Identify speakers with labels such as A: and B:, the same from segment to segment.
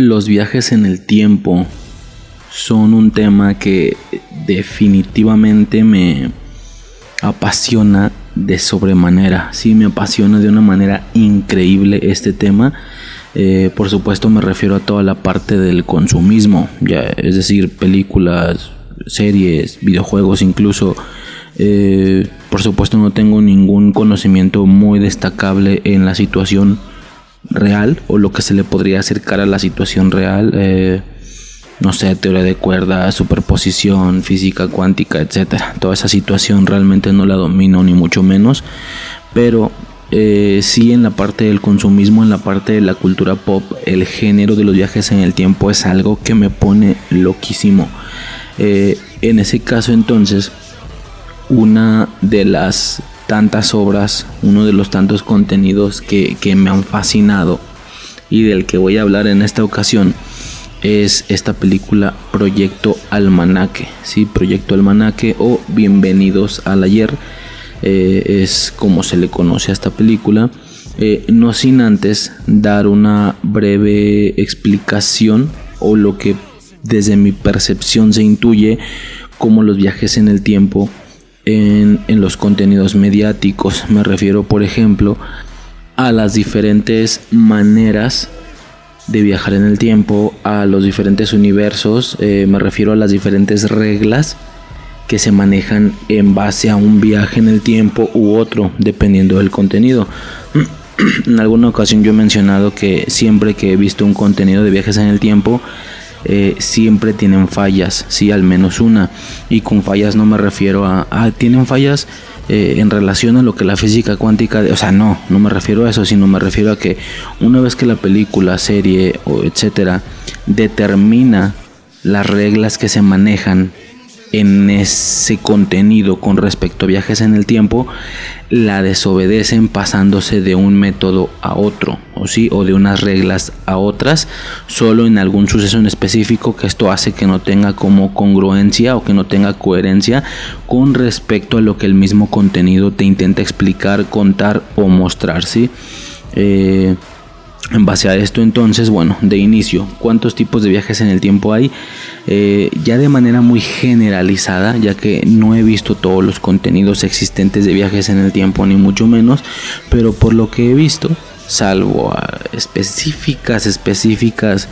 A: Los viajes en el tiempo son un tema que definitivamente me apasiona de sobremanera. Sí, me apasiona de una manera increíble este tema. Eh, por supuesto me refiero a toda la parte del consumismo, ya, es decir, películas, series, videojuegos incluso. Eh, por supuesto no tengo ningún conocimiento muy destacable en la situación real o lo que se le podría acercar a la situación real. Eh, no sé, teoría de cuerdas, superposición, física cuántica, etcétera. Toda esa situación realmente no la domino ni mucho menos, pero eh, sí en la parte del consumismo, en la parte de la cultura pop, el género de los viajes en el tiempo es algo que me pone loquísimo. Eh, en ese caso entonces, una de las tantas obras, uno de los tantos contenidos que, me han fascinado y del que voy a hablar en esta ocasión es esta película Proyecto Almanaque, ¿sí? Proyecto Almanaque o Bienvenidos al Ayer, eh, es como se le conoce a esta película. Eh, no sin antes dar una breve explicación o lo que desde mi percepción se intuye como los viajes en el tiempo en, los contenidos mediáticos. Me refiero, por ejemplo, a las diferentes maneras de viajar en el tiempo, a los diferentes universos, eh, me refiero a las diferentes reglas que se manejan en base a un viaje en el tiempo u otro, dependiendo del contenido. en alguna ocasión yo he mencionado que siempre que he visto un contenido de viajes en el tiempo, eh, siempre tienen fallas, sí, al menos una. Y con fallas no me refiero a, tienen fallas eh, en relación a lo que la física cuántica, o sea, no, no me refiero a eso, sino me refiero a que una vez que la película, serie etcétera determina las reglas que se manejan en ese contenido con respecto a viajes en el tiempo la desobedecen pasándose de un método a otro o sí o de unas reglas a otras solo en algún suceso en específico que esto hace que no tenga como congruencia o que no tenga coherencia con respecto a lo que el mismo contenido te intenta explicar contar o mostrar sí eh, en base a esto entonces, bueno, de inicio, ¿cuántos tipos de viajes en el tiempo hay? Eh, ya de manera muy generalizada, ya que no he visto todos los contenidos existentes de viajes en el tiempo, ni mucho menos, pero por lo que he visto, salvo a específicas, específicas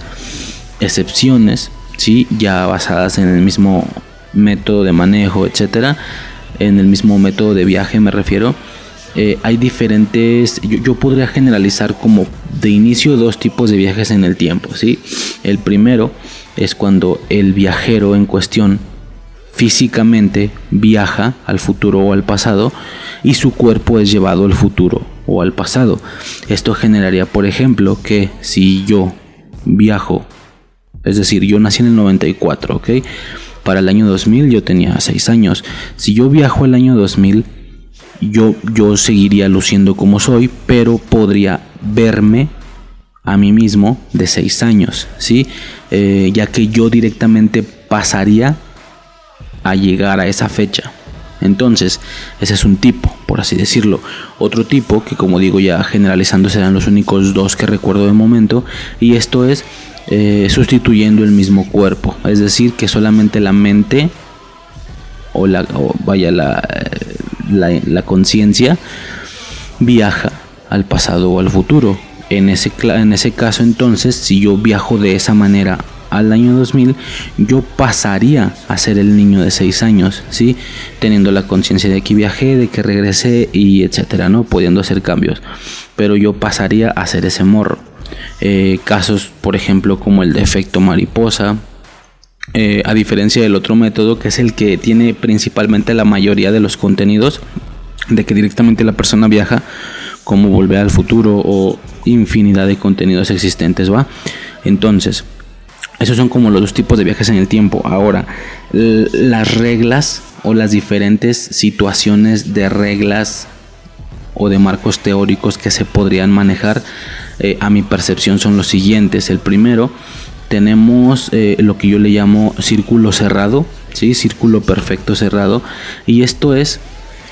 A: excepciones, ¿sí? ya basadas en el mismo método de manejo, etcétera, en el mismo método de viaje me refiero, eh, hay diferentes, yo, podría generalizar como de inicio dos tipos de viajes en el tiempo, ¿sí? El primero es cuando el viajero en cuestión físicamente viaja al futuro o al pasado y su cuerpo es llevado al futuro o al pasado. Esto generaría, por ejemplo, que si yo viajo, es decir, yo nací en el 94, ¿ok? Para el año 2000 yo tenía 6 años. Si yo viajo al año 2000, yo, yo seguiría luciendo como soy, pero podría verme a mí mismo de 6 años, ¿sí? Eh, ya que yo directamente pasaría a llegar a esa fecha. Entonces, ese es un tipo, por así decirlo. Otro tipo, que como digo ya generalizando serán los únicos dos que recuerdo de momento, y esto es eh, sustituyendo el mismo cuerpo. Es decir, que solamente la mente, o, la, vaya, la, la, conciencia viaja al pasado o al futuro. En ese, en ese caso entonces, si yo viajo de esa manera al año 2000, yo pasaría a ser el niño de 6 años, ¿sí? Teniendo la conciencia de que viajé, de que regresé y etcétera, ¿no? Pudiendo hacer cambios. Pero yo pasaría a ser ese morro. Eh, casos, por ejemplo, como el de efecto mariposa, eh, a diferencia del otro método que es el que tiene principalmente la mayoría de los contenidos de que directamente la persona viaja como volver al futuro o infinidad de contenidos existentes va entonces esos son como los dos tipos de viajes en el tiempo. Ahora las reglas o las diferentes situaciones de reglas o de marcos teóricos que se podrían manejar eh, a mi percepción son los siguientes. El primero tenemos eh, lo que yo le llamo círculo cerrado, ¿sí? círculo perfecto cerrado, y esto es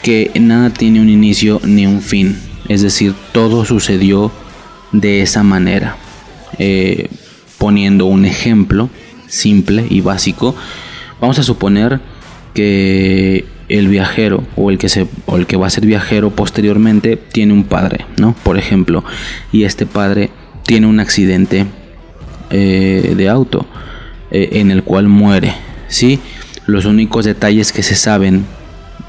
A: que nada tiene un inicio ni un fin, es decir, todo sucedió de esa manera. Eh, poniendo un ejemplo simple y básico, vamos a suponer que el viajero o el que se o el que va a ser viajero posteriormente tiene un padre, ¿no? Por ejemplo, y este padre tiene un accidente eh, de auto eh, en el cual muere, ¿sí? Los únicos detalles que se saben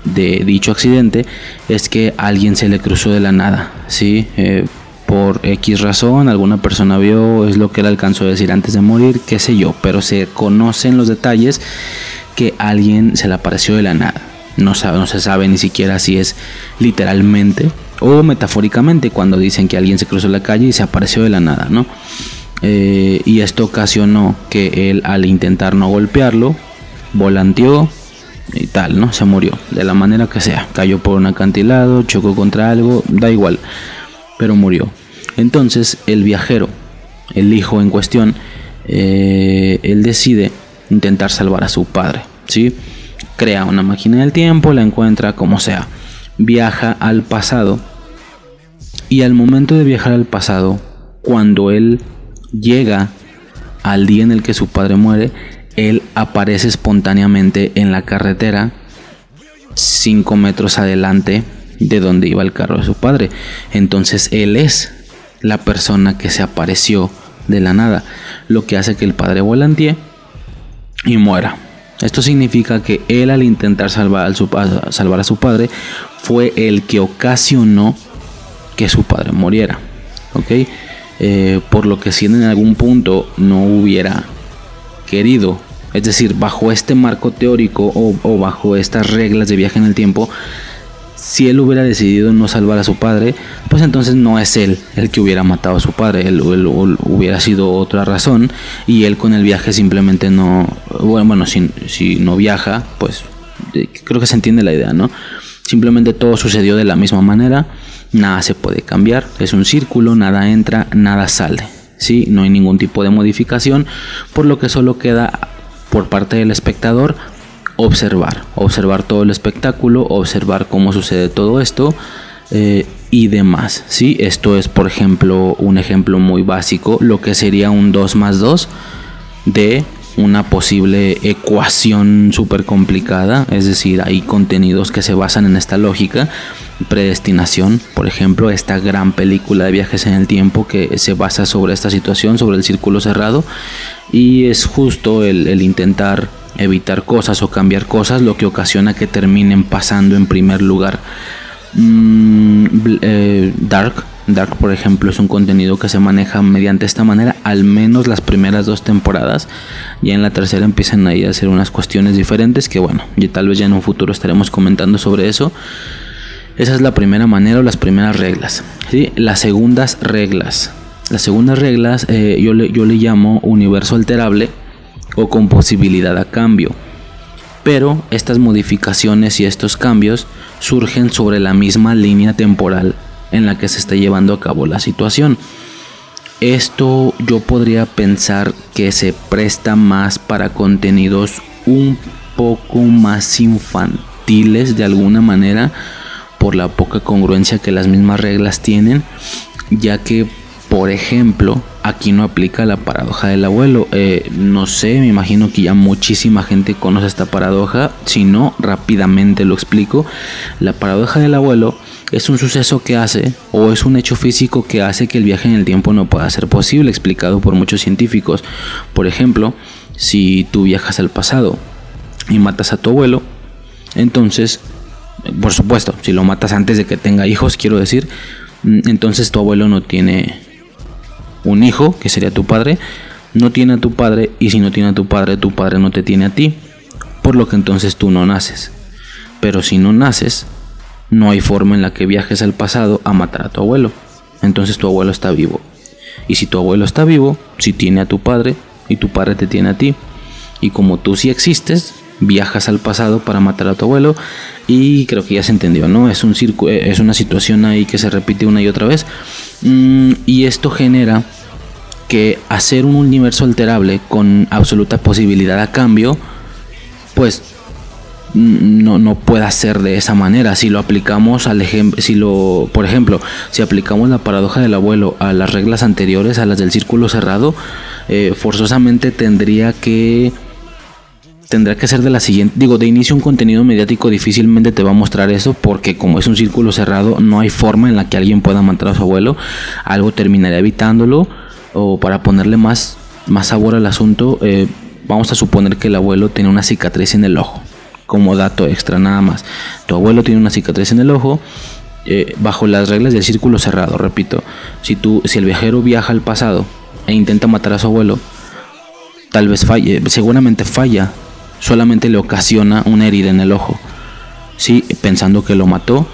A: de dicho accidente es que alguien se le cruzó de la nada, ¿sí? Eh, por X razón, alguna persona vio, es lo que él alcanzó a decir antes de morir, qué sé yo, pero se conocen los detalles que alguien se le apareció de la nada. No, no se sabe ni siquiera si es literalmente o metafóricamente cuando dicen que alguien se cruzó la calle y se apareció de la nada, ¿no? Eh, y esto ocasionó que él al intentar no golpearlo, volanteó y tal, ¿no? Se murió, de la manera que sea. Cayó por un acantilado, chocó contra algo, da igual, pero murió. Entonces el viajero, el hijo en cuestión, eh, él decide intentar salvar a su padre, ¿sí? Crea una máquina del tiempo, la encuentra como sea. Viaja al pasado y al momento de viajar al pasado, cuando él llega al día en el que su padre muere, él aparece espontáneamente en la carretera 5 metros adelante de donde iba el carro de su padre. Entonces él es la persona que se apareció de la nada, lo que hace que el padre volantee y muera. Esto significa que él al intentar salvar, a su, salvar a su padre fue el que ocasionó que su padre muriera. ¿Ok? Eh, por lo que si en algún punto no hubiera querido es decir, bajo este marco teórico o, bajo estas reglas de viaje en el tiempo, si él hubiera decidido no salvar a su padre, pues entonces no es él el que hubiera matado a su padre, él, hubiera sido otra razón y él con el viaje simplemente no, bueno, bueno si, no viaja, pues creo que se entiende la idea, ¿no? Simplemente todo sucedió de la misma manera, nada se puede cambiar, es un círculo, nada entra, nada sale, ¿sí? No hay ningún tipo de modificación, por lo que solo queda por parte del espectador observar, observar todo el espectáculo, observar cómo sucede todo esto eh, y demás. ¿sí? Esto es, por ejemplo, un ejemplo muy básico, lo que sería un 2 más 2 de una posible ecuación súper complicada, es decir, hay contenidos que se basan en esta lógica. Predestinación, por ejemplo, esta gran película de viajes en el tiempo que se basa sobre esta situación, sobre el círculo cerrado, y es justo el, intentar evitar cosas o cambiar cosas lo que ocasiona que terminen pasando en primer lugar. Mm, eh, Dark, Dark por ejemplo es un contenido que se maneja mediante esta manera, al menos las primeras dos temporadas, y en la tercera empiezan ahí a hacer unas cuestiones diferentes que bueno, y tal vez ya en un futuro estaremos comentando sobre eso. Esa es la primera manera o las primeras reglas. ¿sí? Las segundas reglas. Las segundas reglas eh, yo, yo le llamo universo alterable o con posibilidad a cambio. Pero estas modificaciones y estos cambios surgen sobre la misma línea temporal en la que se está llevando a cabo la situación. Esto yo podría pensar que se presta más para contenidos un poco más infantiles de alguna manera por la poca congruencia que las mismas reglas tienen, ya que por ejemplo, aquí no aplica la paradoja del abuelo. Eh, no sé, me imagino que ya muchísima gente conoce esta paradoja. Si no, rápidamente lo explico. La paradoja del abuelo es un suceso que hace o es un hecho físico que hace que el viaje en el tiempo no pueda ser posible, explicado por muchos científicos. Por ejemplo, si tú viajas al pasado y matas a tu abuelo, entonces, por supuesto, si lo matas antes de que tenga hijos, quiero decir, mm, entonces tu abuelo no tiene un hijo, que sería tu padre, no tiene a tu padre y si no tiene a tu padre, tu padre no te tiene a ti, por lo que entonces tú no naces. Pero si no naces, no hay forma en la que viajes al pasado a matar a tu abuelo. Entonces tu abuelo está vivo. Y si tu abuelo está vivo, si tiene a tu padre y tu padre te tiene a ti. Y como tú sí existes, viajas al pasado para matar a tu abuelo y creo que ya se entendió, ¿no? Es un es una situación ahí que se repite una y otra vez mm, y esto genera que hacer un universo alterable con absoluta posibilidad a cambio, pues no, no pueda ser de esa manera. Si lo aplicamos al ejemplo, si lo, por ejemplo, si aplicamos la paradoja del abuelo a las reglas anteriores, a las del círculo cerrado, eh, forzosamente tendría que tendrá que ser de la siguiente. Digo, de inicio un contenido mediático difícilmente te va a mostrar eso porque como es un círculo cerrado no hay forma en la que alguien pueda matar a su abuelo. Algo terminaría evitándolo o para ponerle más, más sabor al asunto, eh, vamos a suponer que el abuelo tiene una cicatriz en el ojo. Como dato extra nada más. Tu abuelo tiene una cicatriz en el ojo. Eh, bajo las reglas del círculo cerrado, repito, si, tú, si el viajero viaja al pasado e intenta matar a su abuelo, tal vez falle, seguramente falla, solamente le ocasiona una herida en el ojo. Sí, pensando que lo mató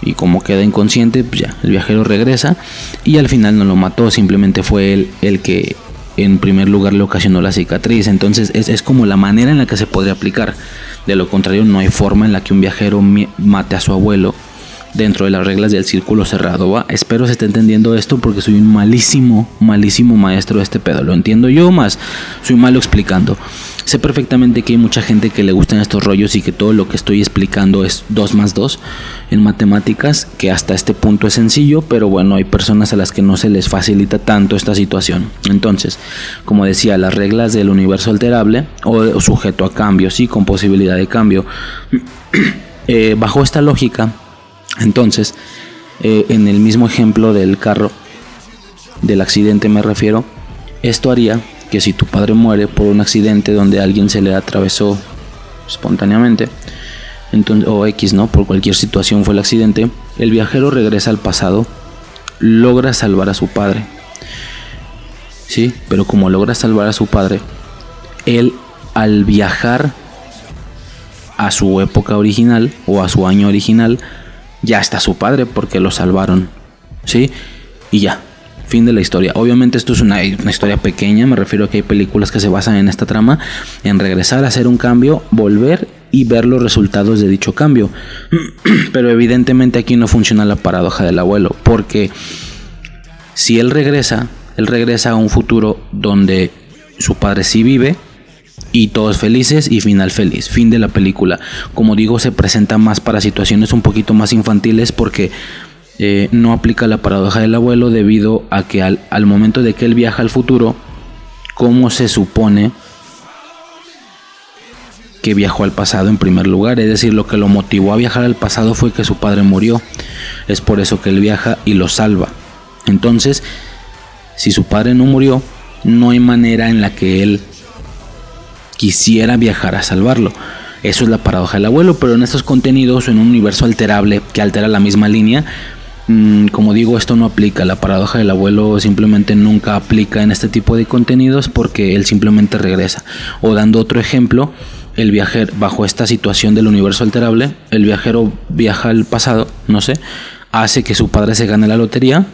A: y como queda inconsciente, pues ya, el viajero regresa y al final no lo mató, simplemente fue él el que en primer lugar le ocasionó la cicatriz. Entonces es, es, como la manera en la que se podría aplicar. De lo contrario, no hay forma en la que un viajero mate a su abuelo dentro de las reglas del círculo cerrado. ¿va? Espero se esté entendiendo esto porque soy un malísimo, malísimo maestro de este pedo. Lo entiendo yo más, soy malo explicando. Sé perfectamente que hay mucha gente que le gustan estos rollos y que todo lo que estoy explicando es 2 más 2 en matemáticas, que hasta este punto es sencillo, pero bueno, hay personas a las que no se les facilita tanto esta situación. Entonces, como decía, las reglas del universo alterable o, sujeto a cambio, sí, con posibilidad de cambio. eh, bajo esta lógica, entonces, eh, en el mismo ejemplo del carro, del accidente me refiero, esto haría que si tu padre muere por un accidente donde alguien se le atravesó espontáneamente, entonces, o X, ¿no? Por cualquier situación fue el accidente, el viajero regresa al pasado, logra salvar a su padre. Sí, pero como logra salvar a su padre, él al viajar a su época original o a su año original, ya está su padre porque lo salvaron. ¿Sí? Y ya, Fin de la historia. Obviamente esto es una, historia pequeña, me refiero a que hay películas que se basan en esta trama, en regresar a hacer un cambio, volver y ver los resultados de dicho cambio. Pero evidentemente aquí no funciona la paradoja del abuelo, porque si él regresa, él regresa a un futuro donde su padre sí vive, y todos felices y final feliz. Fin de la película. Como digo, se presenta más para situaciones un poquito más infantiles porque eh, no aplica la paradoja del abuelo debido a que al, al momento de que él viaja al futuro, ¿cómo se supone que viajó al pasado en primer lugar? Es decir, lo que lo motivó a viajar al pasado fue que su padre murió. Es por eso que él viaja y lo salva. Entonces, si su padre no murió, no hay manera en la que él quisiera viajar a salvarlo. Eso es la paradoja del abuelo, pero en estos contenidos, en un universo alterable que altera la misma línea, Mm, como digo, esto no aplica. La paradoja del abuelo simplemente nunca aplica en este tipo de contenidos porque él simplemente regresa. O dando otro ejemplo, el viajero, bajo esta situación del universo alterable, el viajero viaja al pasado, no sé, hace que su padre se gane la lotería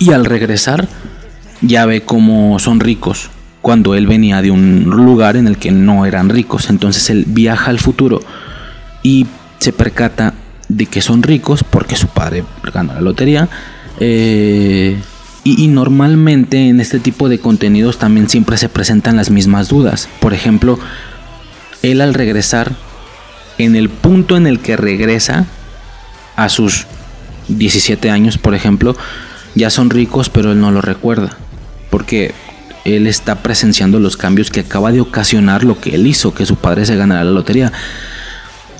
A: y al regresar ya ve cómo son ricos cuando él venía de un lugar en el que no eran ricos. Entonces él viaja al futuro y se percata de que son ricos porque su padre ganó la lotería. Eh, y, normalmente en este tipo de contenidos también siempre se presentan las mismas dudas. Por ejemplo, él al regresar, en el punto en el que regresa a sus 17 años, por ejemplo, ya son ricos, pero él no lo recuerda. Porque él está presenciando los cambios que acaba de ocasionar lo que él hizo, que su padre se ganara la lotería.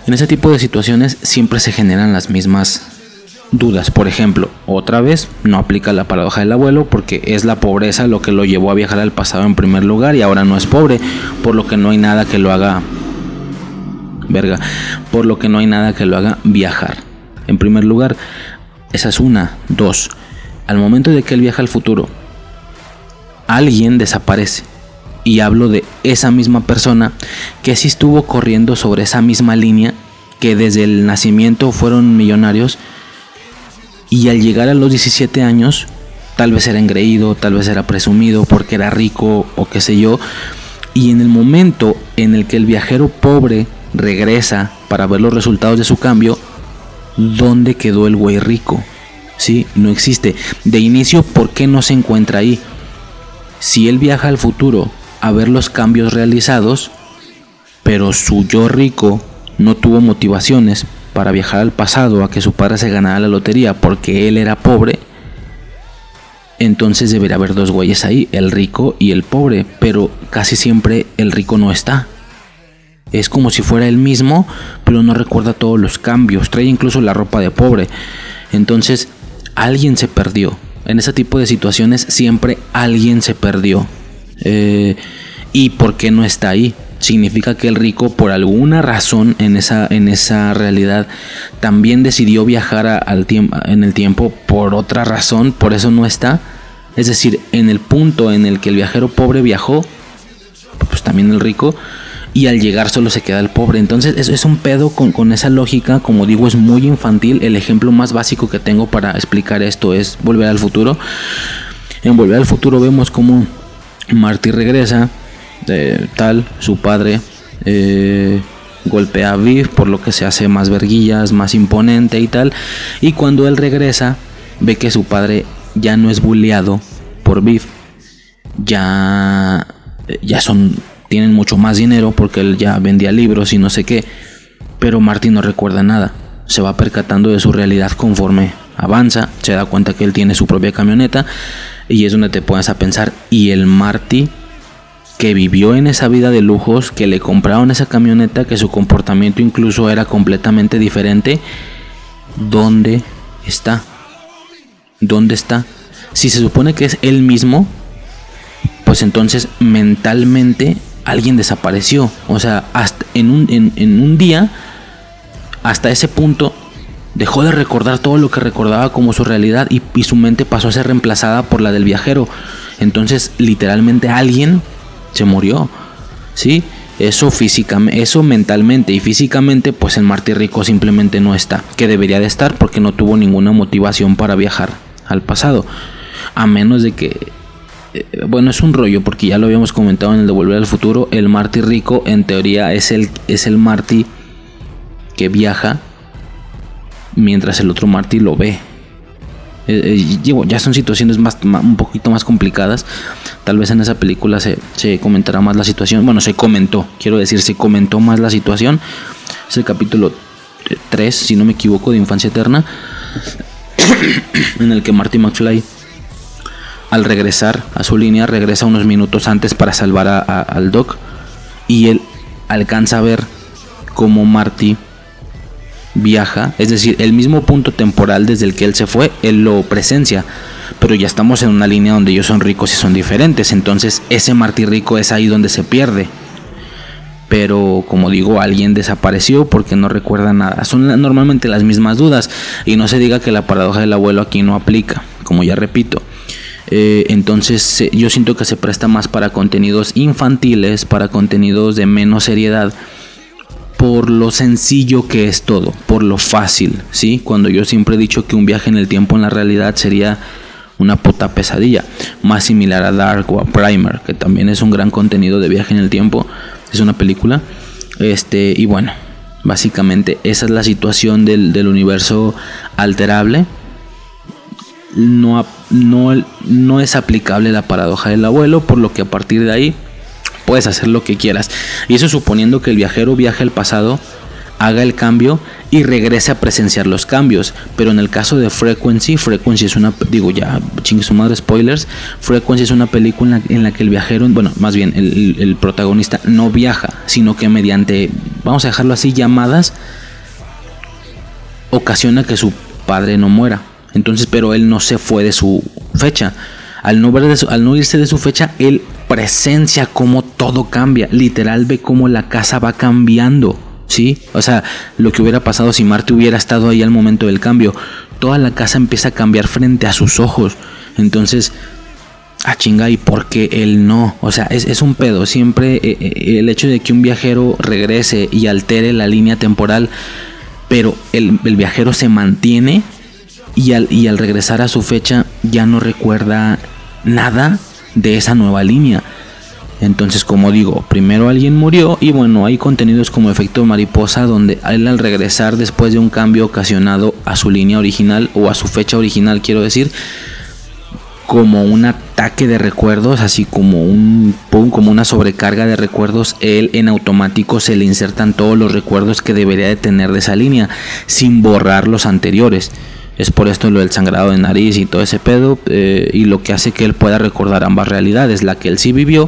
A: En ese tipo de situaciones siempre se generan las mismas dudas. Por ejemplo, otra vez no aplica la paradoja del abuelo porque es la pobreza lo que lo llevó a viajar al pasado en primer lugar y ahora no es pobre, por lo que no hay nada que lo haga verga, por lo que no hay nada que lo haga viajar. En primer lugar, esa es una, dos. Al momento de que él viaja al futuro, alguien desaparece y hablo de esa misma persona que sí estuvo corriendo sobre esa misma línea, que desde el nacimiento fueron millonarios y al llegar a los 17 años, tal vez era engreído, tal vez era presumido porque era rico o qué sé yo, y en el momento en el que el viajero pobre regresa para ver los resultados de su cambio, ¿dónde quedó el güey rico? Sí, no existe. De inicio, ¿por qué no se encuentra ahí? Si él viaja al futuro a ver los cambios realizados, pero su yo rico no tuvo motivaciones para viajar al pasado a que su padre se ganara la lotería porque él era pobre, entonces debería haber dos güeyes ahí, el rico y el pobre, pero casi siempre el rico no está. Es como si fuera el mismo, pero no recuerda todos los cambios, trae incluso la ropa de pobre. Entonces, alguien se perdió. En ese tipo de situaciones siempre alguien se perdió. Eh, ¿Y por qué no está ahí? significa que el rico por alguna razón en esa, en esa realidad también decidió viajar en el tiempo por otra razón, por eso no está. Es decir, en el punto en el que el viajero pobre viajó, pues también el rico, y al llegar solo se queda el pobre. Entonces es, es un pedo con, con, esa lógica, como digo, es muy infantil. El ejemplo más básico que tengo para explicar esto es Volver al futuro. En Volver al futuro vemos como Marty regresa tal, su padre eh, golpea a Viv, por lo que se hace más verguillas, más imponente y tal. Y cuando él regresa, ve que su padre ya no es bulleado por Viv. Ya, ya son, tienen mucho más dinero porque él ya vendía libros y no sé qué. Pero Marty no recuerda nada. Se va percatando de su realidad conforme avanza. Se da cuenta que él tiene su propia camioneta. Y es donde te pones a pensar. Y el Marty que vivió en esa vida de lujos, que le compraron esa camioneta, que su comportamiento incluso era completamente diferente, ¿dónde está? ¿Dónde está? Si se supone que es él mismo, pues entonces mentalmente alguien desapareció. O sea, en un, en, un día, hasta ese punto, dejó de recordar todo lo que recordaba como su realidad y, su mente pasó a ser reemplazada por la del viajero. Entonces, literalmente alguien se murió. ¿Sí? Eso eso mentalmente y físicamente, pues el Marty Rico simplemente no está, que debería de estar porque no tuvo ninguna motivación para viajar al pasado. A menos de que bueno, es un rollo porque ya lo habíamos comentado en el de Volver al Futuro, el Marty Rico en teoría es el es el Marty que viaja mientras el otro Marty lo ve. Eh, eh, ya son situaciones más, un poquito más complicadas. Tal vez en esa película se, comentará más la situación. Bueno, se comentó, quiero decir, se comentó más la situación. Es el capítulo 3, si no me equivoco, de Infancia Eterna. en el que Marty McFly, al regresar a su línea, regresa unos minutos antes para salvar al Doc. Y él alcanza a ver cómo Marty viaja, es decir, el mismo punto temporal desde el que él se fue, él lo presencia, pero ya estamos en una línea donde ellos son ricos y son diferentes, entonces ese Martí rico es ahí donde se pierde. Pero como digo, alguien desapareció porque no recuerda nada. Son normalmente las mismas dudas y no se diga que la paradoja del abuelo aquí no aplica, como ya repito. Eh, entonces yo siento que se presta más para contenidos infantiles, para contenidos de menos seriedad por lo sencillo que es todo, por lo fácil, ¿sí? Cuando yo siempre he dicho que un viaje en el tiempo en la realidad sería una puta pesadilla, más similar a Dark o a Primer, que también es un gran contenido de viaje en el tiempo, es una película, este, y bueno, básicamente esa es la situación del, del universo alterable, no, no, no es aplicable la paradoja del abuelo, por lo que a partir de ahí puedes hacer lo que quieras. Y eso suponiendo que el viajero viaje al pasado, haga el cambio y regrese a presenciar los cambios. Pero en el caso de Frequency, Frequency es una, digo ya, chingue su madre, spoilers, Frequency es una película en la, que el viajero, bueno, más bien el, el protagonista no viaja, sino que mediante, vamos a dejarlo así, llamadas, ocasiona que su padre no muera. Entonces, pero él no se fue de su fecha. Al no, irse de su fecha, él presencia cómo todo cambia. Literal ve cómo la casa va cambiando. ¿Sí? O sea, lo que hubiera pasado si Marte hubiera estado ahí al momento del cambio. Toda la casa empieza a cambiar frente a sus ojos. Entonces, a chinga, ¿y por qué él no? O sea, es, un pedo. Siempre eh, eh, el hecho de que un viajero regrese y altere la línea temporal, pero el, viajero se mantiene y al, y al regresar a su fecha ya no recuerda nada de esa nueva línea. Entonces, como digo, primero alguien murió y bueno, hay contenidos como efecto mariposa donde él al regresar después de un cambio ocasionado a su línea original o a su fecha original, quiero decir, como un ataque de recuerdos, así como un como una sobrecarga de recuerdos, él en automático se le insertan todos los recuerdos que debería de tener de esa línea, sin borrar los anteriores. Es por esto lo del sangrado de nariz y todo ese pedo, eh, y lo que hace que él pueda recordar ambas realidades, la que él sí vivió,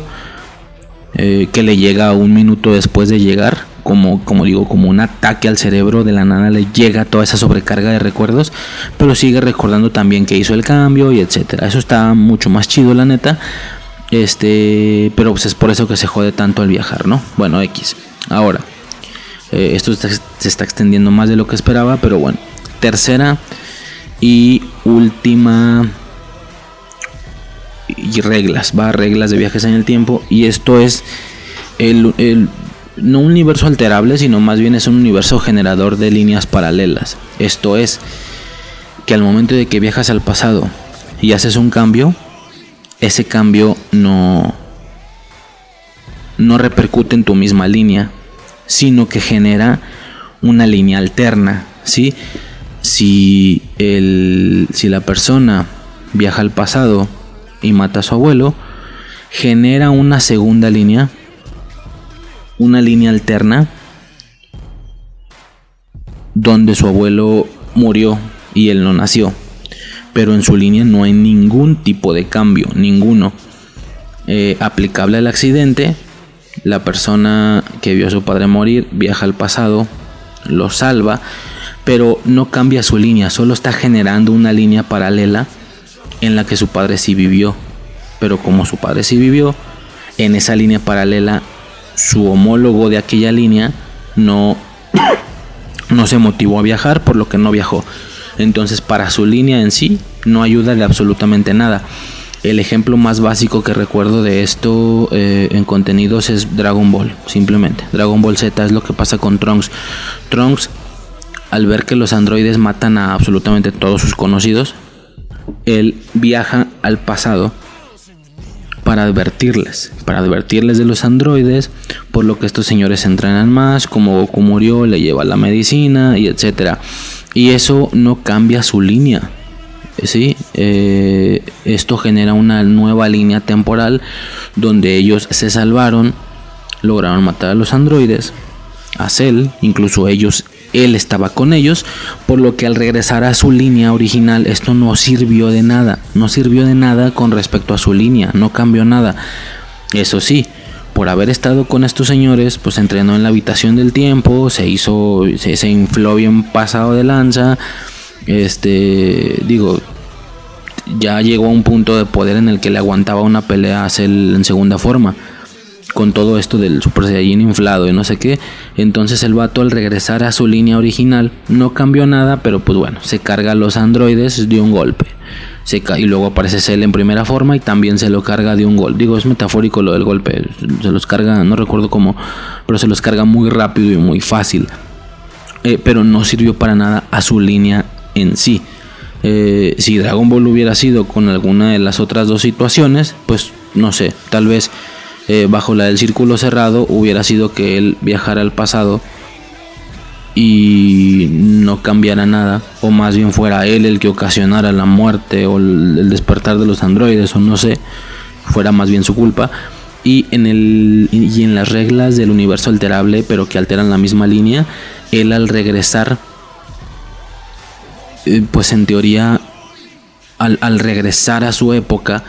A: eh, que le llega un minuto después de llegar, como, como digo, como un ataque al cerebro, de la nada le llega toda esa sobrecarga de recuerdos, pero sigue recordando también que hizo el cambio y etcétera. Eso está mucho más chido, la neta. Este, pero pues es por eso que se jode tanto al viajar, ¿no? Bueno, X. Ahora, eh, esto se está extendiendo más de lo que esperaba, pero bueno. Tercera y última y reglas, va, reglas de viajes en el tiempo. Y esto es el, no un universo alterable, sino más bien es un universo generador de líneas paralelas. Esto es, que al momento de que viajas al pasado y haces un cambio, ese cambio no, no repercute en tu misma línea, sino que genera una línea alterna. ¿sí? Si, el, si la persona viaja al pasado y mata a su abuelo, genera una segunda línea una línea alterna donde su abuelo murió y él no nació. Pero en su línea no hay ningún tipo de cambio, ninguno. Eh, aplicable al accidente, la persona que vio a su padre morir viaja al pasado, lo salva, pero no cambia su línea, solo está generando una línea paralela en la que su padre sí vivió. Pero como su padre sí vivió, en esa línea paralela su homólogo de aquella línea no, no se motivó a viajar, por lo que no viajó. Entonces para su línea en sí no ayuda de absolutamente nada. El ejemplo más básico que recuerdo de esto eh, en contenidos es Dragon Ball, simplemente. Dragon Ball Z es lo que pasa con Trunks. Trunks, al ver que los androides matan a absolutamente todos sus conocidos, él viaja al pasado para advertirles, para advertirles de los androides, por lo que estos señores entrenan más, como Goku murió, le lleva la medicina y etcétera. Y eso no cambia su línea. ¿sí? Eh, esto genera una nueva línea temporal donde ellos se salvaron, lograron matar a los androides, a Cell, incluso ellos él estaba con ellos, por lo que al regresar a su línea original esto no sirvió de nada, no sirvió de nada con respecto a su línea, no cambió nada. Eso sí, por haber estado con estos señores, pues entrenó en la habitación del tiempo, se hizo, se, infló bien pasado de lanza, este, digo, ya llegó a un punto de poder en el que le aguantaba una pelea a en segunda forma con todo esto del Super Saiyajin inflado y no sé qué. Entonces el vato al regresar a su línea original no cambió nada, pero pues bueno, se carga a los androides de un golpe. Y luego aparece Cell en primera forma y también se lo carga de un golpe. Digo, es metafórico lo del golpe. Se los carga, no recuerdo cómo, pero se los carga muy rápido y muy fácil. Eh, pero no sirvió para nada a su línea en sí. Eh, si Dragon Ball hubiera sido con alguna de las otras dos situaciones, pues no sé, tal vez eh, bajo la del círculo cerrado hubiera sido que él viajara al pasado y no cambiara nada, o más bien fuera él el que ocasionara la muerte o el, despertar de los androides, o no sé, fuera más bien su culpa. Y en, el, y en las reglas del universo alterable, pero que alteran la misma línea, él al regresar, eh, pues en teoría, al, al regresar a su época,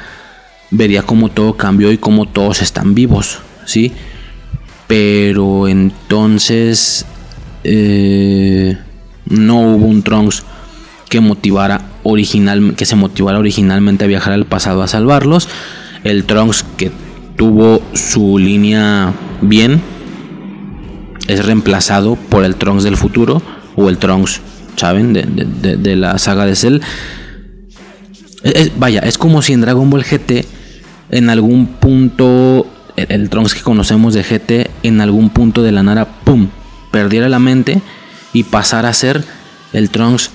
A: vería cómo todo cambió y cómo todos están vivos, ¿sí? Pero entonces eh, no hubo un Trunks que motivara original, que se motivara originalmente a viajar al pasado a salvarlos. El Trunks que tuvo su línea bien es reemplazado por el Trunks del futuro o el Trunks, ¿saben? De, la saga de Cell. vaya, es como si en Dragon Ball GT en algún punto, el, Trunks que conocemos de GT, en algún punto de la nada, ¡pum!, perdiera la mente y pasara a ser el Trunks,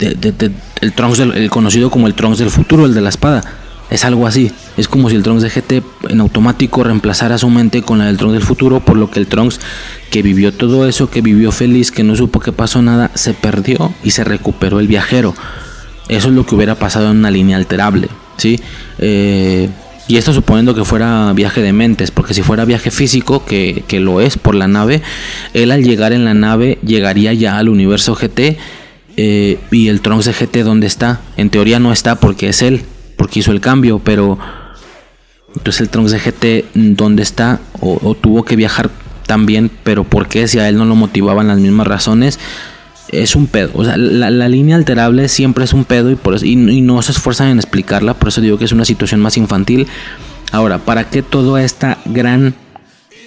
A: el Trunks el conocido como el Trunks del futuro, el de la espada. Es algo así. Es como si el Trunks de GT en automático reemplazara su mente con la del Trunks del futuro, por lo que el Trunks que vivió todo eso, que vivió feliz, que no supo que pasó nada, se perdió y se recuperó el viajero. Eso es lo que hubiera pasado en una línea alterable ¿sí? Eh, y esto suponiendo que fuera viaje de mentes, porque si fuera viaje físico, que, que, lo es por la nave, él al llegar en la nave llegaría ya al universo GT eh, y el Trunks de GT dónde está. En teoría no está porque es él, porque hizo el cambio, pero entonces el Trunks de GT dónde está o, tuvo que viajar también, pero ¿por qué si a él no lo motivaban las mismas razones? Es un pedo. O sea, la, línea alterable siempre es un pedo y, por eso, y, no se esfuerzan en explicarla. Por eso digo que es una situación más infantil. Ahora, ¿para qué toda esta gran,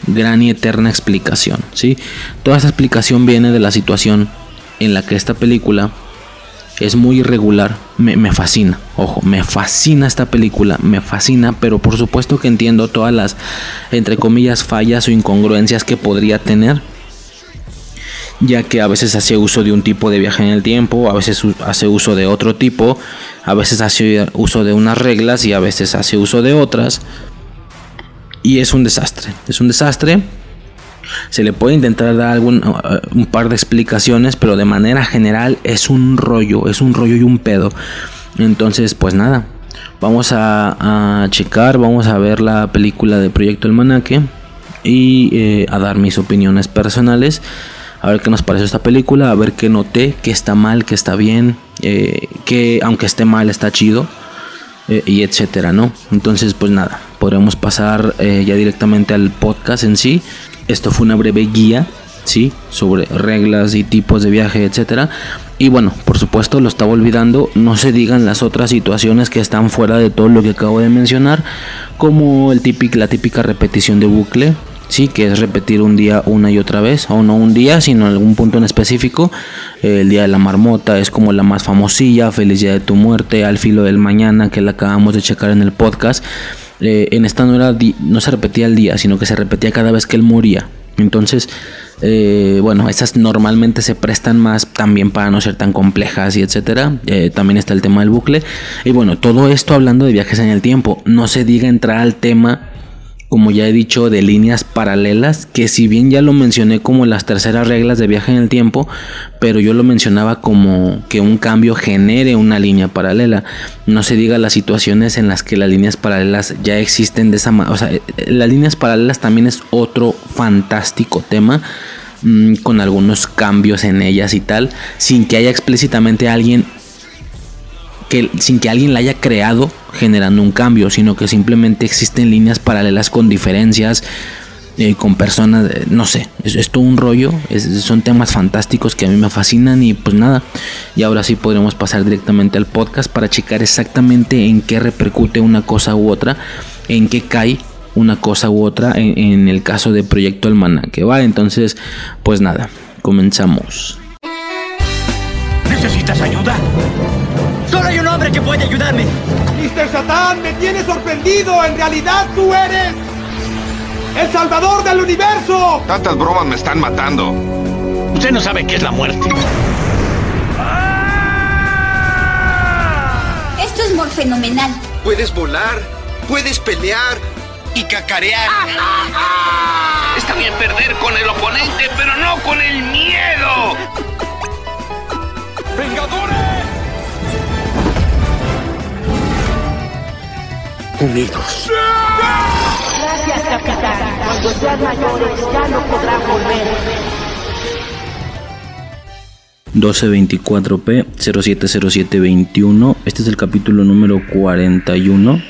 A: gran y eterna explicación? ¿sí? Toda esta explicación viene de la situación en la que esta película es muy irregular. Me, me, fascina, ojo, me fascina esta película, me fascina, pero por supuesto que entiendo todas las, entre comillas, fallas o incongruencias que podría tener ya que a veces hace uso de un tipo de viaje en el tiempo, a veces hace uso de otro tipo, a veces hace uso de unas reglas y a veces hace uso de otras. Y es un desastre, es un desastre. Se le puede intentar dar algún, uh, un par de explicaciones, pero de manera general es un rollo, es un rollo y un pedo. Entonces, pues nada, vamos a, checar, vamos a ver la película de Proyecto El Manaque y eh, a dar mis opiniones personales a ver qué nos pareció esta película, a ver qué noté, qué está mal, qué está bien, eh, que aunque esté mal está chido, eh, y etcétera, ¿no? Entonces, pues nada, podremos pasar eh, ya directamente al podcast en sí. Esto fue una breve guía, ¿sí? Sobre reglas y tipos de viaje, etcétera. Y bueno, por supuesto, lo estaba olvidando, no se digan las otras situaciones que están fuera de todo lo que acabo de mencionar, como el típico, la típica repetición de bucle, sí, que es repetir un día una y otra vez, o no un día, sino algún punto en específico. el día de la marmota es como la más famosilla, feliz día de tu muerte, al filo del mañana, que la acabamos de checar en el podcast. Eh, en esta no, era no se repetía el día, sino que se repetía cada vez que él moría. Entonces, eh, bueno, esas normalmente se prestan más también para no ser tan complejas y etcétera. Eh, también está el tema del bucle. Y bueno, todo esto hablando de viajes en el tiempo. No se diga entrar al tema como ya he dicho, de líneas paralelas, que si bien ya lo mencioné como las terceras reglas de viaje en el tiempo, pero yo lo mencionaba como que un cambio genere una línea paralela. No se diga las situaciones en las que las líneas paralelas ya existen de esa manera. O sea, eh, las líneas paralelas también es otro fantástico tema mm, con algunos cambios en ellas y tal, sin que haya explícitamente alguien que sin que alguien la haya creado generando un cambio, sino que simplemente existen líneas paralelas con diferencias, eh, con personas, eh, no sé, es, todo un rollo, son temas fantásticos que a mí me fascinan y pues nada, y ahora sí podremos pasar directamente al podcast para checar exactamente en qué repercute una cosa u otra, en qué cae una cosa u otra en, el caso de Proyecto Almanaque, ¿va? Entonces, pues nada, comenzamos.
B: ¿Necesitas ayuda? Solo hay un hombre que puede ayudarme.
C: Mr. Satán, me tienes sorprendido. En realidad tú eres el salvador del universo.
D: Tantas bromas me están matando.
B: Usted no sabe qué es la muerte.
E: Esto es muy fenomenal.
F: Puedes volar, puedes pelear y cacarear.
G: Está bien perder con el oponente, pero no con el miedo.
C: ¡Vengadores!
B: Unidos.
H: Gracias, capitán. Cuando sean mayores ya no podrán volver.
A: 1224P 070721. Este es el capítulo número 41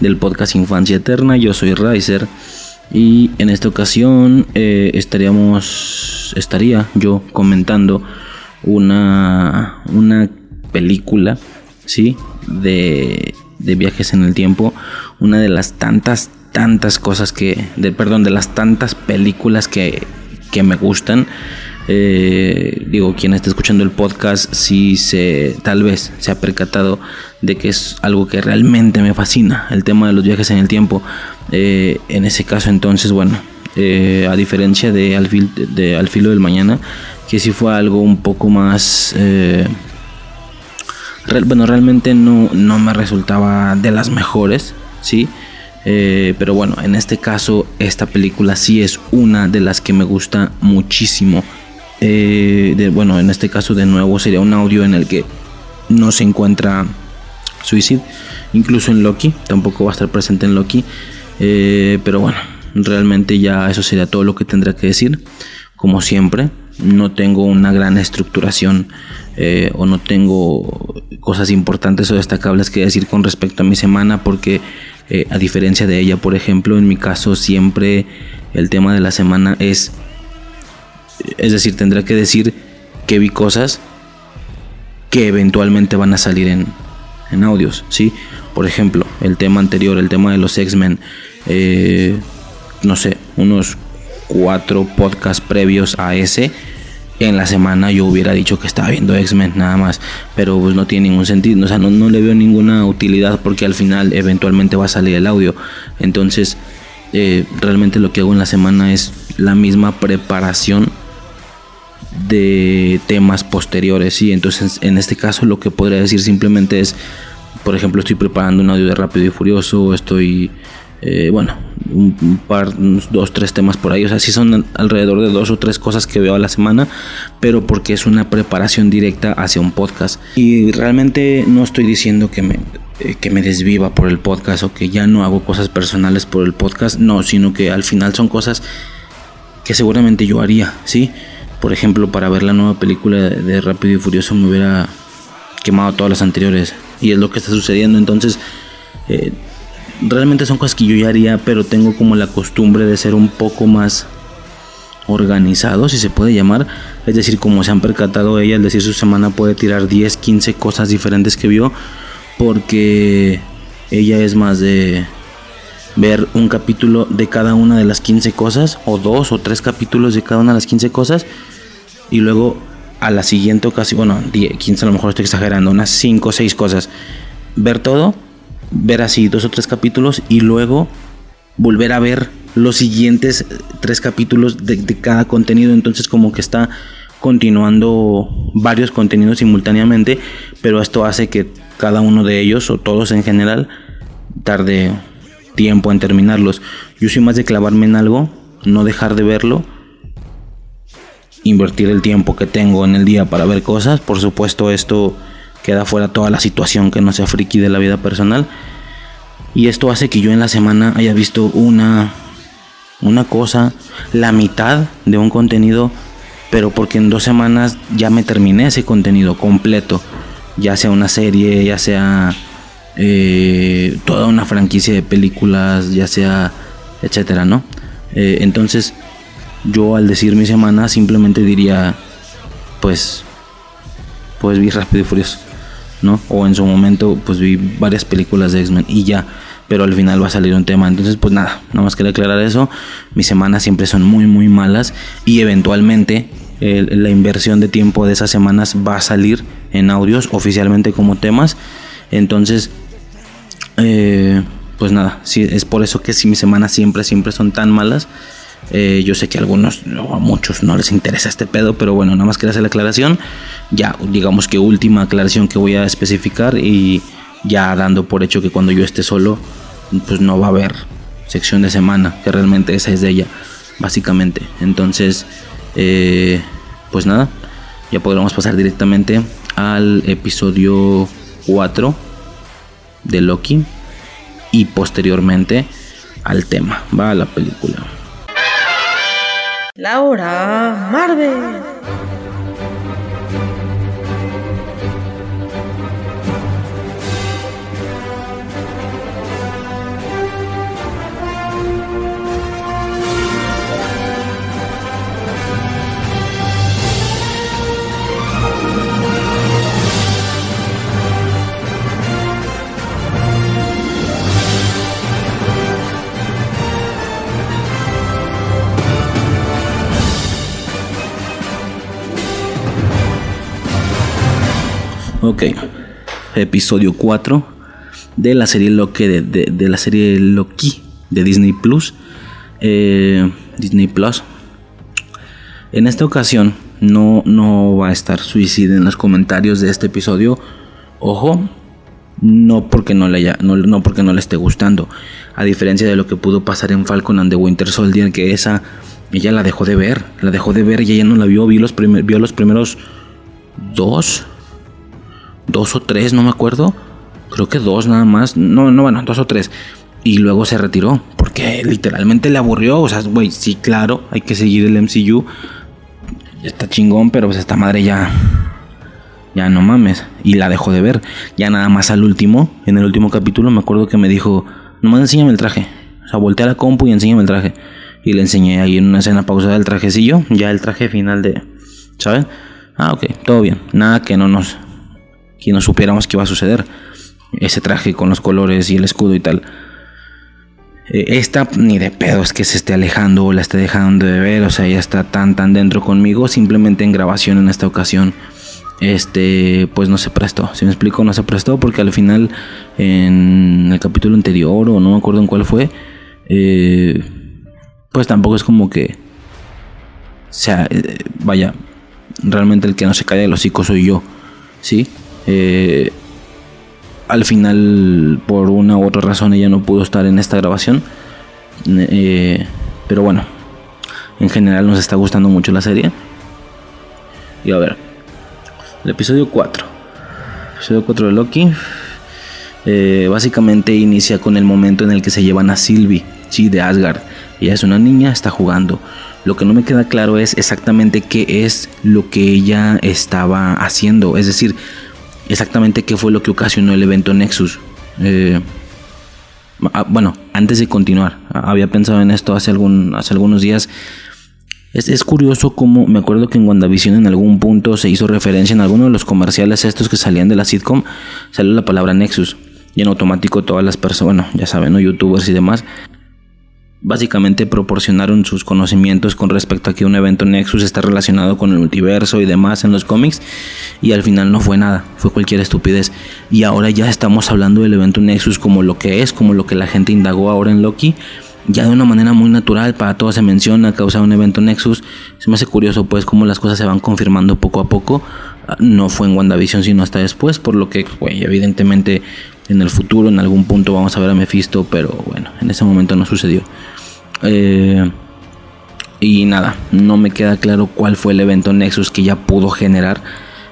A: del podcast Infancia Eterna. Yo soy Riser y en esta ocasión eh, estaríamos, estaría yo comentando una, una película, ¿sí? De, de viajes en el tiempo. Una de las tantas, tantas cosas que, de, perdón, de las tantas películas que, que me gustan. Eh, digo, quien está escuchando el podcast, si se, tal vez se ha percatado de que es algo que realmente me fascina, el tema de los viajes en el tiempo. Eh, en ese caso, entonces, bueno, eh, a diferencia de al, de al, filo del mañana, que sí fue algo un poco más... Eh, bueno, realmente no, no, me resultaba de las mejores, ¿sí? Eh, pero bueno, en este caso esta película sí es una de las que me gusta muchísimo. De, bueno, en este caso de nuevo sería un audio en el que no se encuentra Suicide incluso en Loki, tampoco va a estar presente en Loki. Eh, pero bueno, realmente ya eso sería todo lo que tendría que decir. Como siempre, no tengo una gran estructuración eh, o no tengo cosas importantes o destacables que decir con respecto a mi semana porque eh, a diferencia de ella, por ejemplo, en mi caso siempre el tema de la semana es, es decir, tendré que decir que vi cosas que eventualmente van a salir en, en audios, ¿sí? Por ejemplo, el tema anterior, el tema de los X-Men, eh, no sé, unos cuatro podcasts previos a ese, en la semana yo hubiera dicho que estaba viendo X-Men nada más, pero pues no tiene ningún sentido, o sea, no, no, le veo ninguna utilidad porque al final eventualmente va a salir el audio. Entonces, eh, realmente lo que hago en la semana es la misma preparación de temas posteriores, y entonces en este caso lo que podría decir simplemente es, por ejemplo, estoy preparando un audio de Rápido y Furioso, estoy eh, bueno, un, par, dos, tres temas por ahí. O sea, sí son alrededor de dos o tres cosas que veo a la semana, pero porque es una preparación directa hacia un podcast. Y realmente no estoy diciendo que me, eh, que me desviva por el podcast o que ya no hago cosas personales por el podcast, no, sino que al final son cosas que seguramente yo haría, ¿sí? Por ejemplo, para ver la nueva película de Rápido y Furioso me hubiera quemado todas las anteriores. Y es lo que está sucediendo. Entonces, eh, realmente son cosas que yo ya haría, pero tengo como la costumbre de ser un poco más organizado, si se puede llamar. Es decir, como se han percatado ella, al decir su semana puede tirar 10, 15 cosas diferentes que vio, porque ella es más de ver un capítulo de cada una de las 15 cosas, o dos o tres capítulos de cada una de las 15 cosas, y luego a la siguiente ocasión, bueno, 10, 15 a lo mejor estoy exagerando, unas 5 o 6 cosas, ver todo ver así dos o tres capítulos y luego volver a ver los siguientes tres capítulos de, cada contenido. Entonces como que está continuando varios contenidos simultáneamente, pero esto hace que cada uno de ellos o todos en general tarde tiempo en terminarlos. Yo soy más de clavarme en algo, no dejar de verlo, invertir el tiempo que tengo en el día para ver cosas. Por supuesto esto queda fuera toda la situación que no sea friki de la vida personal. Y esto hace que yo en la semana haya visto una, una cosa, la mitad de un contenido, pero porque en dos semanas ya me terminé ese contenido completo. Ya sea una serie, ya sea eh, toda una franquicia de películas, ya sea, etcétera, ¿no? Eh, entonces, yo al decir mi semana simplemente diría, pues, pues vi Rápido y Furioso. ¿No? O en su momento, pues vi varias películas de X-Men y ya, pero al final va a salir un tema. Entonces, pues nada, nada más quería aclarar eso. Mis semanas siempre son muy, muy malas y eventualmente la inversión de tiempo de esas semanas va a salir en audios oficialmente como temas. Entonces, eh, pues nada, es por eso que si mis semanas siempre, siempre son tan malas. Eh, yo sé que a algunos o a muchos no les interesa este pedo, pero bueno, nada más quería hacer la aclaración. Ya, digamos que última aclaración que voy a especificar y ya dando por hecho que cuando yo esté solo, pues no va a haber sección de semana, que realmente esa es de ella, básicamente. Entonces, eh, pues nada, ya podremos pasar directamente al episodio 4 de Loki y posteriormente al tema, va a la película.
E: Laura Marvel.
A: Ok, episodio 4 de la serie Loki de, la serie Loki de Disney Plus. Eh, Disney Plus. En esta ocasión no, no va a estar suicida en los comentarios de este episodio. Ojo, no porque no le haya, no, porque no le esté gustando. A diferencia de lo que pudo pasar en Falcon and the Winter Soldier, que esa ella la dejó de ver, la dejó de ver y ella no la vio, vio los, vio los primeros dos dos o tres, no me acuerdo, creo que dos nada más, no, no, bueno, dos o tres. Y luego se retiró, porque literalmente le aburrió. O sea, güey, sí, claro, hay que seguir el MCU. Está chingón, pero pues esta madre ya. Ya no mames. Y la dejó de ver. Ya nada más al último, en el último capítulo, me acuerdo que me dijo: Nomás enséñame el traje. O sea, volteé a la compu y enséñame el traje. Y le enseñé ahí en una escena pausada el trajecillo. Ya el traje final de. ¿Sabes? Ah, ok, todo bien. Nada que no nos. Que no supiéramos que iba a suceder. Ese traje con los colores y el escudo y tal. Eh, esta ni de pedo es que se esté alejando o la esté dejando de ver, o sea, ya está tan tan dentro conmigo, simplemente en grabación en esta ocasión este pues no se prestó, si me explico, no se prestó porque al final en el capítulo anterior o no me acuerdo en cuál fue, eh, pues tampoco es como que sea, eh, vaya, realmente el que no se de los hocico soy yo, ¿sí? Eh, al final, por una u otra razón, ella no pudo estar en esta grabación. Eh, pero bueno, en general nos está gustando mucho la serie. Y a ver, el episodio 4. El episodio 4 de Loki. Eh, básicamente inicia con el momento en el que se llevan a Sylvie, sí, de Asgard. Ella es una niña, está jugando. Lo que no me queda claro es exactamente qué es lo que ella estaba haciendo. Es decir, exactamente qué fue lo que ocasionó el evento Nexus. Eh, ah, bueno, antes de continuar, había pensado en esto hace, algún, hace algunos días. Es, es, curioso como me acuerdo que en WandaVision en algún punto se hizo referencia en alguno de los comerciales estos que salían de la sitcom, salió la palabra Nexus. Y en automático todas las personas, bueno, ya saben, ¿no? youtubers y demás, básicamente proporcionaron sus conocimientos con respecto a que un evento Nexus está relacionado con el multiverso y demás en los cómics y al final no fue nada, fue cualquier estupidez y ahora ya estamos hablando del evento Nexus como lo que es, como lo que la gente indagó ahora en Loki ya de una manera muy natural, para todos se menciona, causa un evento Nexus. Se me hace curioso pues cómo las cosas se van confirmando poco a poco. No fue en WandaVision sino hasta después, por lo que evidentemente en el futuro en algún punto vamos a ver a Mephisto, pero bueno, en ese momento no sucedió. Eh, y nada, no me queda claro cuál fue el evento Nexus que ya pudo generar.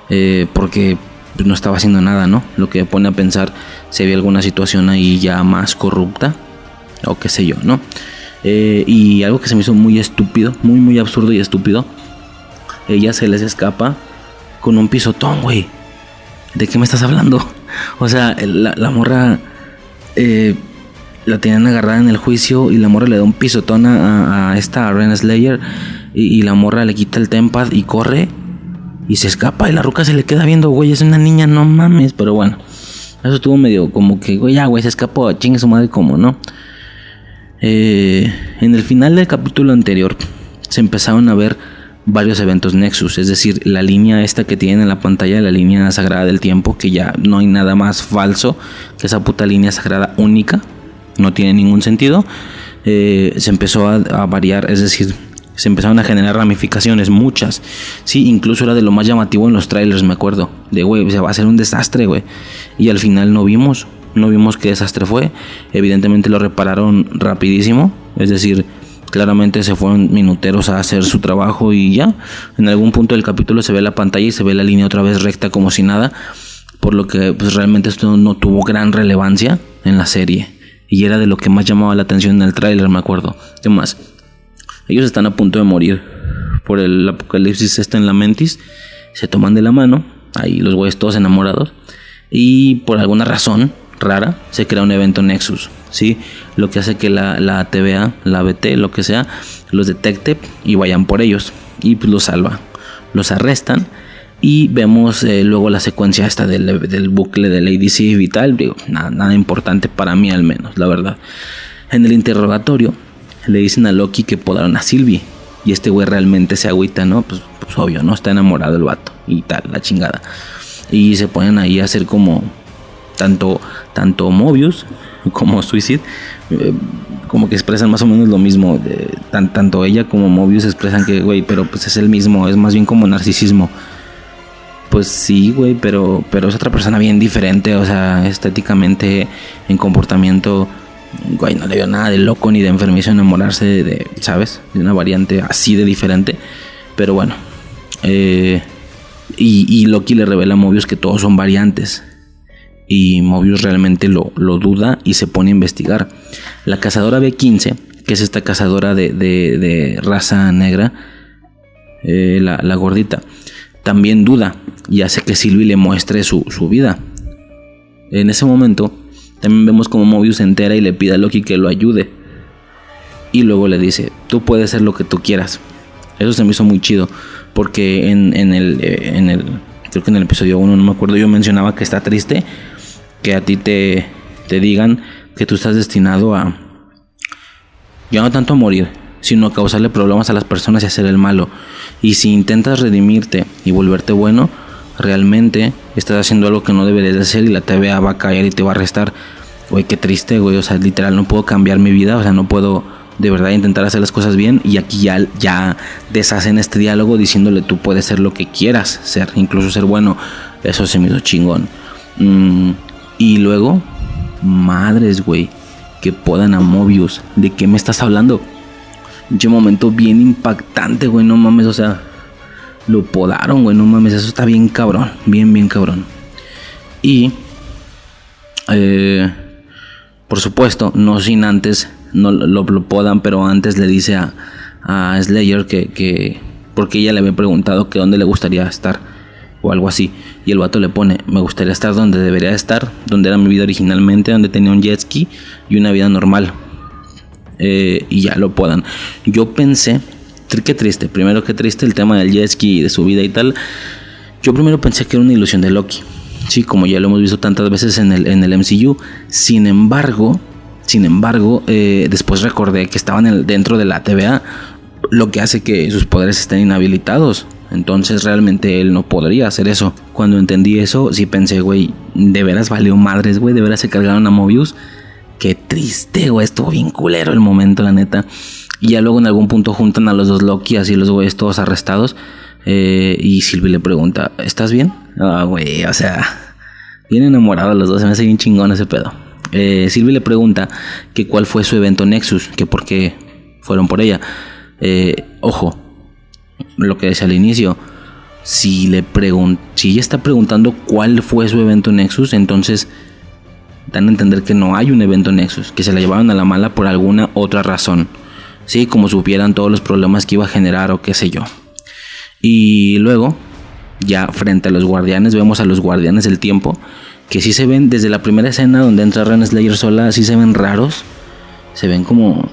A: Eh, porque pues, no estaba haciendo nada, ¿no? Lo que pone a pensar si había alguna situación ahí ya más corrupta. O qué sé yo, ¿no? Eh, y algo que se me hizo muy estúpido, muy, muy absurdo y estúpido. Ella se les escapa con un pisotón, güey. ¿De qué me estás hablando? O sea, la, la morra eh, la tenían agarrada en el juicio y la morra le da un pisotón a, a esta Ren Slayer y, la morra le quita el tempad y corre y se escapa y la ruca se le queda viendo, güey, es una niña, no mames, pero bueno. Eso estuvo medio como que, güey, ya, güey, se escapó, chingue su madre, como, ¿no? Eh, en el final del capítulo anterior se empezaron a ver varios eventos Nexus, es decir, la línea esta que tienen en la pantalla, la línea sagrada del tiempo, que ya no hay nada más falso que esa puta línea sagrada única, no tiene ningún sentido, eh, se empezó a, variar, es decir, se empezaron a generar ramificaciones, muchas. Sí, incluso era de lo más llamativo en los trailers, me acuerdo. De, güey, se va a hacer un desastre, güey. Y al final no vimos, no vimos qué desastre fue. Evidentemente lo repararon rapidísimo, es decir, claramente se fueron minuteros a hacer su trabajo y ya. En algún punto del capítulo se ve la pantalla y se ve la línea otra vez recta como si nada. Por lo que pues realmente esto no tuvo gran relevancia en la serie. Y era de lo que más llamaba la atención en el tráiler, me acuerdo. ¿Qué más? Ellos están a punto de morir por el apocalipsis está en la. Se toman de la mano, ahí los güeyes todos enamorados. Y por alguna razón rara se crea un evento Nexus. ¿sí? Lo que hace que la, la TVA, la BT, lo que sea, los detecte y vayan por ellos. Y pues los salva. Los arrestan y vemos eh, luego la secuencia esta del, del, bucle del ADC y tal. Digo, nada, nada importante para mí al menos, la verdad. En el interrogatorio le dicen a Loki que podaron a Sylvie. Y este güey realmente se agüita, ¿no? Pues, pues, obvio, ¿no? Está enamorado el vato y tal, la chingada. Y se ponen ahí a hacer como tanto, tanto Mobius como Suicide. Eh, como que expresan más o menos lo mismo. De, tan, tanto ella como Mobius expresan que, güey, pero pues es el mismo, es más bien como narcisismo. Pues sí, güey, pero, pero es otra persona bien diferente, o sea, estéticamente, en comportamiento, güey, no le veo nada de loco ni de enfermizo enamorarse de, ¿sabes? De una variante así de diferente. Pero bueno, eh, y, Loki le revela a Mobius que todos son variantes. y Mobius realmente lo, lo duda y se pone a investigar. La cazadora B15, que es esta cazadora de, de- de raza negra, eh, la, la gordita, también duda y hace que Sylvie le muestre su, su vida. En ese momento, también vemos como Mobius se entera y le pide a Loki que lo ayude. Y luego le dice, tú puedes ser lo que tú quieras. Eso se me hizo muy chido. Porque en, en el, eh, en el, creo que en el episodio 1, no me acuerdo, yo mencionaba que está triste que a ti te, te digan que tú estás destinado a, ya no tanto a morir, sino causarle problemas a las personas y hacer el malo. Y si intentas redimirte y volverte bueno, realmente estás haciendo algo que no deberías de hacer y la TVA va a caer y te va a arrestar. Güey, qué triste, güey. O sea, literal, no puedo cambiar mi vida. O sea, no puedo de verdad intentar hacer las cosas bien. Y aquí ya, ya deshacen este diálogo diciéndole tú puedes ser lo que quieras ser, incluso ser bueno. Eso se me hizo chingón. Mm, y luego, madres, güey, que podan a Mobius. ¿De qué me estás hablando? Pinche momento bien impactante, güey, no mames, o sea, lo podaron, güey, no mames, eso está bien cabrón, bien, bien cabrón. Y, eh, por supuesto, no sin antes, no lo, podan, pero antes le dice a, a Slayer que, que, porque ella le había preguntado que dónde le gustaría estar o algo así. Y el vato le pone, me gustaría estar donde debería estar, donde era mi vida originalmente, donde tenía un jet ski y una vida normal. Eh, y ya lo podan. Yo pensé, qué triste, primero que triste el tema del jet y de su vida y tal. Yo primero pensé que era una ilusión de Loki. Sí, como ya lo hemos visto tantas veces en el, en el MCU. Sin embargo, sin embargo, eh, después recordé que estaban dentro de la TVA, lo que hace que sus poderes estén inhabilitados. Entonces realmente él no podría hacer eso. Cuando entendí eso, sí pensé, güey, de veras valió madres, güey, de veras se cargaron a Mobius. Qué triste, güey, estuvo bien culero el momento, la neta. Y ya luego en algún punto juntan a los dos Loki, así los güeyes todos arrestados. Eh, y Sylvie le pregunta, ¿estás bien? Ah, güey, o sea, bien enamorados los dos, se me hace bien chingón ese pedo. Eh, le pregunta que cuál fue su evento Nexus, que por qué fueron por ella. Eh, ojo, lo que decía al inicio, si le pregun si ella está preguntando cuál fue su evento Nexus, entonces dan a entender que no hay un evento Nexus, que se la llevaron a la mala por alguna otra razón. Sí, como supieran todos los problemas que iba a generar o qué sé yo. Y luego, ya frente a los guardianes, vemos a los guardianes del tiempo, que sí se ven desde la primera escena donde entra Ren Slayer sola, sí se ven raros. Se ven como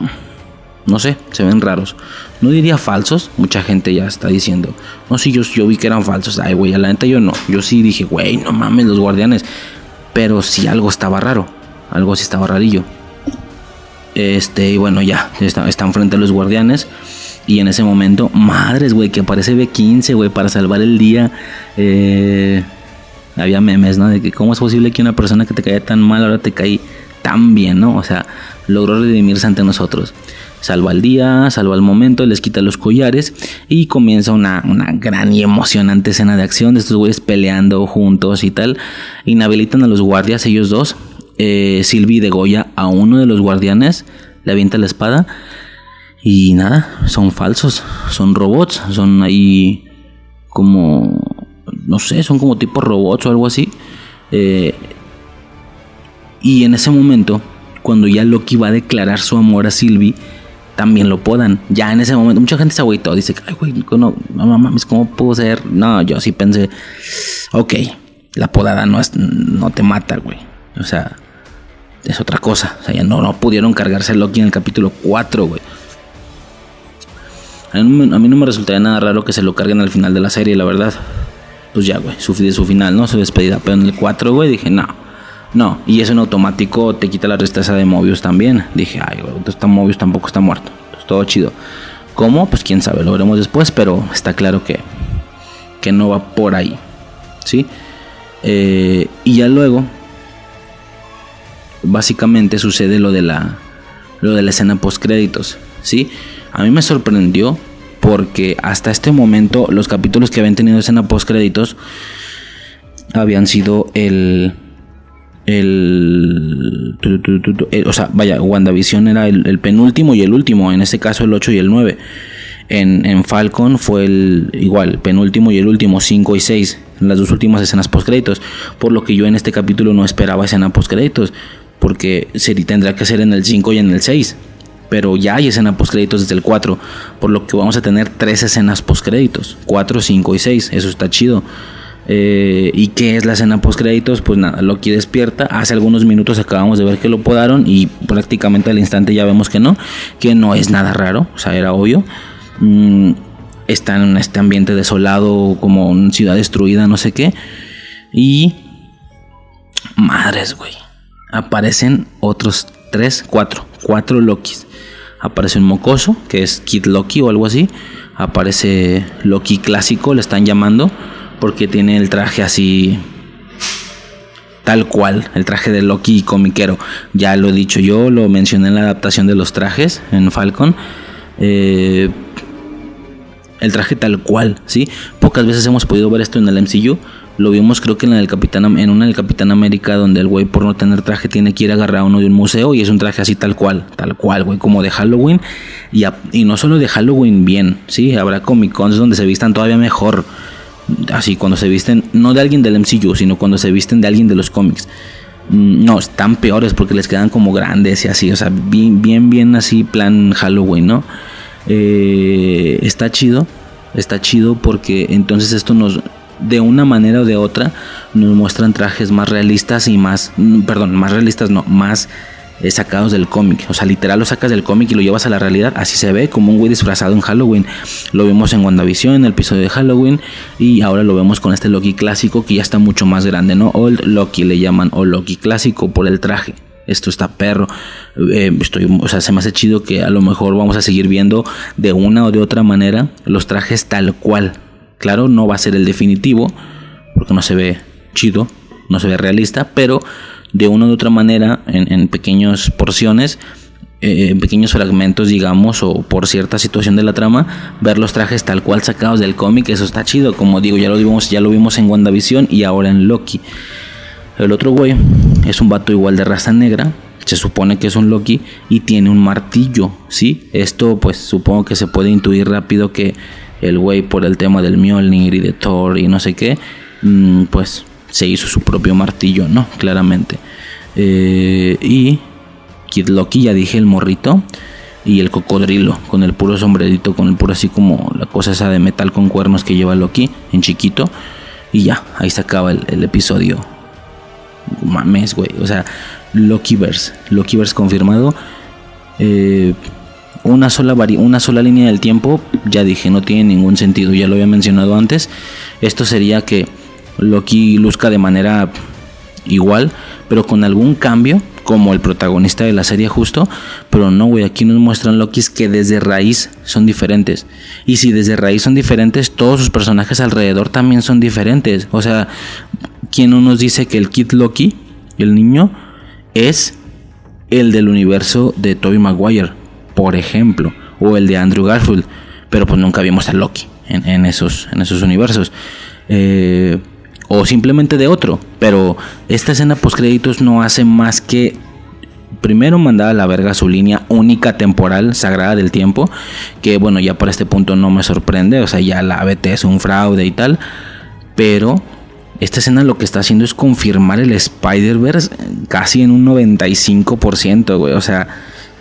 A: no sé, se ven raros. No diría falsos, mucha gente ya está diciendo. No, sí, yo, yo vi que eran falsos. Ay, güey, a la neta yo no. Yo sí dije, güey, no mames, los guardianes. Pero sí algo estaba raro. Algo sí estaba rarillo. Este, y bueno, ya, está- están frente a los guardianes. Y en ese momento, madres, güey, que aparece B15, güey, para salvar el día. Eh, había memes, ¿no? De que cómo es posible que una persona que te caía tan mal ahora te caí tan bien, ¿no? O sea, logró redimirse ante nosotros. Salva el día, salva el momento, les quita los collares y comienza una, una gran y emocionante escena de acción de estos güeyes peleando juntos y tal. Inhabilitan a los guardias, ellos dos. Eh, Sylvie degolla a uno de los guardianes, le avienta la espada y nada, son falsos, son robots, son ahí como, no sé, son como tipo robots o algo así. Eh, y en ese momento, cuando ya Loki va a declarar su amor a Sylvie, también lo podan. Ya en ese momento, mucha gente se agüitó. Dice, ay, güey, no, no mames, ¿cómo pudo ser? No, yo sí pensé, ok, la podada no, es, no te mata, güey. O sea, es otra cosa. O sea, ya no, no pudieron cargarse Loki en el capítulo 4, güey. A mí, no me- resultaría nada raro que se lo carguen al final de la serie, la verdad. Pues ya, güey, su, su final, ¿no? Su despedida. Pero en el 4, güey, dije, no. No, y eso en automático te quita la resteza de Mobius también. Dije, ay, entonces Mobius tampoco está muerto. Entonces todo chido. ¿Cómo? Pues quién sabe, lo veremos después, pero está claro que, que no va por ahí. ¿Sí? Eh, y ya luego, básicamente sucede lo de la, lo de la escena post créditos. ¿Sí? A mí me sorprendió porque hasta este momento los capítulos que habían tenido escena post créditos habían sido el el, tu, tu, tu, el- o sea, vaya, WandaVision era el, el penúltimo y el último, en este caso el 8 y el 9. En, en Falcon fue el igual, penúltimo y el último, 5 y 6, las dos últimas escenas post créditos, por lo que yo en este capítulo no esperaba escena post créditos, porque sería, tendrá que ser en el 5 y en el 6, pero ya hay escena post créditos desde el 4, por lo que vamos a tener tres escenas post créditos, 4, 5 y 6, eso está chido. Eh, ¿Y qué es la escena post créditos? Pues nada, Loki despierta. Hace algunos minutos acabamos de ver que lo podaron y prácticamente al instante ya vemos que no, que no es nada raro, o sea, era obvio. Mm, está en este ambiente desolado, como una ciudad destruida, no sé qué. Y. Madres, güey. Aparecen otros tres, cuatro, cuatro Lokis. Aparece un mocoso, que es Kid Loki o algo así. Aparece Loki clásico, le están llamando porque tiene el traje así tal cual, el traje de Loki comiquero. Ya lo he dicho yo, lo mencioné en la adaptación de los trajes en Falcon. Eh, el traje tal cual, ¿sí? Pocas veces hemos podido ver esto en el MCU. Lo vimos creo que en, el Capitán, en una del Capitán América donde el güey por no tener traje tiene que ir a agarrar a uno de un museo y es un traje así tal cual, tal cual, güey, como de Halloween. Y, y no solo de Halloween bien, ¿sí? Habrá Comic Cons donde se vistan todavía mejor así cuando se visten, no de alguien del MCU, sino cuando se visten de alguien de los cómics. Mm, no, están peores porque les quedan como grandes y así, o sea, bien, bien, bien así, plan Halloween, ¿no? Eh, está chido, está chido porque entonces esto nos, de una manera o de otra, nos muestran trajes más realistas y más, mm, perdón, más realistas no, más eh, sacados del cómic. O sea, literal lo sacas del cómic y lo llevas a la realidad. Así se ve como un güey disfrazado en Halloween. Lo vimos en WandaVision, en el episodio de Halloween. Y ahora lo vemos con este Loki clásico que ya está mucho más grande, ¿no? Old Loki le llaman, o Loki clásico por el traje. Esto está perro. Eh, estoy, o sea, se me hace chido que a lo mejor vamos a seguir viendo de una o de otra manera los trajes tal cual. Claro, no va a ser el definitivo, porque no se ve chido, no se ve realista, pero de una u otra manera en, en pequeñas porciones eh, en pequeños fragmentos, digamos, o por cierta situación de la trama, ver los trajes tal cual sacados del cómic, eso está chido. Como digo, ya lo vimos, ya lo vimos en WandaVision y ahora en Loki. El otro güey es un vato igual de raza negra, se supone que es un Loki y tiene un martillo, ¿sí? Esto pues supongo que se puede intuir rápido que el güey por el tema del Mjolnir y de Thor y no sé qué, mm, pues se hizo su propio martillo, ¿no? Claramente. Eh, y Kid Loki, ya dije, el morrito. Y el cocodrilo, con el puro sombrerito, con el puro así como la cosa esa de metal con cuernos que lleva Loki en chiquito. Y ya, ahí se acaba el, episodio. Mames, güey. O sea, Lokiverse. Lokiverse confirmado. Eh, una sola una sola línea del tiempo, ya dije, no tiene ningún sentido, ya lo había mencionado antes. Esto sería que Loki luzca de manera igual, pero con algún cambio, como el protagonista de la serie justo, pero no, güey, aquí nos muestran Lokis que desde raíz son diferentes. Y si desde raíz son diferentes, todos sus personajes alrededor también son diferentes. O sea, ¿quién no nos dice que el Kid Loki, el niño, es el del universo de Tobey Maguire, por ejemplo, o el de Andrew Garfield, pero pues nunca vimos a Loki en, esos, en esos universos. Eh, o simplemente de otro. Pero esta escena post créditos no hace más que primero mandar a la verga su línea única temporal sagrada del tiempo, que bueno, ya por este punto no me sorprende, o sea, ya la ABT es un fraude y tal, pero esta escena lo que está haciendo es confirmar el Spider-Verse casi en un 95%, güey, o sea,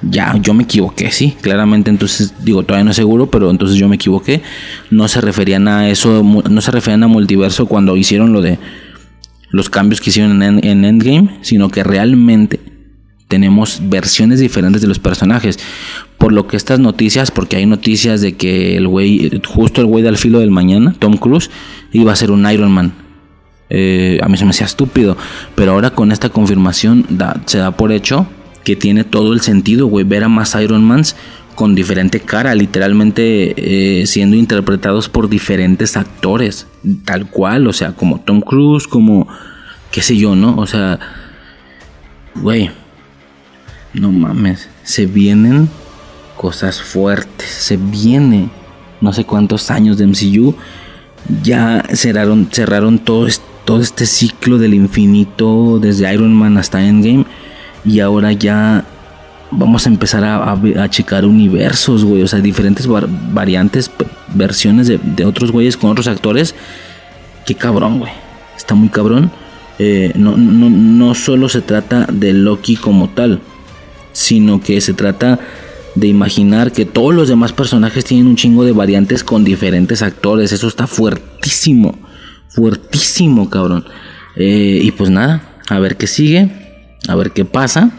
A: ya yo me equivoqué, sí, claramente entonces digo, todavía no es seguro, pero entonces yo me equivoqué. No se referían a eso, no se referían a multiverso cuando hicieron lo de los cambios que hicieron en, en Endgame, sino que realmente tenemos versiones diferentes de los personajes. Por lo que estas noticias, porque hay noticias de que el güey, justo el güey del filo del mañana, Tom Cruise, iba a ser un Iron Man. Eh, a mí se me hacía estúpido, pero ahora con esta confirmación se da por hecho que tiene todo el sentido, güey, ver a más Iron Mans con diferente cara, literalmente eh, siendo interpretados por diferentes actores, tal cual, o sea, como Tom Cruise, como, qué sé yo, ¿no? O sea, güey, no mames, se vienen cosas fuertes, se viene no sé cuántos años de MCU, ya cerraron, cerraron todo, todo este ciclo del infinito, desde Iron Man hasta Endgame y ahora ya vamos a empezar a, a, checar universos, güey. O sea, diferentes variantes, versiones de, de, otros güeyes con otros actores. Qué cabrón, güey. Está muy cabrón. Eh, no, no, no solo se trata de Loki como tal, sino que se trata de imaginar que todos los demás personajes tienen un chingo de variantes con diferentes actores. Eso está fuertísimo. Fuertísimo, cabrón. Eh, y pues nada, a ver qué sigue. A ver qué pasa.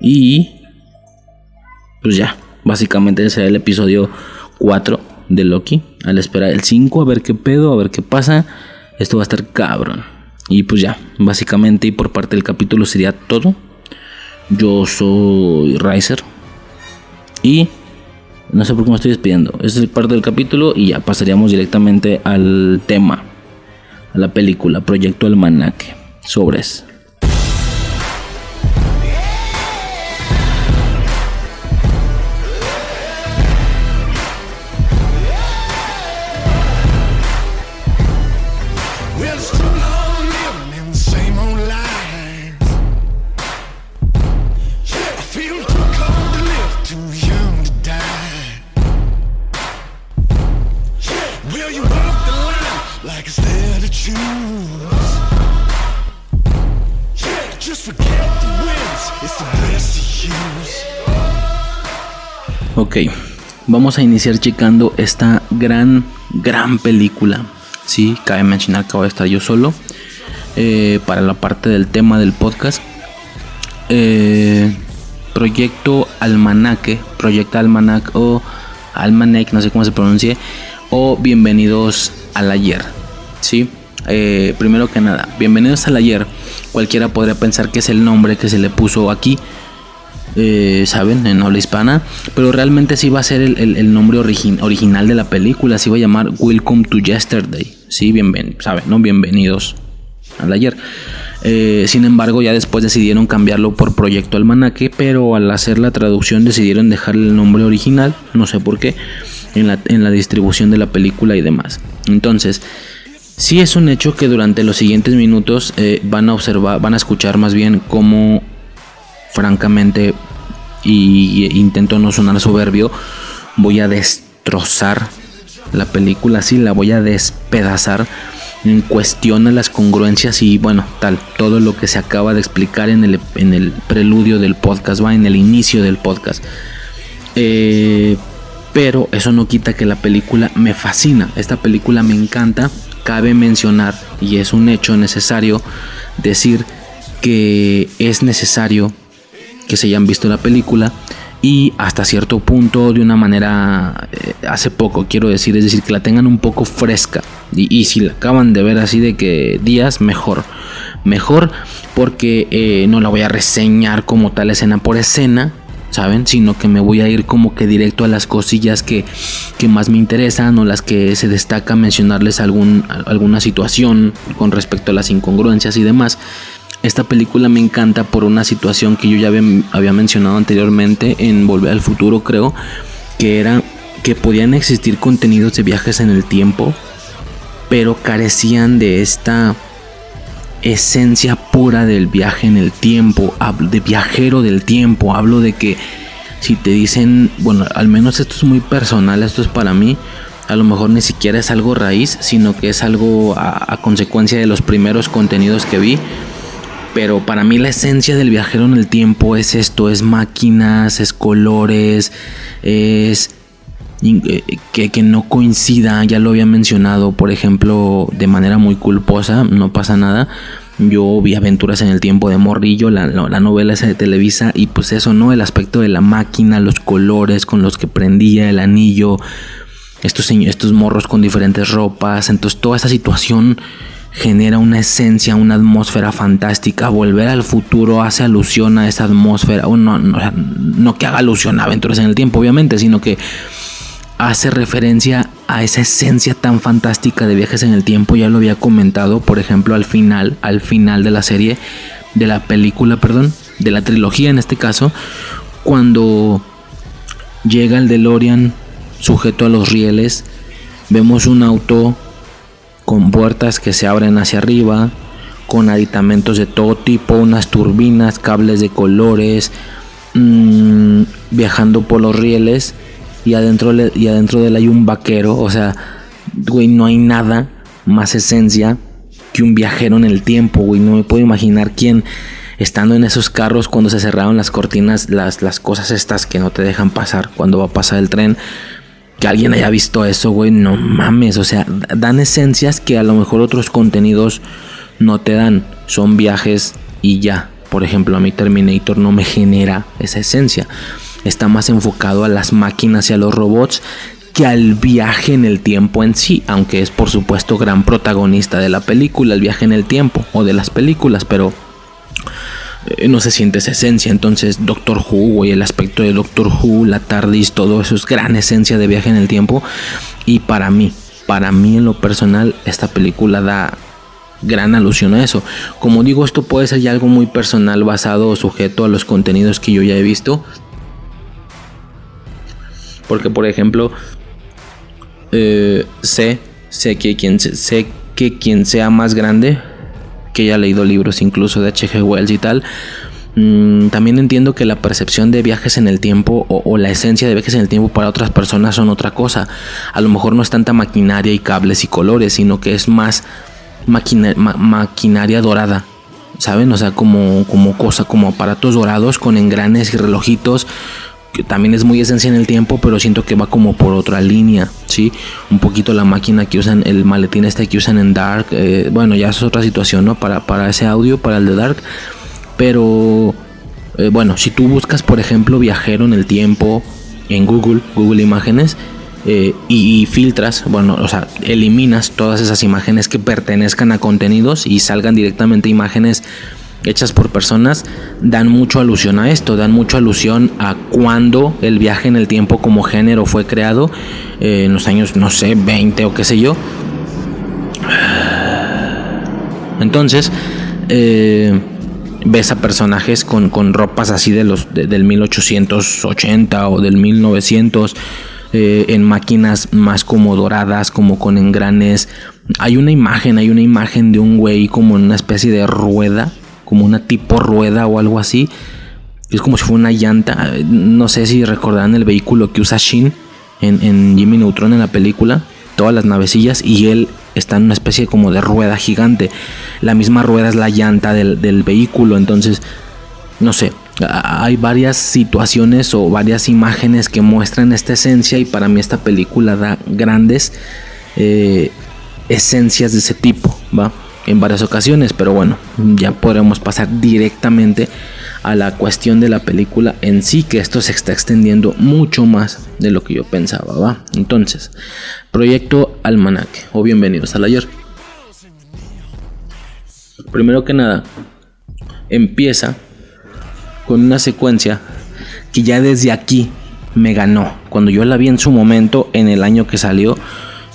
A: Y pues ya, básicamente ese es el episodio 4 de Loki. Al esperar el 5, a ver qué pedo, a ver qué pasa. Esto va a estar cabrón. Y pues ya, básicamente y por parte del capítulo sería todo. Yo soy Riser. Y no sé por qué me estoy despidiendo. Este es el parte del capítulo y ya pasaríamos directamente al tema. A la película, Proyecto Almanaque. Sobres. Ok, vamos a iniciar checando esta gran, gran película. Sí, cabe mencionar que voy a estar yo solo eh, para la parte del tema del podcast. Eh, proyecto Almanaque, Proyecto Almanac o Almanac, no sé cómo se pronuncie, o Bienvenidos al Ayer. Sí, eh, primero que nada, Bienvenidos al Ayer. Cualquiera podría pensar que es el nombre que se le puso aquí eh, ¿saben? En habla hispana. Pero realmente sí va a ser el, nombre original de la película. Se iba a llamar Welcome to Yesterday. Sí, bienven ¿saben? ¿No? Bienvenidos al ayer. Eh, sin embargo, ya después decidieron cambiarlo por Proyecto Almanaque, pero al hacer la traducción decidieron dejarle el nombre original, no sé por qué, en la, en la distribución de la película y demás. Entonces, sí es un hecho que durante los siguientes minutos eh, van a observar, van a escuchar más bien cómo francamente, y intento no sonar soberbio, voy a destrozar la película así, la voy a despedazar en cuestión a las congruencias y bueno, tal, todo lo que se acaba de explicar en el, en el preludio del podcast, va en el inicio del podcast. Eh, pero eso no quita que la película me fascina, esta película me encanta, cabe mencionar y es un hecho necesario decir que es necesario que se hayan visto la película y hasta cierto punto de una manera eh, hace poco quiero decir es decir que la tengan un poco fresca. Y, si la acaban de ver así de que días mejor. Mejor porque eh, no la voy a reseñar como tal escena por escena saben sino que me voy a ir como que directo a las cosillas que, que más me interesan o las que se destaca mencionarles alguna situación con respecto a las incongruencias y demás esta película me encanta por una situación que yo ya había, mencionado anteriormente en Volver al Futuro, creo, que era que podían existir contenidos de viajes en el tiempo, pero carecían de esta esencia pura del viaje en el tiempo, de viajero del tiempo. Hablo de que si te dicen, bueno, al menos esto es muy personal, esto es para mí, a lo mejor ni siquiera es algo raíz, sino que es algo a consecuencia de los primeros contenidos que vi pero para mí la esencia del viajero en el tiempo es esto, es máquinas, es colores, es eh, que, que, no coincida, ya lo había mencionado, por ejemplo, de manera muy culposa, no pasa nada. Yo vi aventuras en el tiempo de Morrillo, la, la, novela esa de Televisa, y pues eso, ¿no? El aspecto de la máquina, los colores con los que prendía el anillo, estos, estos morros con diferentes ropas, entonces toda esa situación genera una esencia, una atmósfera fantástica. Volver al futuro hace alusión a esa atmósfera. No, no, que haga alusión a aventuras en el tiempo, obviamente, sino que hace referencia a esa esencia tan fantástica de viajes en el tiempo. Ya lo había comentado, por ejemplo, al final, al final de la serie, de la película, perdón, de la trilogía en este caso, cuando llega el DeLorean sujeto a los rieles, vemos un auto con puertas que se abren hacia arriba, con aditamentos de todo tipo, unas turbinas, cables de colores, mm, viajando por los rieles y adentro, y adentro de él hay un vaquero. O sea, güey, no hay nada más esencia que un viajero en el tiempo, güey. No me puedo imaginar quién estando en esos carros cuando se cerraron las cortinas, las, las cosas estas que no te dejan pasar cuando va a pasar el tren. Que alguien haya visto eso, güey, no mames. O sea, dan esencias que a lo mejor otros contenidos no te dan. Son viajes y ya. Por ejemplo, a mí Terminator no me genera esa esencia. Está más enfocado a las máquinas y a los robots que al viaje en el tiempo en sí. Aunque es por supuesto gran protagonista de la película, el viaje en el tiempo o de las películas. Pero eh, no se siente esa esencia. Entonces, Doctor Who, güey, el aspecto de Doctor Who, la TARDIS, todo eso es gran esencia de viaje en el tiempo. Y para mí, para mí en lo personal, esta película da gran alusión a eso. Como digo, esto puede ser ya algo muy personal, basado o sujeto a los contenidos que yo ya he visto. Porque, por ejemplo, eh, sé, sé que quien sé que quien sea más grande, que haya leído libros incluso de H.G. Wells y tal, mm, también entiendo que la percepción de viajes en el tiempo o, o la esencia de viajes en el tiempo para otras personas son otra cosa. A lo mejor no es tanta maquinaria y cables y colores, sino que es más maquina- ma- maquinaria dorada. ¿Saben? O sea, como, como cosa, como aparatos dorados con engranes y relojitos también es muy esencia en el tiempo, pero siento que va como por otra línea, ¿sí? Un poquito la máquina que usan, el maletín este que usan en Dark, eh, bueno, ya es otra situación, ¿no? Para, para ese audio, para el de Dark, pero eh, bueno, si tú buscas, por ejemplo, viajero en el tiempo en Google, Google Imágenes, eh, y filtras, bueno, o sea, eliminas todas esas imágenes que pertenezcan a contenidos y salgan directamente imágenes hechas por personas, dan mucho alusión a esto, dan mucho alusión a cuando el viaje en el tiempo como género fue creado, eh, en los años, no sé, 20 o qué sé yo. Entonces, eh, ves a personajes con, con ropas así de los de- del 1880 o del 1900 eh, en máquinas más como doradas, como con engranes. Hay una imagen, hay una imagen de un güey como en una especie de rueda, como una tipo rueda o algo así. Es como si fuera una llanta. No sé si recordarán el vehículo que usa Shin en, en Jimmy Neutron en la película. Todas las navecillas y él está en una especie como de rueda gigante. La misma rueda es la llanta del, del vehículo. Entonces, no sé. Hay varias situaciones o varias imágenes que muestran esta esencia y para mí esta película da grandes eh, esencias de ese tipo, ¿va? En varias ocasiones, pero bueno, ya podremos pasar directamente a la cuestión de la película en sí, que esto se está extendiendo mucho más de lo que yo pensaba, ¿va? Entonces, Proyecto Almanaque, o bienvenidos al ayer. Primero que nada, empieza con una secuencia que ya desde aquí me ganó. Cuando yo la vi en su momento, en el año que salió,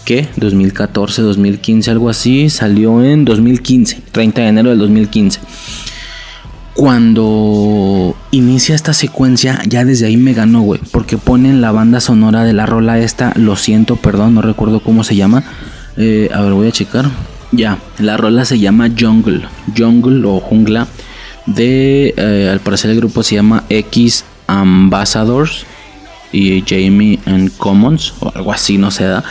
A: ¿qué? 2014, 2015, algo así, salió en 2015, 30 de enero del 2015. Cuando inicia esta secuencia, ya desde ahí me ganó, güey, porque ponen la banda sonora de la rola esta, lo siento, perdón, no recuerdo cómo se llama. Eh, a ver, voy a checar. Ya, la rola se llama Jungle, Jungle o Jungla de, eh, al parecer el grupo se llama X Ambassadors y Jamie and Commons o algo así, no se da.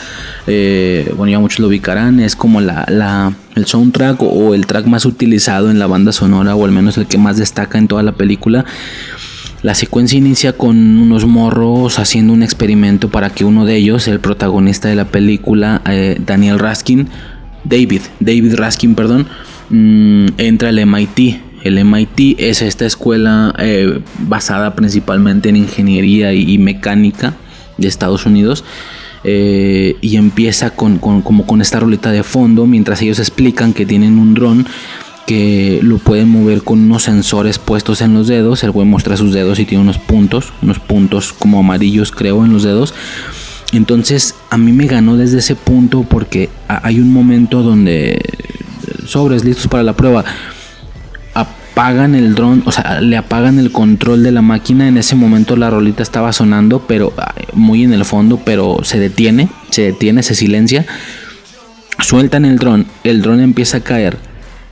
A: Eh, bueno, ya muchos lo ubicarán. Es como la, la- el soundtrack o, el track más utilizado en la banda sonora o al menos el que más destaca en toda la película. La secuencia inicia con unos morros haciendo un experimento para que uno de ellos, el protagonista de la película, eh, Daniel Raskin, David, David Raskin, perdón, mm, entra al MIT. El MIT es esta escuela eh, basada principalmente en ingeniería y, mecánica de Estados Unidos. eh, y empieza con, con- como con esta roleta de fondo mientras ellos explican que tienen un dron que lo pueden mover con unos sensores puestos en los dedos. El güey muestra sus dedos y tiene unos puntos, unos puntos como amarillos creo en los dedos. Entonces a mí me ganó desde ese punto porque hay un momento donde sobres listos para la prueba apagan el dron, o sea, le apagan el control de la máquina. En ese momento la rolita estaba sonando, pero ah, muy en el fondo, pero se detiene, se detiene, se silencia. Sueltan el dron, el dron empieza a caer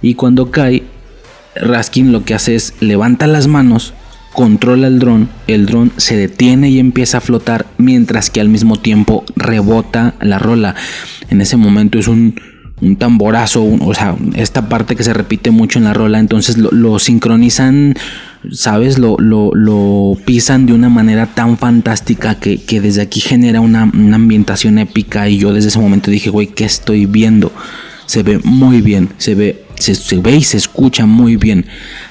A: y cuando cae, Raskin lo que hace es levanta las manos controla el dron, el dron se detiene y empieza a flotar mientras que al mismo tiempo rebota la rola. En ese momento es un, un tamborazo, o sea, esta parte que se repite mucho en la rola, entonces lo, sincronizan, ¿sabes? Lo, lo, pisan de una manera tan fantástica que, desde aquí genera una, ambientación épica y yo desde ese momento dije, güey, ¿qué estoy viendo? Se ve muy bien, se ve, se, ve y se escucha muy bien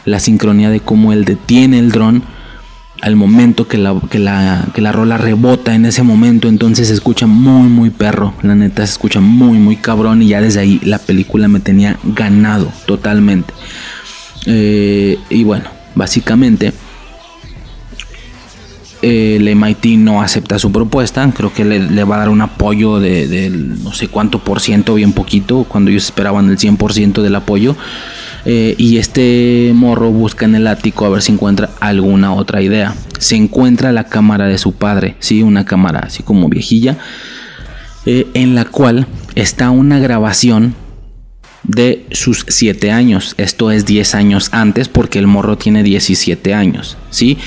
A: la sincronía de cómo él detiene el dron al momento que la, que la, que la rola rebota en ese momento, entonces se escucha muy, muy perro. La neta se escucha muy, muy cabrón. Y ya desde ahí la película me tenía ganado totalmente. Eh, y bueno, básicamente el MIT no acepta su propuesta. Creo que le, va a dar un apoyo de, no sé cuánto por ciento, bien poquito, cuando ellos esperaban el 100% del apoyo. Eh, y este morro busca en el ático a ver si encuentra alguna otra idea. Se encuentra la cámara de su padre, sí, una cámara así como viejilla, eh, en la cual está una grabación de sus 7 años. Esto es 10 años antes porque el morro tiene 17 años, ¿sí?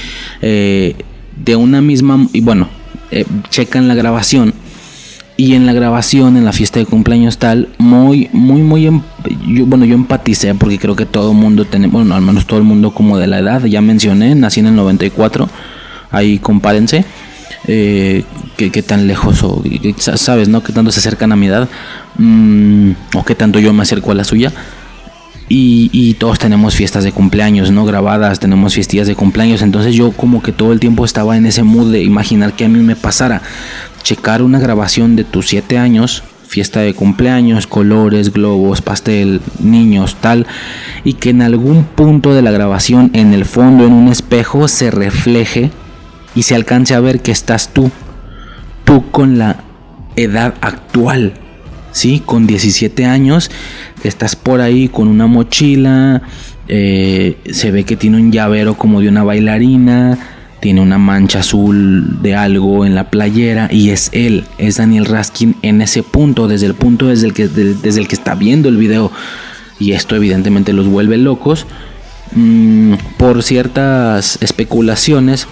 A: Eh, de una misma, y bueno, checan la grabación y en la grabación, en la fiesta de cumpleaños tal, muy, muy, muy, em, yo, bueno, yo empaticé porque creo que todo el mundo tenemos, bueno, al menos todo el mundo como de la edad, ya mencioné, nací en el 94, ahí compárense, eh, que, tan lejos o, sabes, ¿no? Que tanto se acercan a mi edad, mm, o que tanto yo me acerco a la suya. Y, y, todos tenemos fiestas de cumpleaños, ¿no? Grabadas, tenemos fiestillas de cumpleaños. Entonces yo como que todo el tiempo estaba en ese mood de imaginar que a mí me pasara checar una grabación de tus 7 años, fiesta de cumpleaños, colores, globos, pastel, niños, tal, y que en algún punto de la grabación, en el fondo, en un espejo, se refleje y se alcance a ver que estás tú, tú con la edad actual, ¿sí? Con 17 años, que estás por ahí con una mochila, eh, se ve que tiene un llavero como de una bailarina, tiene una mancha azul de algo en la playera y es él, es Daniel Raskin en ese punto, desde el punto desde el que, desde el que está viendo el video. Y esto evidentemente los vuelve locos. Mm, por ciertas especulaciones,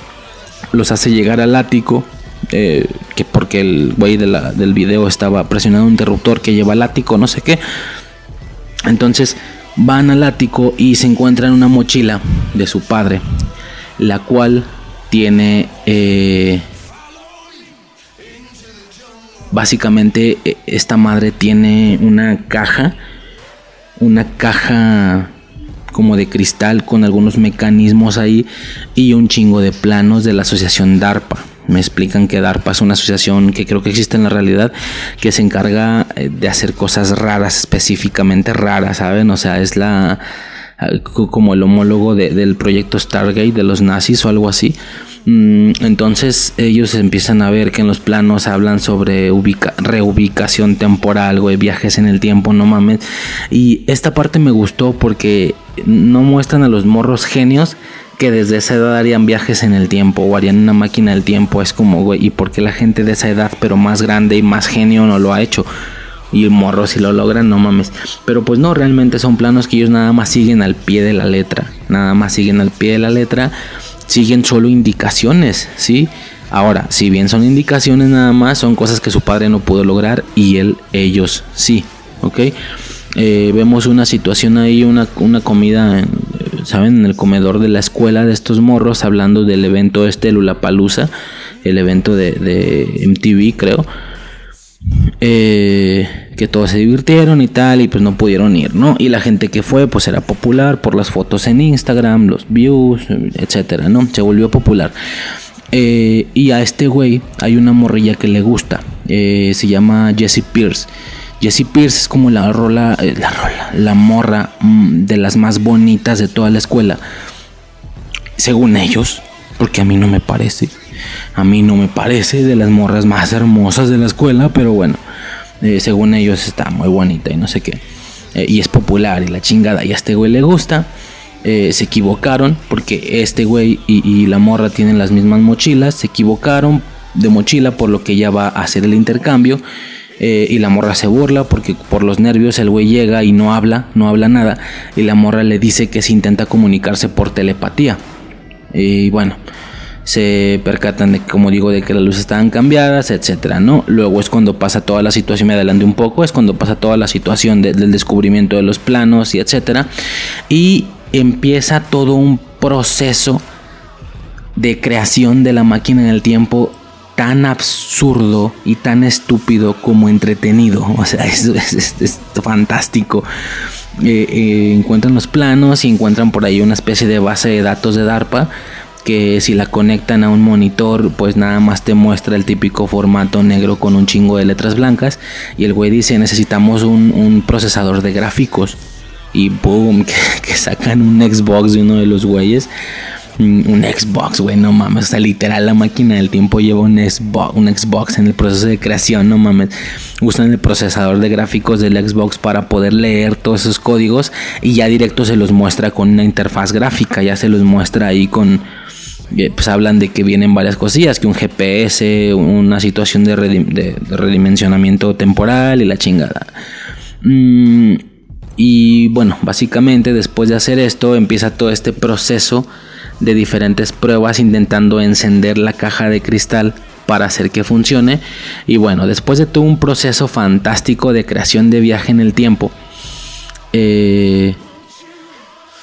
A: los hace llegar al ático. Eh, que porque el güey de del video estaba presionando un interruptor que lleva al ático, no sé qué. Entonces van al ático y se encuentran una mochila de su padre, la cual tiene eh, básicamente e, esta madre tiene una caja una caja como de cristal con algunos mecanismos ahí y un chingo de planos de la asociación DARPA. Me explican que DARPA es una asociación que creo que existe en la realidad que se encarga eh, de hacer cosas raras, específicamente raras, ¿saben? O sea, es la como el homólogo del proyecto Stargate de los nazis o algo así. Mm, entonces ellos empiezan a ver que en los planos hablan sobre reubicación temporal, de viajes en el tiempo, no mames. Y esta parte me gustó porque no muestran a los morros genios que desde esa edad harían viajes en el tiempo o harían una máquina del tiempo. Es como, güey, ¿y por qué la gente de esa edad, pero más grande y más genio, no lo ha hecho? Y el morro si lo logran, no mames. Pero pues no, realmente son planos que ellos nada más siguen al pie de la letra. Nada más siguen al pie de la letra. Siguen solo indicaciones, ¿sí? Ahora, si bien son indicaciones nada más, son cosas que su padre no pudo lograr y él, ellos sí, ¿ok? Eh, vemos una situación ahí, una, una comida, en, ¿saben? En el comedor de la escuela de estos morros, hablando del evento este, Lulapalooza, el evento de, de MTV, creo eh, que todos se divirtieron y tal, y pues no pudieron ir, ¿no? Y la gente que fue, pues era popular por las fotos en Instagram, los views, etcétera, ¿no? Se volvió popular. Eh, y a este güey hay una morrilla que le gusta, eh, se llama Jessie Pierce. Jessie Pierce es como la rola, la rola, la morra mm, de las más bonitas de toda la escuela, según ellos, porque a mí no me parece. A mí no me parece de las morras más hermosas de la escuela, pero bueno, eh, según ellos está muy bonita y no sé qué. Eh, y es popular y la chingada. Y a este güey le gusta. Eh, se equivocaron porque este güey y, la morra tienen las mismas mochilas. Se equivocaron de mochila por lo que ella va a hacer el intercambio. y la morra se burla porque por los nervios el güey llega y no habla, no habla nada. Y la morra le dice que se intenta comunicarse por telepatía. Y bueno, se percatan de, como digo, de que las luces estaban cambiadas, etcétera, ¿no? Luego es cuando pasa toda la situación, me adelanté un poco, es cuando pasa toda la situación del descubrimiento de los planos y etcétera. Y empieza todo un proceso de creación de la máquina en el tiempo tan absurdo y tan estúpido como entretenido. O sea, es, fantástico. Eh, eh, encuentran los planos y encuentran por ahí una especie de base de datos de DARPA que si la conectan a un monitor pues nada más te muestra el típico formato negro con un chingo de letras blancas y el güey dice necesitamos un, procesador de gráficos y boom que, sacan un Xbox de uno de los güeyes un Xbox, güey, no mames. O sea, literal, la máquina del tiempo lleva un Xbox, un Xbox en el proceso de creación, no mames. Usan el procesador de gráficos del Xbox para poder leer todos esos códigos y ya directo se los muestra con una interfaz gráfica. Ya se los muestra ahí con, pues hablan de que vienen varias cosillas, que un GPS, una situación de, redimensionamiento temporal y la chingada. Mm, y bueno, básicamente después de hacer esto empieza todo este proceso de diferentes pruebas intentando encender la caja de cristal para hacer que funcione. Y bueno, después de todo un proceso fantástico de creación de viaje en el tiempo, eh,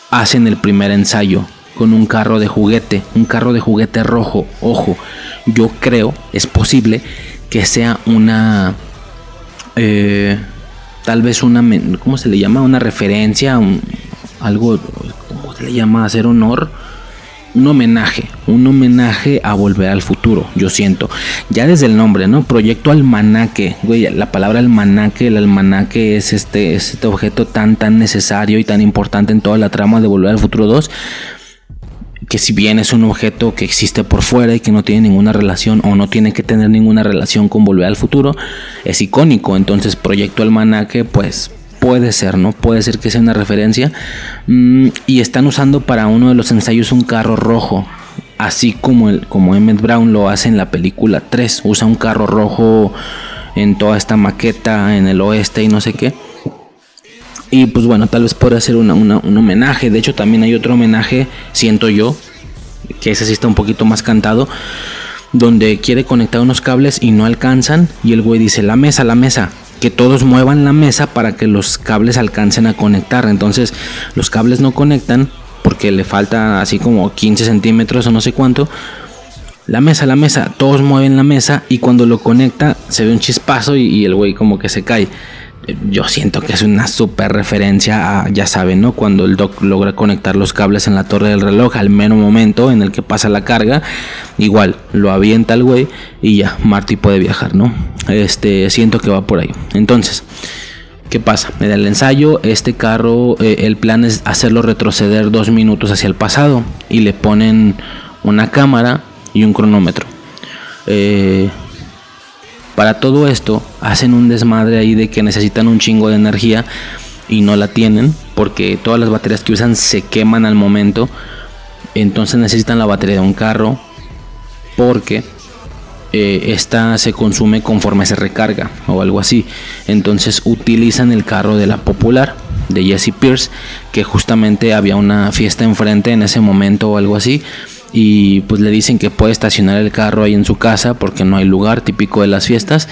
A: hacen el primer ensayo con un carro de juguete, un carro de juguete rojo. Ojo, yo creo, es posible que sea una, eh, tal vez una, ¿cómo se le llama? Una referencia, algo, ¿cómo se le llama? Hacer honor un homenaje, un homenaje a volver al futuro, yo siento. Ya desde el nombre, ¿no? Proyecto Almanaque, güey, la palabra almanaque, el almanaque es este, es este objeto tan, tan necesario y tan importante en toda la trama de Volver al Futuro 2 que si bien es un objeto que existe por fuera y que no tiene ninguna relación o no tiene que tener ninguna relación con Volver al Futuro, es icónico. Entonces Proyecto Almanaque pues puede ser, ¿no? Puede ser que sea una referencia. Mm, y están usando para uno de los ensayos un carro rojo. Así como, el, como Emmett Brown lo hace en la película 3. Usa un carro rojo en toda esta maqueta en el oeste y no sé qué. Y pues bueno, tal vez pueda ser un homenaje. De hecho, también hay otro homenaje, siento yo, que ese sí está un poquito más cantado, donde quiere conectar unos cables y no alcanzan. Y el güey dice, la mesa, la mesa. Que todos muevan la mesa para que los cables alcancen a conectar. Entonces los cables no conectan porque le falta así como 15 centímetros o no sé cuánto. La mesa, la mesa, todos mueven la mesa y cuando lo conecta se ve un chispazo y, el güey como que se cae yo siento que es una super referencia a, ya saben, ¿no? Cuando el Doc logra conectar los cables en la torre del reloj al mero momento en el que pasa la carga, igual lo avienta el güey y ya, Marty puede viajar, ¿no? Este, siento que va por ahí. Entonces, ¿qué pasa? En el ensayo, este carro, eh, el plan es hacerlo retroceder dos minutos hacia el pasado y le ponen una cámara y un cronómetro. Eh, para todo esto hacen un desmadre ahí de que necesitan un chingo de energía y no la tienen porque todas las baterías que usan se queman al momento. Entonces necesitan la batería de un carro porque eh, esta se consume conforme se recarga o algo así. Entonces utilizan el carro de la popular de Jesse Pierce que justamente había una fiesta enfrente en ese momento o algo así y pues le dicen que puede estacionar el carro ahí en su casa porque no hay lugar típico de las fiestas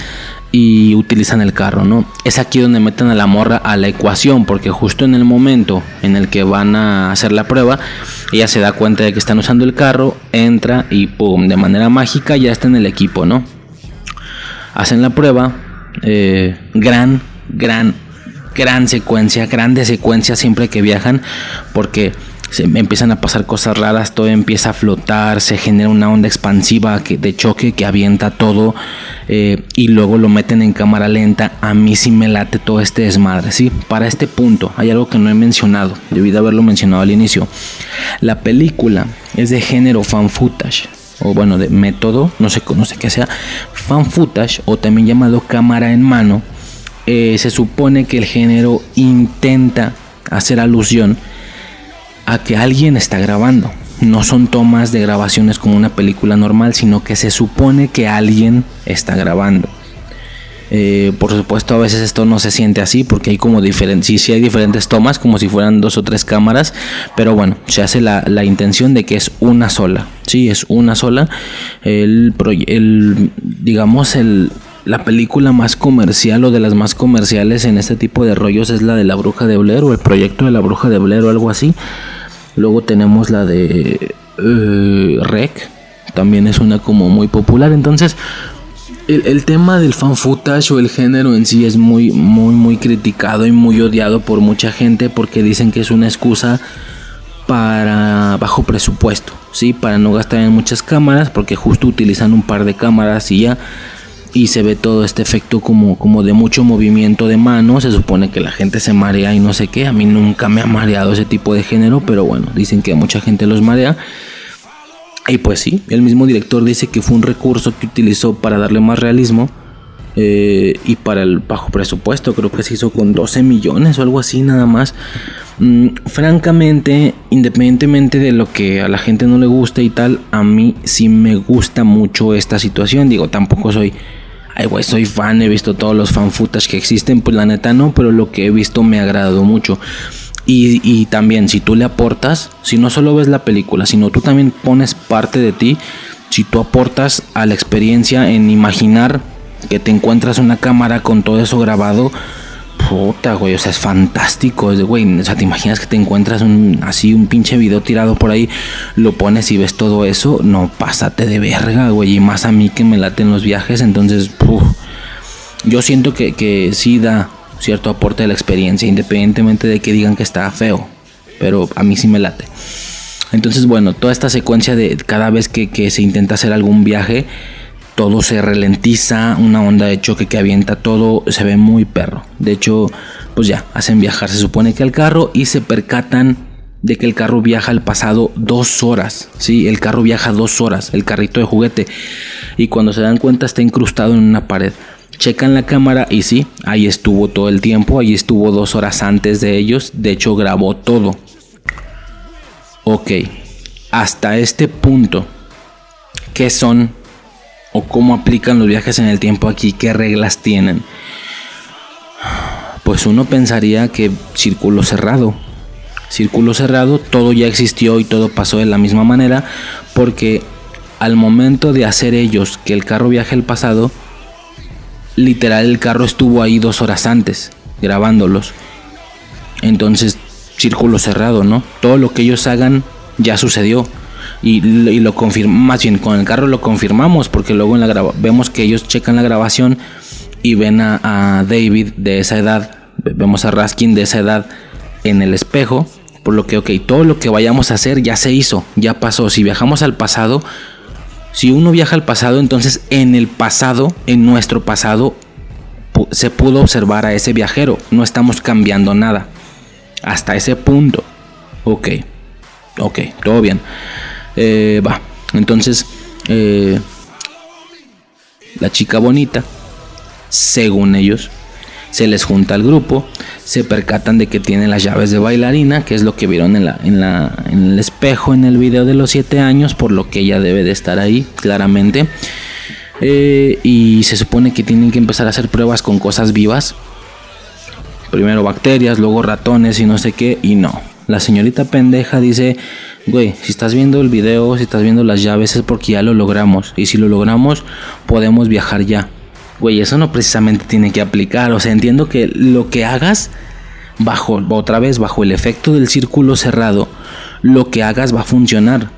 A: y utilizan el carro, ¿no? Es aquí donde meten a la morra a la ecuación porque justo en el momento en el que van a hacer la prueba, ella se da cuenta de que están usando el carro, entra y pum, de manera mágica ya está en el equipo, ¿no? Hacen la prueba, eh, gran, gran, gran secuencia, grande secuencia siempre que viajan porque se empiezan a pasar cosas raras, todo empieza a flotar, se genera una onda expansiva de choque que avienta todo eh, y luego lo meten en cámara lenta. A mí sí me late todo este desmadre, ¿sí? Para este punto hay algo que no he mencionado, debí de haberlo mencionado al inicio. La película es de género fan footage. O bueno, de método, no sé, no sé qué sea, fan footage o también llamado cámara en mano, eh, se supone que el género intenta hacer alusión a que alguien está grabando. No son tomas de grabaciones como una película normal, sino que se supone que alguien está grabando. Eh, por supuesto, a veces esto no se siente así porque hay como diferentes, sí, sí hay diferentes tomas, como si fueran dos o tres cámaras, pero bueno, se hace la, la intención de que es una sola, sí, es una sola. El, el digamos, el, la película más comercial o de las más comerciales en este tipo de rollos es la de la Bruja de Blair o el proyecto de la Bruja de Blair o algo así. Luego tenemos la de eh, Rec, también es una como muy popular. Entonces, el, tema del fan footage o el género en sí es muy, muy, muy criticado y muy odiado por mucha gente porque dicen que es una excusa para bajo presupuesto, ¿sí? Para no gastar en muchas cámaras porque justo utilizan un par de cámaras y ya y se ve todo este efecto como, como de mucho movimiento de manos. Se supone que la gente se marea y no sé qué. A mí nunca me ha mareado ese tipo de género, pero bueno, dicen que mucha gente los marea. Y pues sí, el mismo director dice que fue un recurso que utilizó para darle más realismo. Eh, y para el bajo presupuesto, creo que se hizo con 12 millones o algo así nada más. Mm, francamente, independientemente de lo que a la gente no le guste y tal, a mí sí me gusta mucho esta situación. Digo, tampoco soy ay, güey, soy fan, he visto todos los fan que existen, pues la neta no, pero lo que he visto me ha agradado mucho. Y, también, si tú le aportas, si no solo ves la película, sino tú también pones parte de ti, si tú aportas a la experiencia en imaginar que te encuentras una cámara con todo eso grabado, puta, güey, o sea, es fantástico, güey, o sea, te imaginas que te encuentras un, así un pinche video tirado por ahí, lo pones y ves todo eso, no, pásate de verga, güey, y más a mí que me laten los viajes, entonces, yo siento que, que sí da cierto aporte de la experiencia, independientemente de que digan que está feo, pero a mí sí me late. Entonces, bueno, toda esta secuencia de cada vez que, que se intenta hacer algún viaje, todo se ralentiza, una onda de choque que avienta todo, se ve muy perro. De hecho, pues ya, hacen viajar, se supone que al carro y se percatan de que el carro viaja al pasado dos horas. Sí, el carro viaja dos horas, el carrito de juguete. Y cuando se dan cuenta está incrustado en una pared. Checan la cámara y sí, ahí estuvo todo el tiempo, ahí estuvo dos horas antes de ellos. De hecho, grabó todo. Ok, hasta este punto, ¿qué son o cómo aplican los viajes en el tiempo aquí, qué reglas tienen. Pues uno pensaría que círculo cerrado. Círculo cerrado, todo ya existió y todo pasó de la misma manera porque al momento de hacer ellos que el carro viaje al pasado, literal el carro estuvo ahí dos horas antes grabándolos. Entonces, círculo cerrado, ¿no? Todo lo que ellos hagan ya sucedió y, lo confirmamos, más bien con el carro lo confirmamos porque luego en la vemos que ellos checan la grabación y ven a, David de esa edad, vemos a Raskin de esa edad en el espejo, por lo que, ok, todo lo que vayamos a hacer ya se hizo, ya pasó, si viajamos al pasado, si uno viaja al pasado, entonces en el pasado, en nuestro pasado, se pudo observar a ese viajero, no estamos cambiando nada, hasta ese punto, ok, ok, todo bien. Eh, va, entonces, eh, la chica bonita, según ellos, se les junta al grupo, se percatan de que tiene las llaves de bailarina, que es lo que vieron en, la, en, la, en el espejo en el video de los 7 años, por lo que ella debe de estar ahí, claramente. Eh, y se supone que tienen que empezar a hacer pruebas con cosas vivas. Primero bacterias, luego ratones y no sé qué, y no. La señorita pendeja dice, güey, si estás viendo el video, si estás viendo las llaves es porque ya lo logramos. Y si lo logramos, podemos viajar ya. Güey, eso no precisamente tiene que aplicar. O sea, entiendo que lo que hagas, bajo, otra vez, bajo el efecto del círculo cerrado, lo que hagas va a funcionar.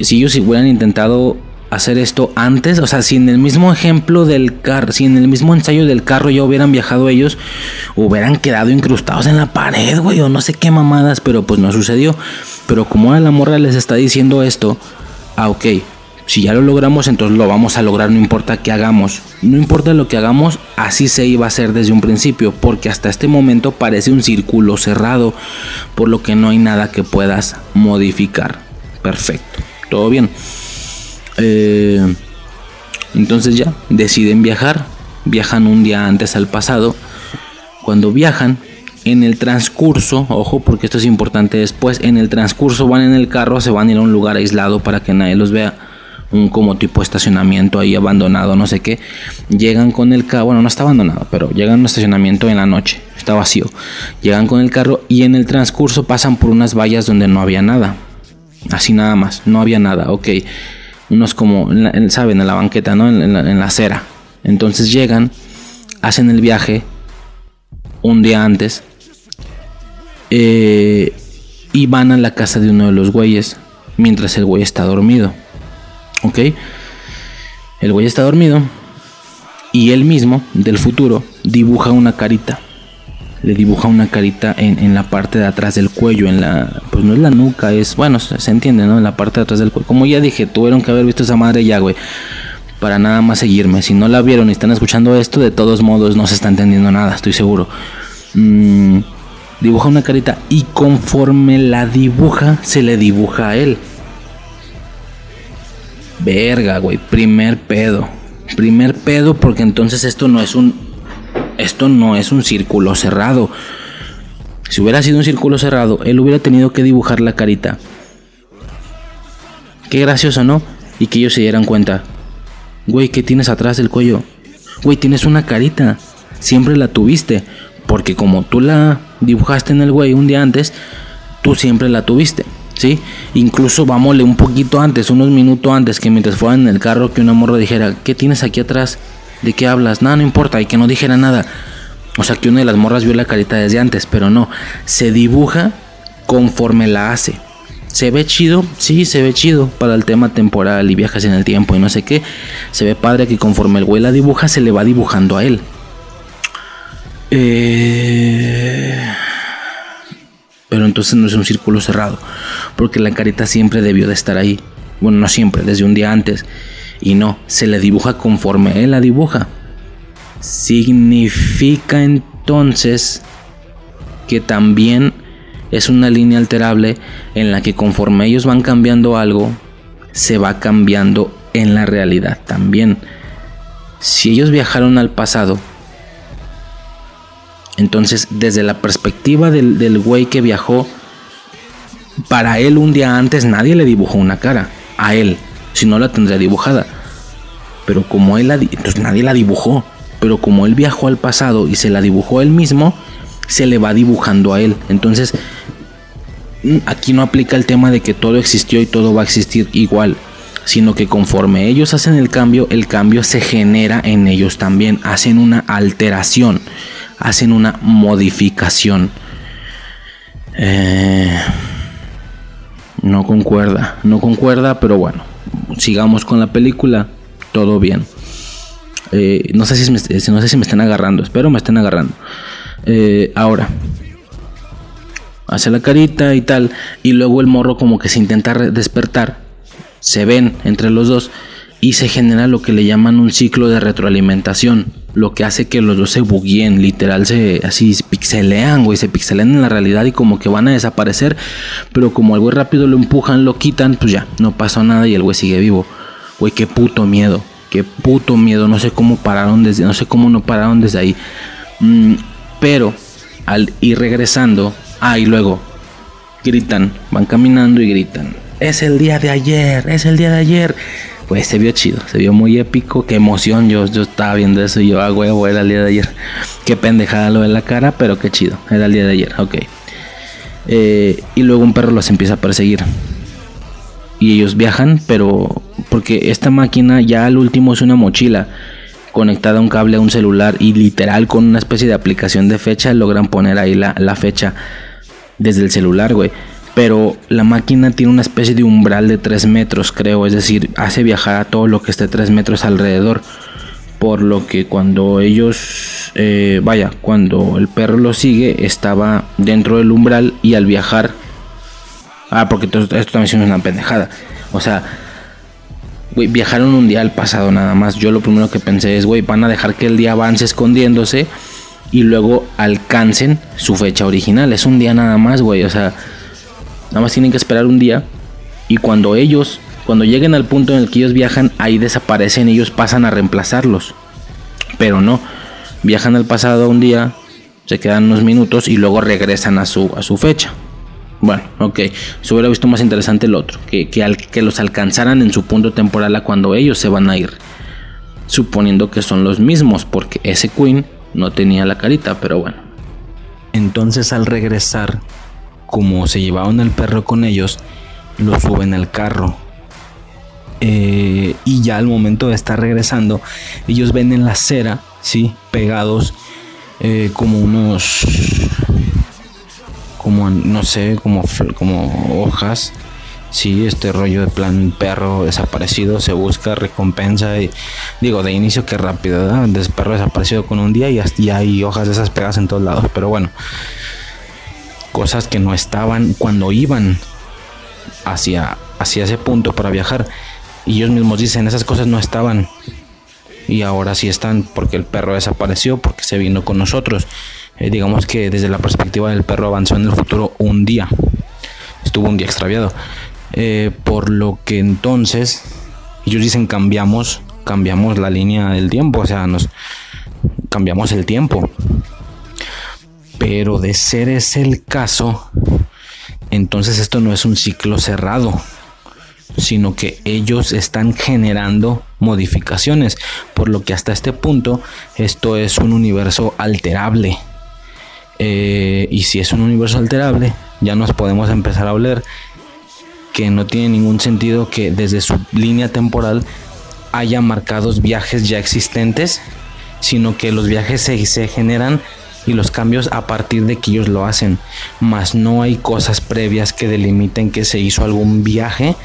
A: Si ellos hubieran intentado hacer esto antes, o sea, si en el mismo ejemplo del carro, si en el mismo ensayo del carro ya hubieran viajado ellos, hubieran quedado incrustados en la pared, güey, o no sé qué mamadas, pero pues no sucedió. Pero como ahora la morra les está diciendo esto, ah, ok, si ya lo logramos, entonces lo vamos a lograr, no importa qué hagamos. No importa lo que hagamos, así se iba a hacer desde un principio, porque hasta este momento parece un círculo cerrado, por lo que no hay nada que puedas modificar. Perfecto, todo bien. Eh, entonces ya deciden viajar, viajan un día antes al pasado. Cuando viajan, en el transcurso, ojo porque esto es importante después, en el transcurso van en el carro, se van a ir a un lugar aislado para que nadie los vea. un como tipo estacionamiento ahí abandonado, no sé qué. Llegan con el carro, bueno, no está abandonado, pero llegan a un estacionamiento en la noche, está vacío. Llegan con el carro y en el transcurso pasan por unas vallas donde no había nada. Así nada más, no había nada, ok. Unos como, saben, en la banqueta, ¿no? En, la, acera. Entonces llegan, hacen el viaje un día antes eh, y van a la casa de uno de los güeyes mientras el güey está dormido. ¿Ok? El güey está dormido y él mismo, del futuro, dibuja una carita. Le dibuja una carita en, la parte de atrás del cuello, en la... Pues no es la nuca, es... Bueno, se, entiende, ¿no? En la parte de atrás del cuello. Como ya dije, tuvieron que haber visto esa madre ya, güey. Para nada más seguirme. Si no la vieron y están escuchando esto, de todos modos no se está entendiendo nada, estoy seguro. Mm, dibuja una carita y conforme la dibuja, se le dibuja a él. Verga, güey. Primer pedo. Primer pedo porque entonces esto no es un... Esto no es un círculo cerrado. Si hubiera sido un círculo cerrado, él hubiera tenido que dibujar la carita. Qué gracioso, ¿no? Y que ellos se dieran cuenta. Güey, ¿qué tienes atrás del cuello? Güey, tienes una carita. Siempre la tuviste. Porque como tú la dibujaste en el güey un día antes, tú siempre la tuviste. ¿sí? Incluso vámosle un poquito antes, unos minutos antes, que mientras fuera en el carro, que una morra dijera, ¿qué tienes aquí atrás? ¿De qué hablas? Nada, no importa, y que no dijera nada. O sea, que una de las morras vio la carita desde antes, pero no, se dibuja conforme la hace. ¿Se ve chido? Sí, se ve chido para el tema temporal y viajes en el tiempo y no sé qué. Se ve padre que conforme el güey la dibuja, se le va dibujando a él. Eh pero entonces no es un círculo cerrado, porque la carita siempre debió de estar ahí. Bueno, no siempre, desde un día antes. Y no, se le dibuja conforme él la dibuja. Significa entonces que también es una línea alterable en la que conforme ellos van cambiando algo, se va cambiando en la realidad también. Si ellos viajaron al pasado, entonces, desde la perspectiva del, güey que viajó, para él un día antes nadie le dibujó una cara. A él, si no la tendría dibujada. Pero como él la, entonces nadie la dibujó. Pero como él viajó al pasado y se la dibujó él mismo, se le va dibujando a él. Entonces, mm, aquí no aplica el tema de que todo existió y todo va a existir igual sino que conforme ellos hacen el cambio, el cambio se genera en ellos también, hacen una alteración hacen una modificación. Eh, no concuerda, no concuerda, pero bueno, sigamos con la película, todo bien. Eh, no, sé si me, no sé si me están agarrando, espero me estén agarrando. Eh, ahora, hace la carita y tal, y luego el morro como que se intenta despertar, se ven entre los dos y se genera lo que le llaman un ciclo de retroalimentación, lo que hace que los dos se bugueen, literal se así pixelean, güey, se pixelean en la realidad y como que van a desaparecer, pero como el güey rápido lo empujan, lo quitan, pues ya, no pasó nada y el güey sigue vivo. Güey, qué puto miedo, qué puto miedo, no sé cómo pararon desde, no sé cómo no pararon desde ahí. Mm, pero al ir regresando, ah, y luego gritan, van caminando y gritan, es el día de ayer, es el día de ayer pues se vio chido, se vio muy épico, qué emoción, yo, yo estaba viendo eso y yo, ah, huevo, era el día de ayer. Qué pendejada lo de la cara, pero qué chido, era el día de ayer, ok. Eh, y luego un perro los empieza a perseguir. Y ellos viajan, pero porque esta máquina ya al último es una mochila conectada a un cable a un celular y literal con una especie de aplicación de fecha logran poner ahí la, la fecha desde el celular, güey pero la máquina tiene una especie de umbral de 3 metros, creo, es decir, hace viajar a todo lo que esté 3 metros alrededor. Por lo que cuando ellos, eh, vaya, cuando el perro lo sigue, estaba dentro del umbral y al viajar, ah, porque esto, también es una pendejada, o sea, viajaron un día al pasado nada más. Yo lo primero que pensé es, güey, van a dejar que el día avance escondiéndose y luego alcancen su fecha original. Es un día nada más, güey, o sea Nada más tienen que esperar un día. Y cuando ellos, cuando lleguen al punto en el que ellos viajan, ahí desaparecen, ellos pasan a reemplazarlos. Pero no, viajan al pasado un día, se quedan unos minutos y luego regresan a su, a su fecha.
I: Bueno, ok. Se hubiera visto más interesante el otro. Que, que, al, que los alcanzaran en su punto temporal a cuando ellos se van a ir. Suponiendo que son los mismos. Porque ese Queen no tenía la carita, pero bueno.
A: Entonces al regresar, como se llevaban el perro con ellos, lo suben al carro. Eh, y ya al momento de estar regresando, ellos ven en la acera, sí, pegados eh, como unos, como no sé, como, como hojas. Sí, este rollo de plan perro desaparecido se busca recompensa y digo de inicio que rápido, ¿verdad? De perro desaparecido con un día y hay hojas de esas pegadas en todos lados, pero bueno, cosas que no estaban cuando iban hacia, hacia ese punto para viajar y ellos mismos dicen esas cosas no estaban y ahora sí están porque el perro desapareció porque se vino con nosotros. Eh, digamos que desde la perspectiva del perro avanzó en el futuro un día, estuvo un día extraviado. Eh, por lo que entonces ellos dicen cambiamos, cambiamos la línea del tiempo, o sea, nos cambiamos el tiempo. Pero de ser ese el caso, entonces esto no es un ciclo cerrado, sino que ellos están generando modificaciones, por lo que hasta este punto esto es un universo alterable. Eh, y si es un universo alterable, ya nos podemos empezar a oler que no tiene ningún sentido que desde su línea temporal haya marcados viajes ya existentes, sino que los viajes se generan y los cambios a partir de que ellos lo hacen, más no hay cosas previas que delimiten que se hizo algún viaje,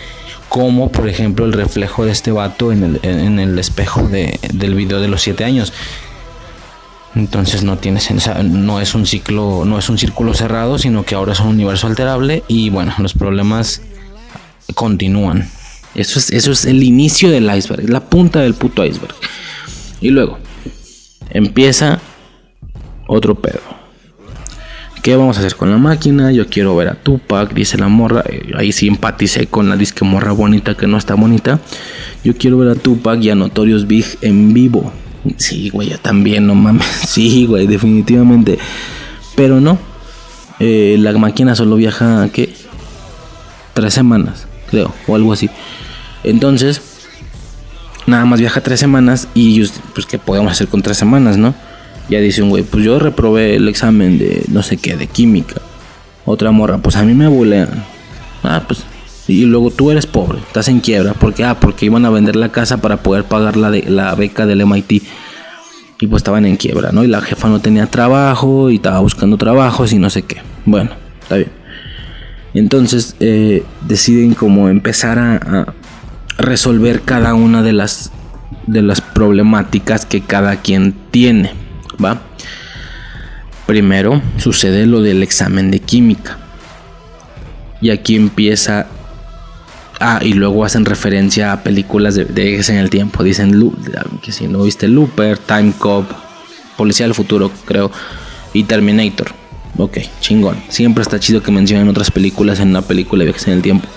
A: como por ejemplo el reflejo de este vato en el, en el espejo de, del video de los siete años. Entonces no tiene no es un ciclo, no es un círculo cerrado, sino que ahora es un universo alterable y bueno, los problemas continúan. Eso es, eso es el inicio del iceberg, la punta del puto iceberg. Y luego empieza otro pedo. ¿Qué vamos a hacer con la máquina? Yo quiero ver a Tupac, dice la morra. Eh, ahí sí empaticé con la disque morra bonita que no está bonita. Yo quiero ver a Tupac y a Notorious Big en vivo. Sí, güey, yo también, no mames. Sí, güey, definitivamente. Pero no. Eh, la máquina solo viaja, ¿qué? Tres semanas creo, o algo así. Entonces, nada más viaja tres semanas y pues, ¿qué podemos hacer con tres semanas, no? Ya dice un güey, pues yo reprobé el examen de no sé qué, de química. Otra morra, pues a mí me bulean. Ah, pues. Y luego tú eres pobre, estás en quiebra. porque Ah, porque iban a vender la casa para poder pagar la, de, la beca del MIT. Y pues estaban en quiebra, ¿no? Y la jefa no tenía trabajo y estaba buscando trabajos y no sé qué. Bueno, está bien. Entonces eh, deciden como empezar a, resolver cada una de las, de las problemáticas que cada quien tiene. ¿Va? Primero sucede lo del examen de química. Y aquí empieza. Ah, y luego hacen referencia a películas de, de en el tiempo. Dicen que si no viste Looper, Time Cop, Policía del Futuro, creo, y Terminator. Ok, chingón. Siempre está chido que mencionen otras películas en una película de viajes en el tiempo.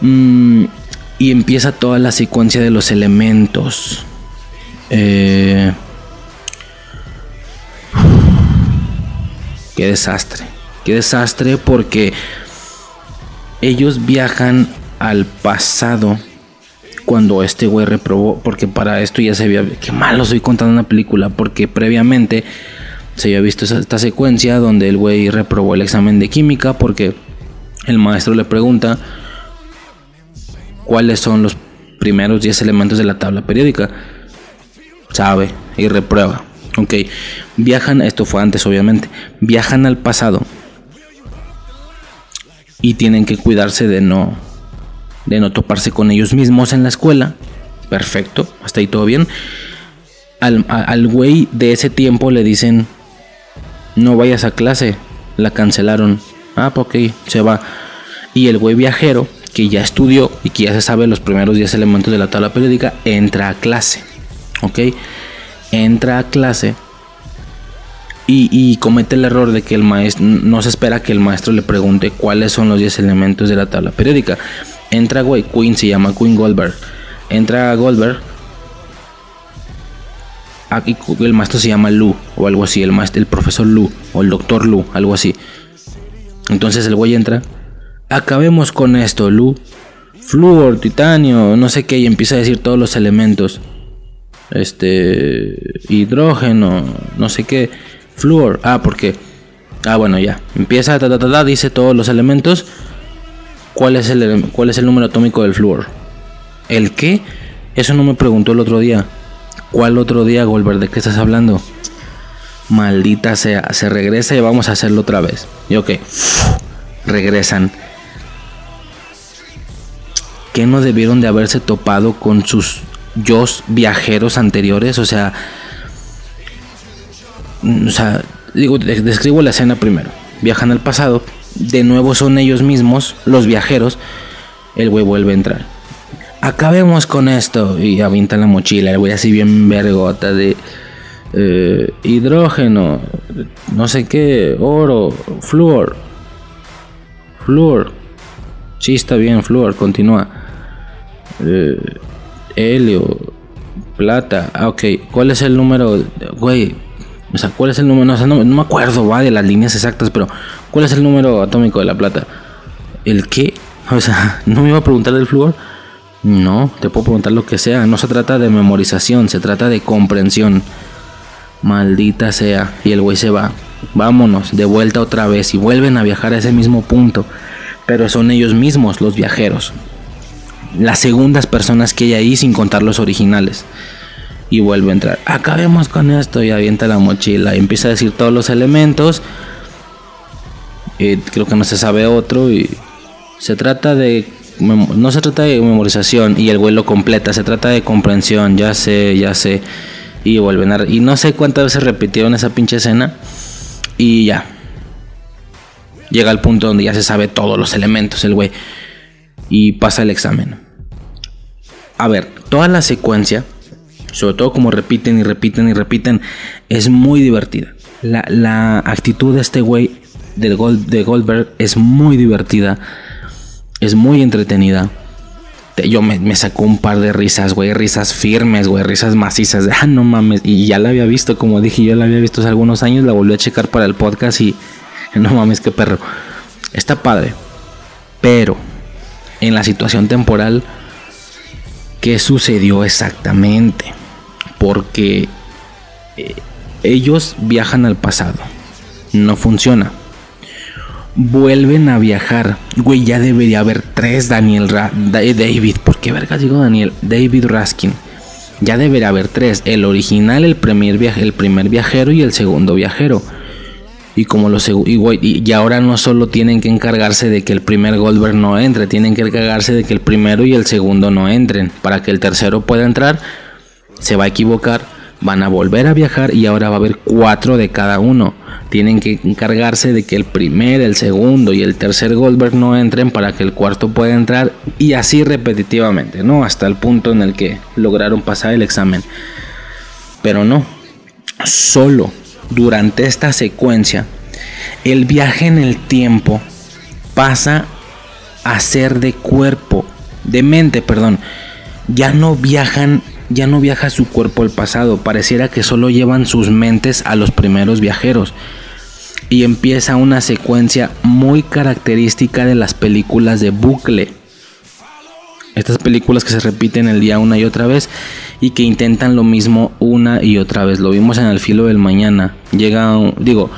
A: Mm, y empieza toda la secuencia de los elementos. Eh, qué desastre. Qué desastre porque ellos viajan al pasado cuando este güey reprobó. Porque para esto ya se había... Qué malo soy contando una película. Porque previamente se había visto esta secuencia donde el güey reprobó el examen de química porque el maestro le pregunta cuáles son los primeros 10 elementos de la tabla periódica. Sabe y reprueba. Ok, viajan, esto fue antes obviamente, viajan al pasado y tienen que cuidarse de no de no toparse con ellos mismos en la escuela. Perfecto, hasta ahí todo bien. Al, al güey de ese tiempo le dicen no vayas a clase, la cancelaron. Ah, pues ok, se va. Y el güey viajero, que ya estudió y que ya se sabe los primeros 10 elementos de la tabla periódica, entra a clase. Ok, entra a clase y, comete el error de que el maestro, no se espera que el maestro le pregunte cuáles son los 10 elementos de la tabla periódica. Entra, güey, Queen se llama Queen Goldberg. Entra Goldberg aquí el maestro se llama Lu o algo así, el maestro, el profesor Lu o el doctor Lu, algo así. Entonces el güey entra. Acabemos con esto, Lu. Flúor, titanio, no sé qué, y empieza a decir todos los elementos. Este. Hidrógeno, no sé qué. Flúor. Ah, porque. Ah, bueno, ya. Empieza, ta, ta, ta, ta, dice todos los elementos. ¿Cuál es, el, ¿Cuál es el número atómico del flúor? ¿El qué? Eso no me preguntó el otro día. ¿Cuál otro día, Goldberg? ¿De qué estás hablando? Maldita sea. Se regresa y vamos a hacerlo otra vez. Y ok. Regresan. ¿Qué no debieron de haberse topado con sus yo viajeros anteriores? O sea. O sea, digo, describo la escena primero. Viajan al pasado. De nuevo son ellos mismos, los viajeros. El güey vuelve a entrar. Acabemos con esto. Y avientan la mochila. El güey así bien vergota de eh, hidrógeno, no sé qué, oro, flúor. Flúor. Sí, está bien, flúor, continúa. Eh, helio, plata. Ah, ok. ¿Cuál es el número? Güey. O sea, ¿cuál es el número? no, no, me acuerdo, va, de las líneas exactas, pero ¿cuál es el número atómico de la plata? ¿El qué? O sea, ¿no me iba a preguntar del flúor? No, te puedo preguntar lo que sea. No se trata de memorización, se trata de comprensión. Maldita sea. Y el güey se va. Vámonos, de vuelta otra vez. Y vuelven a viajar a ese mismo punto. Pero son ellos mismos los viajeros. Las segundas personas que hay ahí sin contar los originales. Y vuelve a entrar. Acabemos con esto. Y avienta la mochila. Y empieza a decir todos los elementos. creo que no se sabe otro. Y se trata de no se trata de memorización y el güey lo completa, se trata de comprensión, ya sé, ya sé y vuelven a... Y no sé cuántas veces repitieron esa pinche escena y ya. Llega al punto donde ya se sabe todos los elementos el güey y pasa el examen. A ver, toda la secuencia, sobre todo como repiten y repiten y repiten, es muy divertida. La, actitud de este güey de, de Goldberg es muy divertida, es muy entretenida yo me, sacó un par de risas, güey, risas firmes, güey, risas macizas. Ah, no mames. Y ya la había visto, como dije, yo la había visto hace algunos años, la volví a checar para el podcast y no mames, qué perro. Está padre. Pero, en la situación temporal, ¿qué sucedió exactamente? Porque eh, ellos viajan al pasado. No funciona vuelven a viajar. Güey, ya debería haber tres Daniel eh, David. ¿Por qué vergas digo Daniel? David Raskin. Ya debería haber tres. El original, el primer, el primer viajero y el segundo viajero. Y como y, ahora no solo tienen que encargarse de que el primer Goldberg no entre, tienen que encargarse de que el primero y el segundo no entren. Para que el tercero pueda entrar, se va a equivocar, van a volver a viajar y ahora va a haber cuatro de cada uno tienen que encargarse de que el primer, el segundo y el tercer Goldberg no entren para que el cuarto pueda entrar y así repetitivamente, ¿no? Hasta el punto en el que lograron pasar el examen. Pero no, solo durante esta secuencia, el viaje en el tiempo pasa a ser de cuerpo, de mente, perdón. Ya no viajan ya no viaja su cuerpo al pasado, pareciera que solo llevan sus mentes a los primeros viajeros y empieza una secuencia muy característica de las películas de bucle. Estas películas que se repiten el día una y otra vez y que intentan lo mismo una y otra vez. Lo vimos en el filo del mañana. Llega, digo,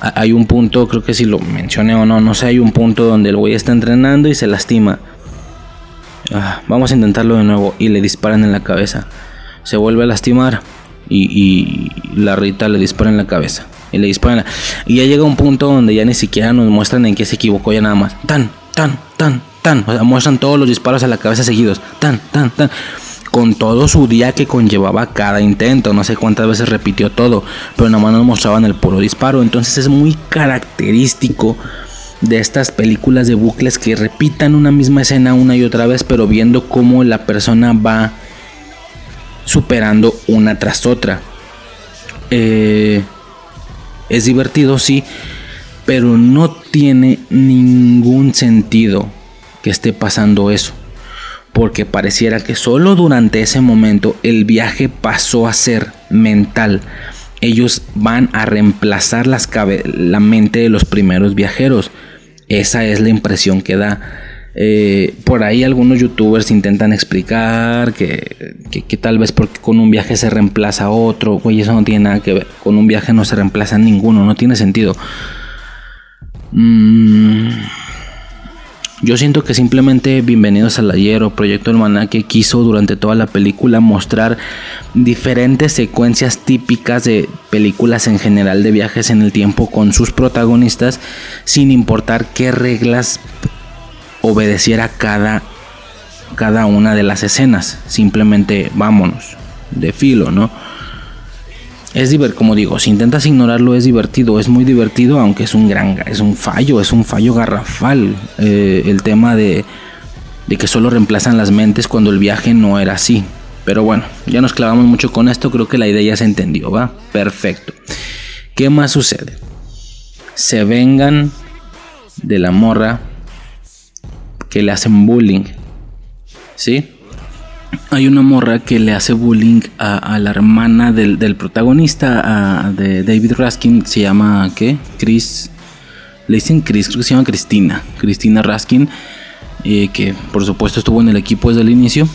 A: hay un punto, creo que si lo mencioné o no, no sé, hay un punto donde el güey está entrenando y se lastima. Ah, vamos a intentarlo de nuevo y le disparan en la cabeza. Se vuelve a lastimar y, la Rita le dispara en la cabeza y le disparan. Y ya llega un punto donde ya ni siquiera nos muestran en qué se equivocó, ya nada más. Tan, tan, tan, tan. O sea, muestran todos los disparos a la cabeza seguidos. Tan, tan, tan. Con todo su día que conllevaba cada intento. No sé cuántas veces repitió todo. Pero nada más nos mostraban el puro disparo. Entonces es muy característico de estas películas de bucles que repitan una misma escena una y otra vez. Pero viendo cómo la persona va superando una tras otra. Eh es divertido, sí, pero no tiene ningún sentido que esté pasando eso. Porque pareciera que solo durante ese momento el viaje pasó a ser mental. Ellos van a reemplazar las la mente de los primeros viajeros. Esa es la impresión que da. Eh, por ahí algunos youtubers intentan explicar que, que, tal vez porque con un viaje se reemplaza otro, güey, eso no tiene nada que ver. Con un viaje no se reemplaza ninguno, no tiene sentido. Mm, yo siento que simplemente Bienvenidos al Ayer o Proyecto que quiso durante toda la película mostrar diferentes secuencias típicas de películas en general de viajes en el tiempo con sus protagonistas sin importar qué reglas obedeciera cada, cada una de las escenas. Simplemente vámonos, de filo, ¿no? Es divertido, como digo, si intentas ignorarlo es divertido, es muy divertido, aunque es un gran, es un fallo, es un fallo garrafal eh, el tema de, de que solo reemplazan las mentes cuando el viaje no era así. Pero bueno, ya nos clavamos mucho con esto, creo que la idea ya se entendió, ¿va? Perfecto. ¿Qué más sucede? Se vengan de la morra que le hacen bullying. ¿Sí? Hay una morra que le hace bullying a, la hermana del, protagonista, de David Raskin, se llama, ¿qué? Chris. Le dicen Chris, creo que se llama Cristina. Cristina Raskin, eh, que por supuesto estuvo en el equipo desde el inicio.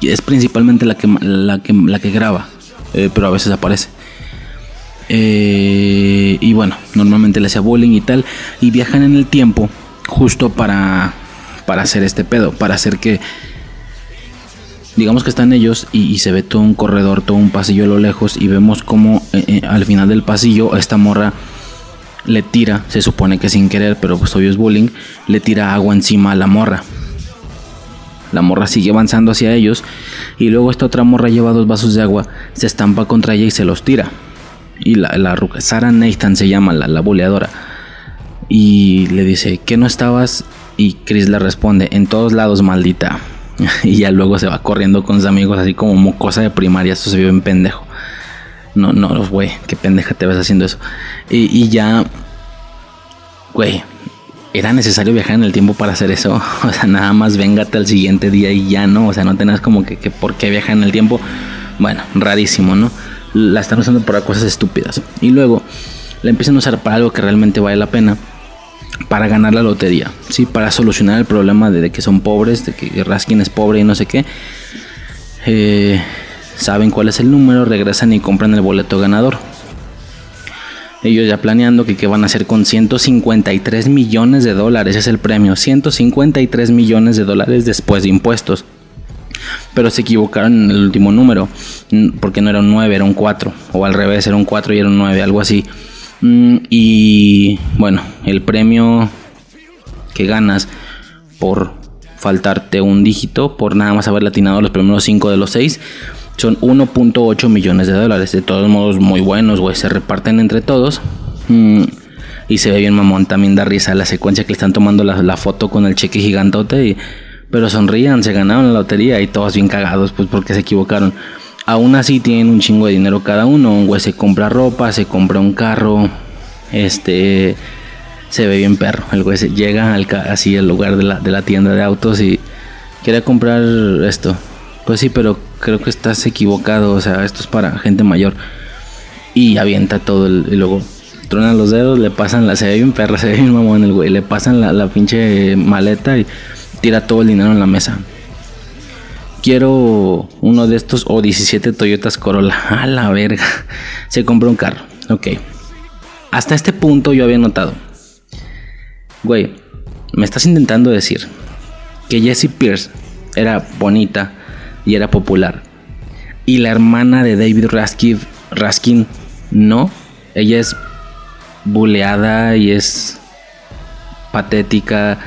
A: Y es principalmente la que, la que, graba, eh, pero a veces aparece. Eh, y bueno, normalmente le hace bullying y tal. Y viajan en el tiempo justo para para hacer este pedo, para hacer que digamos que están ellos y, se ve todo un corredor, todo un pasillo a lo lejos y vemos como eh, eh, al final del pasillo esta morra le tira, se supone que sin querer, pero pues obvio es bullying, le tira agua encima a la morra. La morra sigue avanzando hacia ellos y luego esta otra morra lleva dos vasos de agua, se estampa contra ella y se los tira. Y la, la Nathan se llama, la, la boleadora. Y le dice, ¿qué no estabas y Chris le responde, en todos lados, maldita. y ya luego se va corriendo con sus amigos, así como mocosa de primaria. Esto se vio en pendejo. No, no, güey, qué pendeja te vas haciendo eso. Y, ya, güey, era necesario viajar en el tiempo para hacer eso. O sea, nada más véngate al siguiente día y ya no. O sea, no tenés como que, que por qué viajar en el tiempo. Bueno, rarísimo, ¿no? La están usando para cosas estúpidas. Y luego la empiezan a usar para algo que realmente vale la pena para ganar la lotería, ¿sí? para solucionar el problema de, que son pobres, de que Raskin es pobre y no sé qué. Eh, saben cuál es el número, regresan y compran el boleto ganador. Ellos ya planeando que qué van a hacer con 153 millones de dólares, es el premio, 153 millones de dólares después de impuestos. Pero se equivocaron en el último número, porque no era un 9, era un 4, o al revés, era un 4 y era un 9, algo así. Mm, y bueno, el premio que ganas por faltarte un dígito, por nada más haber latinado los primeros 5 de los 6, son 1.8 millones de dólares. De todos modos, muy buenos, güey. Se reparten entre todos. Mm, y se ve bien mamón. También da risa la secuencia que le están tomando la, foto con el cheque gigantote. pero sonrían, se ganaron la lotería y todos bien cagados, pues porque se equivocaron. Aún así tienen un chingo de dinero cada uno. Un güey se compra ropa, se compra un carro. Este se ve bien perro. El güey se llega al, así al lugar de la, de la tienda de autos y quiere comprar esto. Pues sí, pero creo que estás equivocado. O sea, esto es para gente mayor. Y avienta todo el, y luego tronan los dedos, le pasan la, se ve bien perro, se ve bien mamón el güey, le pasan la, la pinche maleta y tira todo el dinero en la mesa quiero uno de estos o 17 Toyotas Corolla. A la verga. Se compró un carro. Ok. Hasta este punto yo había notado. Güey, me estás intentando decir que Jessie Pierce era bonita y era popular. Y la hermana de David Raskin, Raskin no. Ella es buleada y es patética.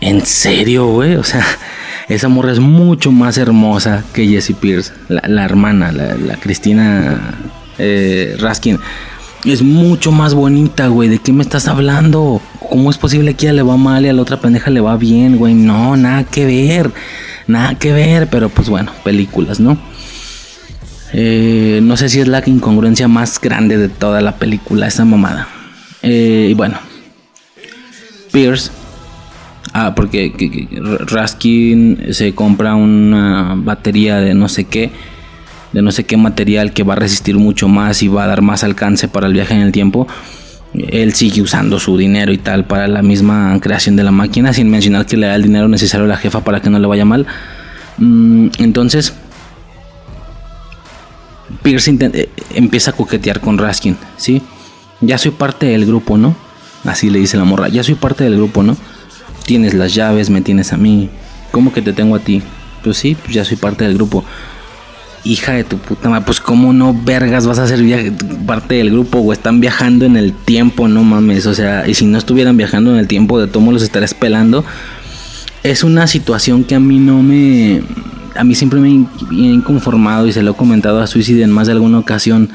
A: ¿En serio, güey? O sea, esa morra es mucho más hermosa que Jessie Pierce, la, hermana, la, Cristina eh, Raskin. Es mucho más bonita, güey. ¿De qué me estás hablando? ¿Cómo es posible que a ella le va mal y a la otra pendeja le va bien, güey? No, nada que ver. Nada que ver, pero pues bueno, películas, ¿no? Eh, no sé si es la incongruencia más grande de toda la película, esa mamada. Eh, y bueno, Pierce Ah, porque Raskin se compra una batería de no sé qué, de no sé qué material que va a resistir mucho más y va a dar más alcance para el viaje en el tiempo. él sigue usando su dinero y tal para la misma creación de la máquina, sin mencionar que le da el dinero necesario a la jefa para que no le vaya mal. Mm, entonces, Pierce eh, empieza a coquetear con Raskin, ¿sí? Ya soy parte del grupo, ¿no? Así le dice la morra, ya soy parte del grupo, ¿no? Tienes las llaves, me tienes a mí. ¿Cómo que te tengo a ti? Pues sí, pues ya soy parte del grupo. Hija de tu puta madre, pues cómo no vergas vas a ser parte del grupo, o están viajando en el tiempo, no mames, o sea, y si no estuvieran viajando en el tiempo, de todos los estarías pelando. Es una situación que a mí no me, a mí siempre me he inconformado y se lo he comentado a Suicide en más de alguna ocasión,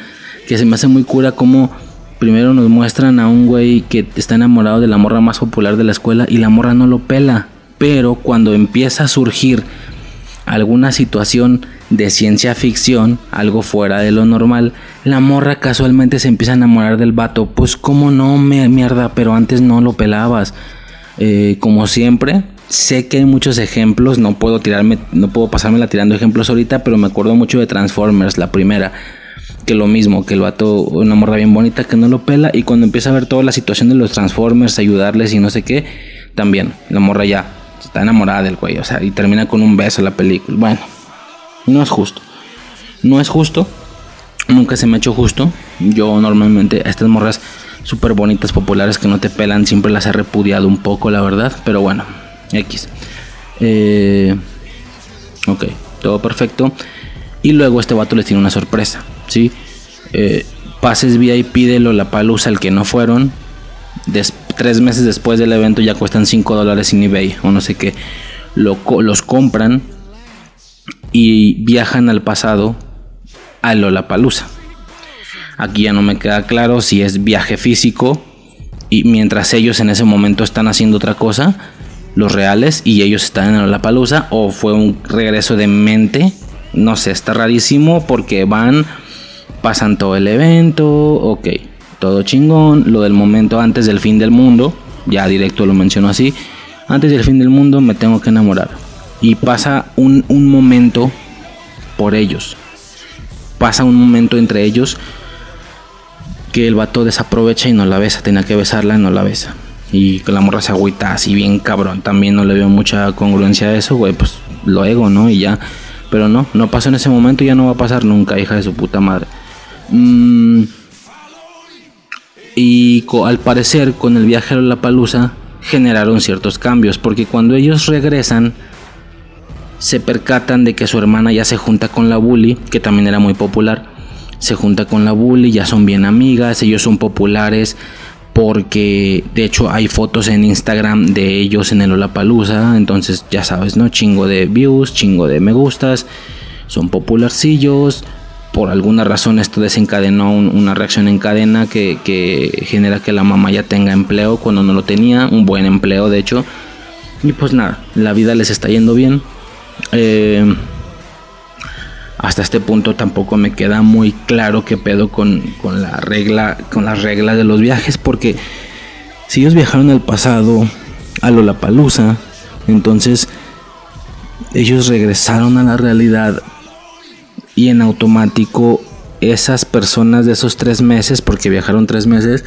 A: que se me hace muy cura como primero nos muestran a un güey que está enamorado de la morra más popular de la escuela y la morra no lo pela, pero cuando empieza a surgir alguna situación de ciencia ficción, algo fuera de lo normal, la morra casualmente se empieza a enamorar del vato. Pues como no, mierda, pero antes no lo pelabas. Eh, como siempre, sé que hay muchos ejemplos, no puedo tirarme, no puedo pasármela tirando ejemplos ahorita, pero me acuerdo mucho de Transformers, la primera. Que lo mismo, que el vato, una morra bien bonita que no lo pela, y cuando empieza a ver toda la situación de los Transformers, ayudarles y no sé qué, también, la morra ya está enamorada del güey, o sea, y termina con un beso la película. Bueno, no es justo. No es justo. Nunca se me ha hecho justo. Yo normalmente a estas morras súper bonitas, populares que no te pelan, siempre las he repudiado un poco, la verdad. Pero bueno, X. Eh, ok, todo perfecto. Y luego este vato les tiene una sorpresa, ¿sí? Eh, pases VIP de Lollapalooza al que no fueron. tres meses después del evento ya cuestan 5 dólares en eBay o no sé qué. los compran y viajan al pasado a Lollapalooza. Aquí ya no me queda claro si es viaje físico y mientras ellos en ese momento están haciendo otra cosa, los reales y ellos están en Lollapalooza o fue un regreso de mente, no sé, está rarísimo porque van pasan todo el evento, ok, todo chingón, lo del momento antes del fin del mundo, ya directo lo menciono así, antes del fin del mundo me tengo que enamorar y pasa un, momento por ellos. Pasa un momento entre ellos que el vato desaprovecha y no la besa. Tenía que besarla y no la besa. Y que la morra se agüita así bien cabrón. También no le veo mucha congruencia a eso, güey. Pues lo ego, ¿no? Y ya. Pero no, no pasó en ese momento y ya no va a pasar nunca, hija de su puta madre. Mm. Y al parecer, con el viaje a la palusa, generaron ciertos cambios. Porque cuando ellos regresan se percatan de que su hermana ya se junta con la bully, que también era muy popular. Se junta con la bully, ya son bien amigas, ellos son populares porque de hecho hay fotos en Instagram de ellos en el Olapalooza, entonces ya sabes, ¿no? Chingo de views, chingo de me gustas, son popularcillos. Por alguna razón esto desencadenó una reacción en cadena que, genera que la mamá ya tenga empleo cuando no lo tenía, un buen empleo de hecho. Y pues nada, la vida les está yendo bien, eh, hasta este punto tampoco me queda muy claro qué pedo con, la regla, con las reglas de los viajes, porque si ellos viajaron al pasado, a Lollapalooza, entonces ellos regresaron a la realidad y en automático esas personas de esos tres meses, porque viajaron tres meses,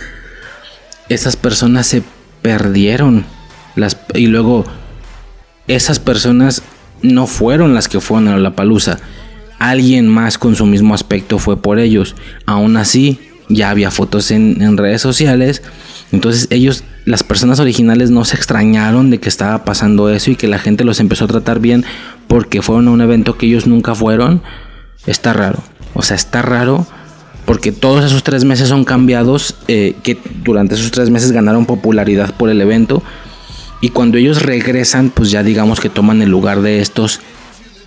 A: esas personas se perdieron. Las, y luego esas personas no fueron las que fueron a la palusa. Alguien más con su mismo aspecto fue por ellos. Aún así, ya había fotos en, redes sociales. Entonces ellos, las personas originales no se extrañaron de que estaba pasando eso y que la gente los empezó a tratar bien porque fueron a un evento que ellos nunca fueron. Está raro. O sea, está raro porque todos esos tres meses son cambiados, eh, que durante esos tres meses ganaron popularidad por el evento y cuando ellos regresan, pues ya digamos que toman el lugar de estos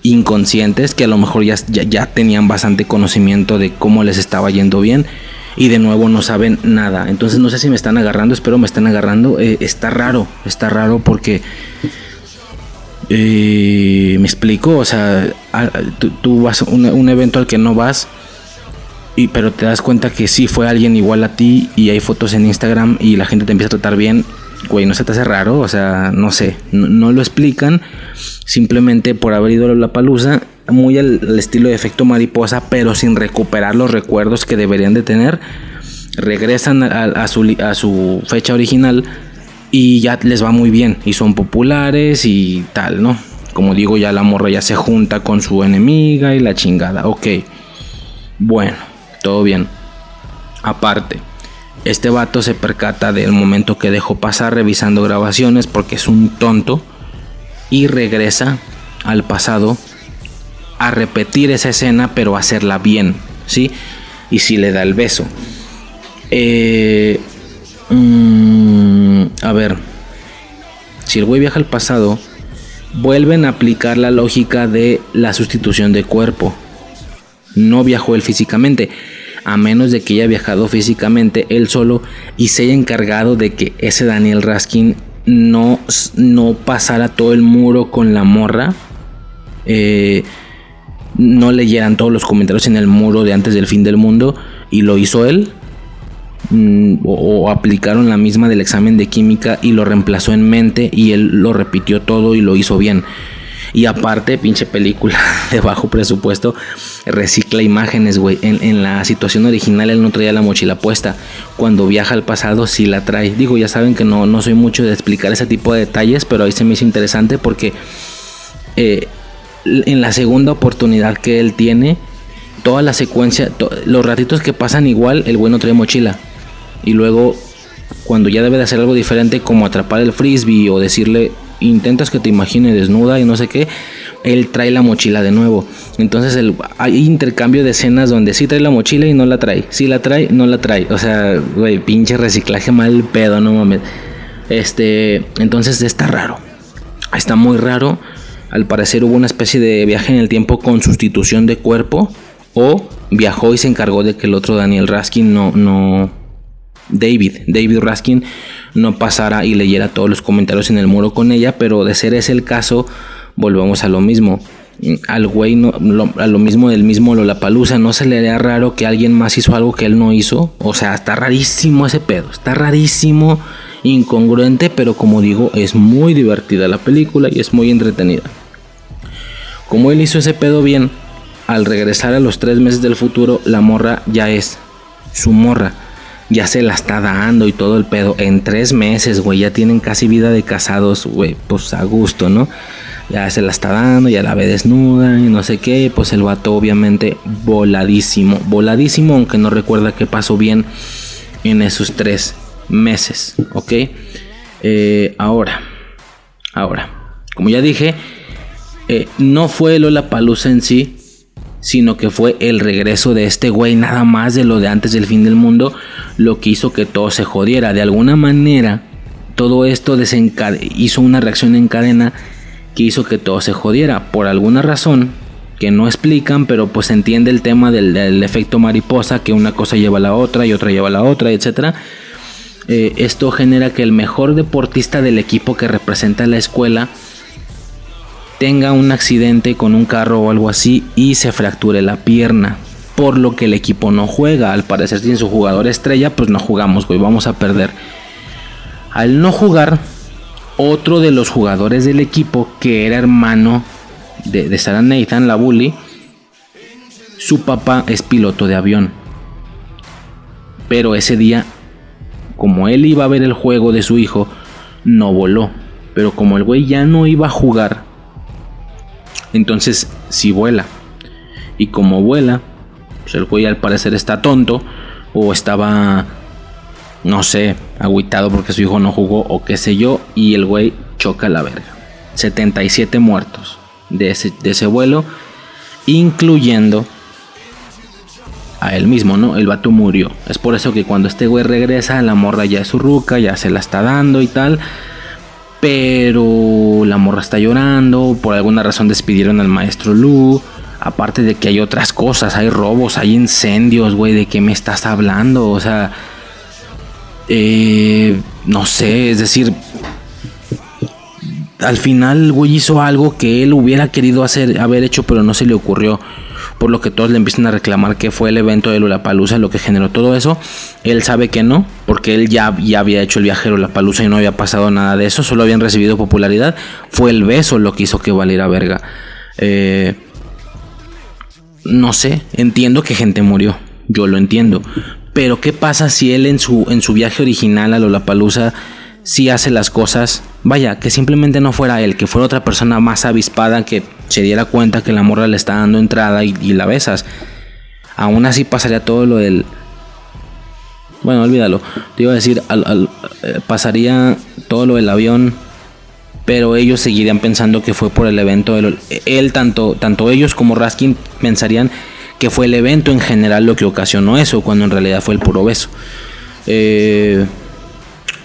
A: inconscientes que a lo mejor ya, ya, tenían bastante conocimiento de cómo les estaba yendo bien y de nuevo no saben nada. Entonces no sé si me están agarrando, espero me están agarrando. Eh, está raro, está raro porque... Eh, me explico, o sea, tú, vas a un, un, evento al que no vas, y, pero te das cuenta que sí fue alguien igual a ti y hay fotos en Instagram y la gente te empieza a tratar bien güey, no se te hace raro, o sea, no sé, no, lo explican, simplemente por haber ido a la palusa, muy al, estilo de efecto mariposa, pero sin recuperar los recuerdos que deberían de tener. regresan a, su, a su fecha original y ya les va muy bien y son populares y tal, ¿no? Como digo, ya la morra ya se junta con su enemiga y la chingada. Ok. Bueno, todo bien. Aparte, este vato se percata del momento que dejó pasar revisando grabaciones porque es un tonto y regresa al pasado a repetir esa escena pero hacerla bien, ¿sí? Y si le da el beso. Eh, mm, a ver, si el güey viaja al pasado, vuelven a aplicar la lógica de la sustitución de cuerpo. No viajó él físicamente, a menos de que haya viajado físicamente él solo y se haya encargado de que ese Daniel Raskin no, no pasara todo el muro con la morra. Eh, no leyeran todos los comentarios en el muro de antes del fin del mundo y lo hizo él. Mm, o, aplicaron la misma del examen de química y lo reemplazó en mente y él lo repitió todo y lo hizo bien. Y aparte, pinche película de bajo presupuesto, recicla imágenes, güey. En, la situación original él no traía la mochila puesta. Cuando viaja al pasado sí la trae. Digo, ya saben que no, no soy mucho de explicar ese tipo de detalles, pero ahí se me hizo interesante porque eh, en la segunda oportunidad que él tiene, toda la secuencia, los ratitos que pasan igual, el güey no trae mochila y luego cuando ya debe de hacer algo diferente como atrapar el frisbee o decirle intentas que te imagine desnuda y no sé qué, él trae la mochila de nuevo. Entonces el, hay intercambio de escenas donde sí trae la mochila y no la trae. Sí la trae, no la trae. O sea, güey, pinche reciclaje mal pedo, no mames. Este, entonces está raro. Está muy raro. Al parecer hubo una especie de viaje en el tiempo con sustitución de cuerpo. O viajó y se encargó de que el otro Daniel Raskin no, no, David, David Raskin, no pasara y leyera todos los comentarios en el muro con ella, pero de ser ese el caso, volvemos a lo mismo. Al güey, a lo mismo del mismo Lollapalooza, no se le haría raro que alguien más hizo algo que él no hizo. O sea, está rarísimo ese pedo, está rarísimo, incongruente, pero como digo, es muy divertida la película y es muy entretenida. Como él hizo ese pedo bien, al regresar a los tres meses del futuro, la morra ya es su morra ya se la está dando y todo el pedo. En tres meses, güey, ya tienen casi vida de casados, güey, pues a gusto, ¿no? Ya se la está dando, ya la ve desnuda y no sé qué. Pues el vato, obviamente, voladísimo, voladísimo, aunque no recuerda qué pasó bien en esos tres meses, ¿ok? Eh, ahora, ahora, como ya dije, eh, no fue Lola Palusa en sí, sino que fue el regreso de este güey nada más de lo de antes del fin del mundo lo que hizo que todo se jodiera. De alguna manera, todo esto hizo una reacción en cadena que hizo que todo se jodiera. Por alguna razón que no explican, pero pues se entiende el tema del, efecto mariposa, que una cosa lleva a la otra y otra lleva a la otra, etc. Eh, esto genera que el mejor deportista del equipo que representa la escuela tenga un accidente con un carro o algo así y se fracture la pierna. Por lo que el equipo no juega. Al parecer sin su jugador estrella, pues no jugamos, güey, vamos a perder. Al no jugar, otro de los jugadores del equipo, que era hermano de, de Sarah Nathan, la bully, su papá es piloto de avión. Pero ese día, como él iba a ver el juego de su hijo, no voló. Pero como el güey ya no iba a jugar, entonces, si vuela. Y como vuela, pues el güey al parecer está tonto o estaba, no sé, agüitado porque su hijo no jugó o qué sé yo, y el güey choca la verga. 77 muertos de ese, de ese vuelo, incluyendo a él mismo, ¿no? El vato murió. Es por eso que cuando este güey regresa, la morra ya es su ruca, ya se la está dando y tal. Pero la morra está llorando. Por alguna razón despidieron al maestro Lu. Aparte de que hay otras cosas, hay robos, hay incendios, güey. ¿De qué me estás hablando? O sea, eh, no sé, es decir, al final, güey hizo algo que él hubiera querido hacer, haber hecho, pero no se le ocurrió por lo que todos le empiezan a reclamar que fue el evento de Lollapalooza lo que generó todo eso. Él sabe que no, porque él ya, ya había hecho el viaje a Lollapalooza y no había pasado nada de eso, solo habían recibido popularidad. Fue el beso lo que hizo que valiera verga. Eh, no sé, entiendo que gente murió, yo lo entiendo, Pero ¿qué pasa si él en su, en su viaje original a Lollapalooza sí hace las cosas? Vaya, que simplemente no fuera él, que fuera otra persona más avispada que se diera cuenta que la morra le está dando entrada y, la besas. Aún así pasaría todo lo del... Bueno, olvídalo. Te iba a decir, eh, pasaría todo lo del avión, pero ellos seguirían pensando que fue por el evento. Del, él, tanto, tanto ellos como Raskin pensarían que fue el evento en general lo que ocasionó eso, cuando en realidad fue el puro beso. Eh,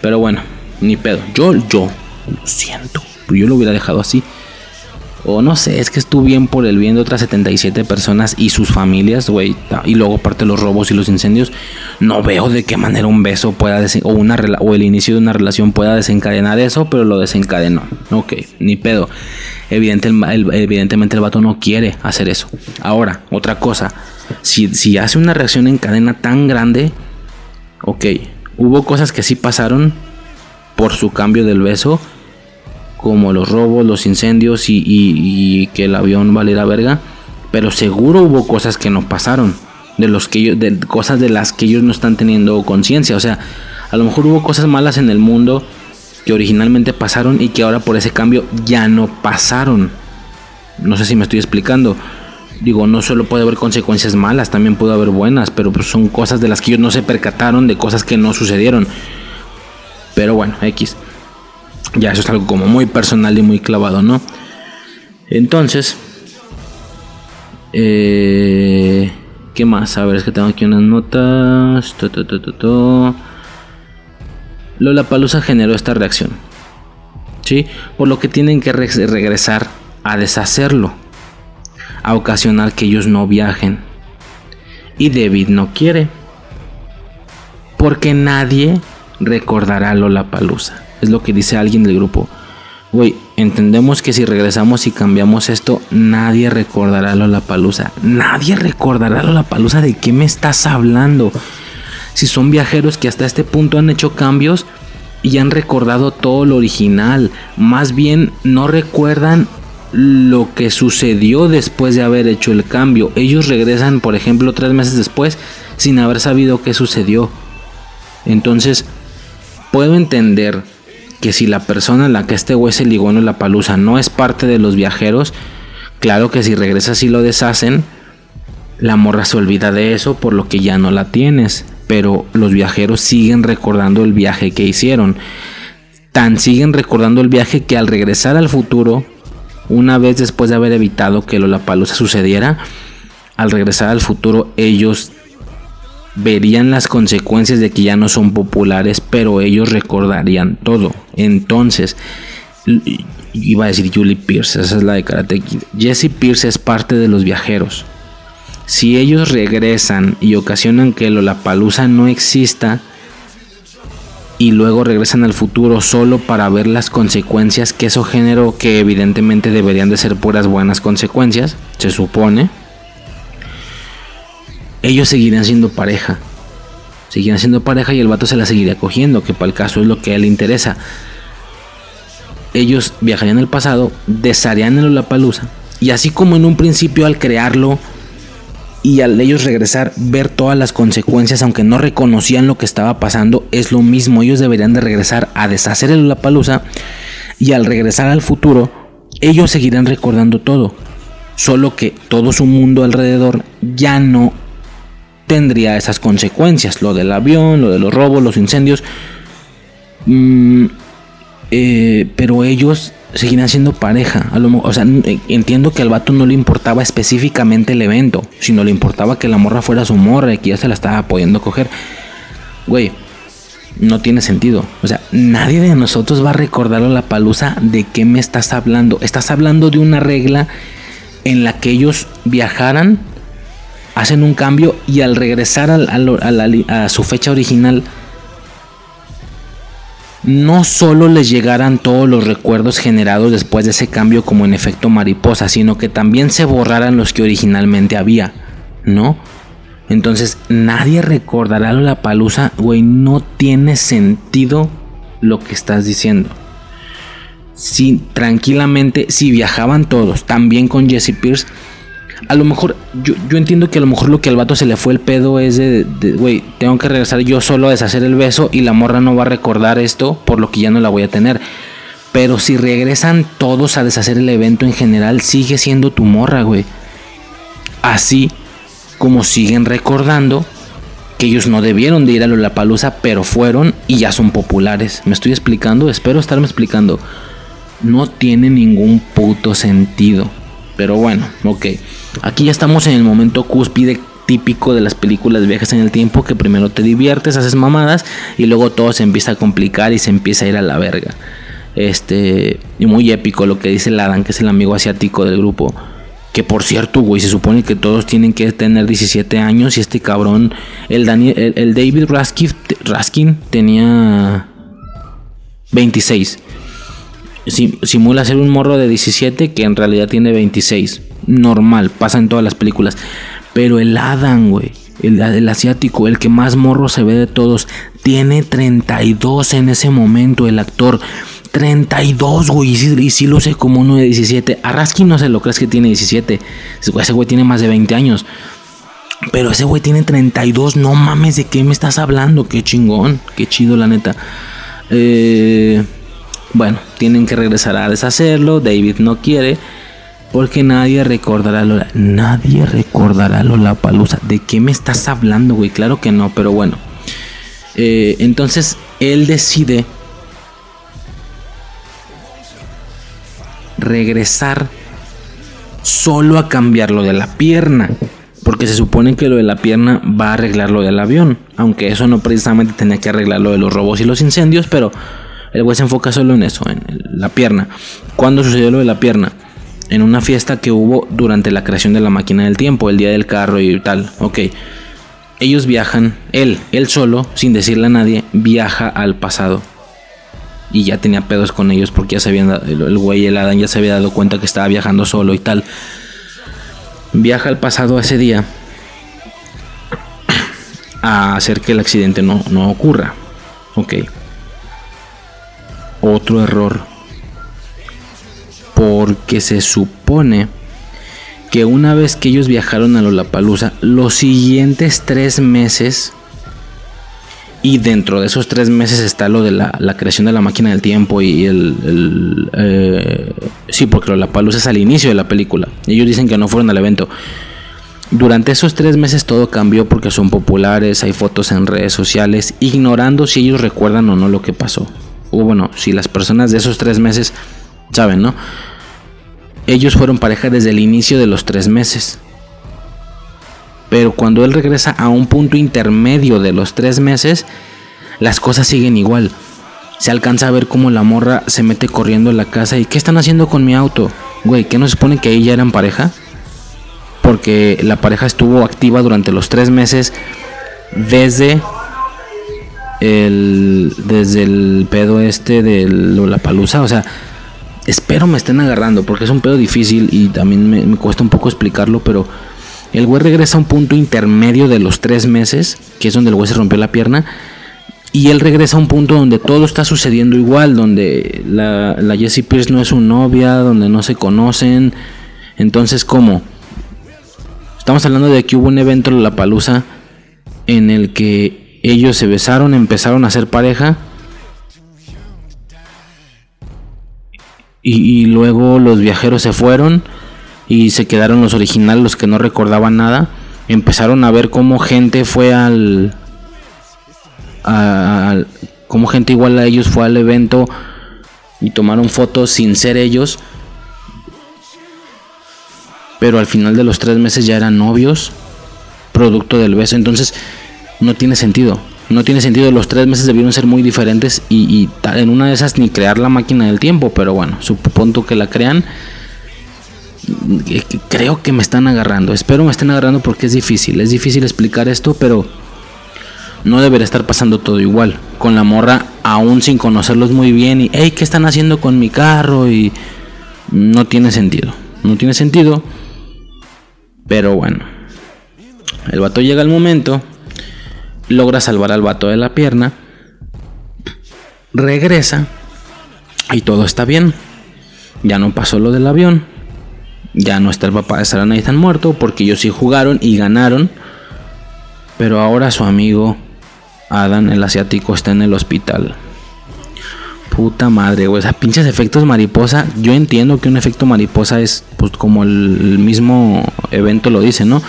A: pero bueno, ni pedo. Yo, yo, siento. Yo lo hubiera dejado así. O no sé, es que estuve bien por el bien de otras 77 personas y sus familias, güey. Y luego aparte los robos y los incendios. No veo de qué manera un beso pueda o, una o el inicio de una relación pueda desencadenar eso, pero lo desencadenó. Ok, ni pedo. evidentemente el vato no quiere hacer eso. Ahora, otra cosa. Si, si hace una reacción en cadena tan grande, ok. Hubo cosas que sí pasaron por su cambio del beso como los robos, los incendios y, que el avión valiera verga. Pero seguro hubo cosas que no pasaron. De, los que de cosas de las que ellos no están teniendo conciencia. O sea, a lo mejor hubo cosas malas en el mundo que originalmente pasaron y que ahora por ese cambio ya no pasaron. No sé si me estoy explicando. Digo, no solo puede haber consecuencias malas, también puede haber buenas, pero pues son cosas de las que ellos no se percataron, de cosas que no sucedieron. Pero bueno, X. Ya eso es algo como muy personal y muy clavado, ¿no? Entonces, eh, ¿qué más? A ver, es que tengo aquí unas notas. Lola Palusa generó esta reacción, ¿sí? Por lo que tienen que regresar a deshacerlo, a ocasionar que ellos no viajen. Y David no quiere, porque nadie recordará Lola Palusa. Es lo que dice alguien del grupo. Güey, entendemos que si regresamos y cambiamos esto, nadie recordará la palusa. Nadie recordará la palusa de qué me estás hablando. Si son viajeros que hasta este punto han hecho cambios y han recordado todo lo original, más bien no recuerdan lo que sucedió después de haber hecho el cambio. Ellos regresan, por ejemplo, tres meses después sin haber sabido qué sucedió. Entonces, puedo entender que si la persona en la que este güey se ligó en la palusa no es parte de los viajeros, claro que si regresas y lo deshacen, la morra se olvida de eso por lo que ya no la tienes. Pero los viajeros siguen recordando el viaje que hicieron. Tan siguen recordando el viaje que al regresar al futuro, una vez después de haber evitado que la palusa sucediera, al regresar al futuro ellos verían las consecuencias de que ya no son populares, pero ellos recordarían todo. Entonces, iba a decir Julie Pierce, esa es la de Karate Kid. Jesse Pierce es parte de los viajeros. Si ellos regresan y ocasionan que Lollapalooza no exista y luego regresan al futuro solo para ver las consecuencias que eso generó, que evidentemente deberían de ser puras buenas consecuencias, se supone ellos seguirían siendo pareja. Seguirían siendo pareja y el vato se la seguiría cogiendo, que para el caso es lo que a él le interesa. Ellos viajarían al pasado, desharían el palusa y así como en un principio al crearlo y al ellos regresar, ver todas las consecuencias, aunque no reconocían lo que estaba pasando, es lo mismo. Ellos deberían de regresar a deshacer el palusa y al regresar al futuro, ellos seguirán recordando todo. Solo que todo su mundo alrededor ya no tendría esas consecuencias, lo del avión, lo de los robos, los incendios. Mm, eh, pero ellos seguirán siendo pareja. o sea, eh, entiendo que al vato no le importaba específicamente el evento, sino le importaba que la morra fuera su morra y que ya se la estaba pudiendo coger. Güey, no tiene sentido. O sea, nadie de nosotros va a recordar a la palusa de qué me estás hablando. Estás hablando de una regla en la que ellos viajaran hacen un cambio y al regresar a, su fecha original, no solo les llegaran todos los recuerdos generados después de ese cambio como en efecto mariposa, sino que también se borraran los que originalmente había, ¿no? Entonces nadie recordará la palusa, güey, no tiene sentido lo que estás diciendo. Si tranquilamente, si viajaban todos, también con Jesse Pierce, A lo mejor, yo, yo entiendo que a lo mejor lo que al vato se le fue el pedo es de, güey, tengo que regresar yo solo a deshacer el beso y la morra no va a recordar esto por lo que ya no la voy a tener. Pero si regresan todos a deshacer el evento en general, sigue siendo tu morra, güey. Así como siguen recordando que ellos no debieron de ir a Lollapalooza, pero fueron y ya son populares. ¿Me estoy explicando? Espero estarme explicando. No tiene ningún puto sentido. Pero bueno, ok. Aquí ya estamos en el momento cúspide típico de las películas viejas en el tiempo que primero te diviertes, haces mamadas y luego todo se empieza a complicar y se empieza a ir a la verga. Este, y muy épico lo que dice Ladan, que es el amigo asiático del grupo. Que por cierto, güey, se supone que todos tienen que tener 17 años y este cabrón, el, Daniel, el, David Raskin, Raskin tenía 26 simula ser un morro de 17 que en realidad tiene 26. Normal, pasa en todas las películas. Pero el Adam, güey, el, asiático, el que más morro se ve de todos, tiene 32 en ese momento el actor. 32, güey, y sí, lo sé como uno de 17. A no se lo crees que tiene 17. Ese güey tiene más de 20 años. Pero ese güey tiene 32. No mames, ¿de qué me estás hablando? Qué chingón. Qué chido, la neta. Eh, bueno, tienen que regresar a deshacerlo. David no quiere. Porque nadie recordará Lola. Nadie recordará Lola Palusa. ¿De qué me estás hablando, güey? Claro que no, pero bueno. Eh, entonces él decide regresar solo a cambiar lo de la pierna. Porque se supone que lo de la pierna va a arreglar lo del avión. Aunque eso no precisamente tenía que arreglar lo de los robos y los incendios. Pero el güey se enfoca solo en eso, en la pierna. ¿Cuándo sucedió lo de la pierna? En una fiesta que hubo durante la creación de la máquina del tiempo, el día del carro y tal. Ok. Ellos viajan, él, él solo, sin decirle a nadie, viaja al pasado. Y ya tenía pedos con ellos porque ya se habían el güey, el Adán ya se había dado cuenta que estaba viajando solo y tal. Viaja al pasado ese día a hacer que el accidente no, no ocurra. Ok otro error. Porque se supone que una vez que ellos viajaron a Lollapalooza, los siguientes tres meses, y dentro de esos tres meses está lo de la, creación de la máquina del tiempo y el... Eh, sí, porque Lollapalooza es al inicio de la película. Ellos dicen que no fueron al evento. Durante esos tres meses todo cambió porque son populares, hay fotos en redes sociales, ignorando si ellos recuerdan o no lo que pasó o bueno, si las personas de esos tres meses saben, ¿no? Ellos fueron pareja desde el inicio de los tres meses. Pero cuando él regresa a un punto intermedio de los tres meses, las cosas siguen igual. Se alcanza a ver cómo la morra se mete corriendo en la casa y ¿qué están haciendo con mi auto? Güey, ¿qué no se supone que ahí ya eran pareja? Porque la pareja estuvo activa durante los tres meses desde el, desde el pedo este de la palusa. O sea, espero me estén agarrando porque es un pedo difícil y también me, cuesta un poco explicarlo, pero el güey regresa a un punto intermedio de los tres meses, que es donde el güey se rompió la pierna. Y él regresa a un punto donde todo está sucediendo igual, donde la, la Jessie Pierce no es su novia, donde no se conocen. Entonces, ¿cómo? Estamos hablando de que hubo un evento en La Palusa en el que ellos se besaron, empezaron a ser pareja. Y, luego los viajeros se fueron y se quedaron los originales, los que no recordaban nada. Empezaron a ver cómo gente fue al, al cómo gente igual a ellos fue al evento y tomaron fotos sin ser ellos. Pero al final de los tres meses ya eran novios, producto del beso. Entonces no tiene sentido. No tiene sentido, los tres meses debieron ser muy diferentes y, en una de esas ni crear la máquina del tiempo, pero bueno, supongo que la crean. Eh, creo que me están agarrando, espero me estén agarrando porque es difícil, es difícil explicar esto, pero no debería estar pasando todo igual. Con la morra aún sin conocerlos muy bien y, hey, ¿qué están haciendo con mi carro? Y no tiene sentido, no tiene sentido. Pero bueno, el vato llega al momento logra salvar al vato de la pierna, regresa y todo está bien. Ya no pasó lo del avión. Ya no está el papá de Sarah Nathan muerto porque ellos sí jugaron y ganaron. Pero ahora su amigo Adam, el asiático, está en el hospital. Puta madre, güey. Sea, pinches efectos mariposa. Yo entiendo que un efecto mariposa es, pues, como el mismo evento lo dice, ¿no?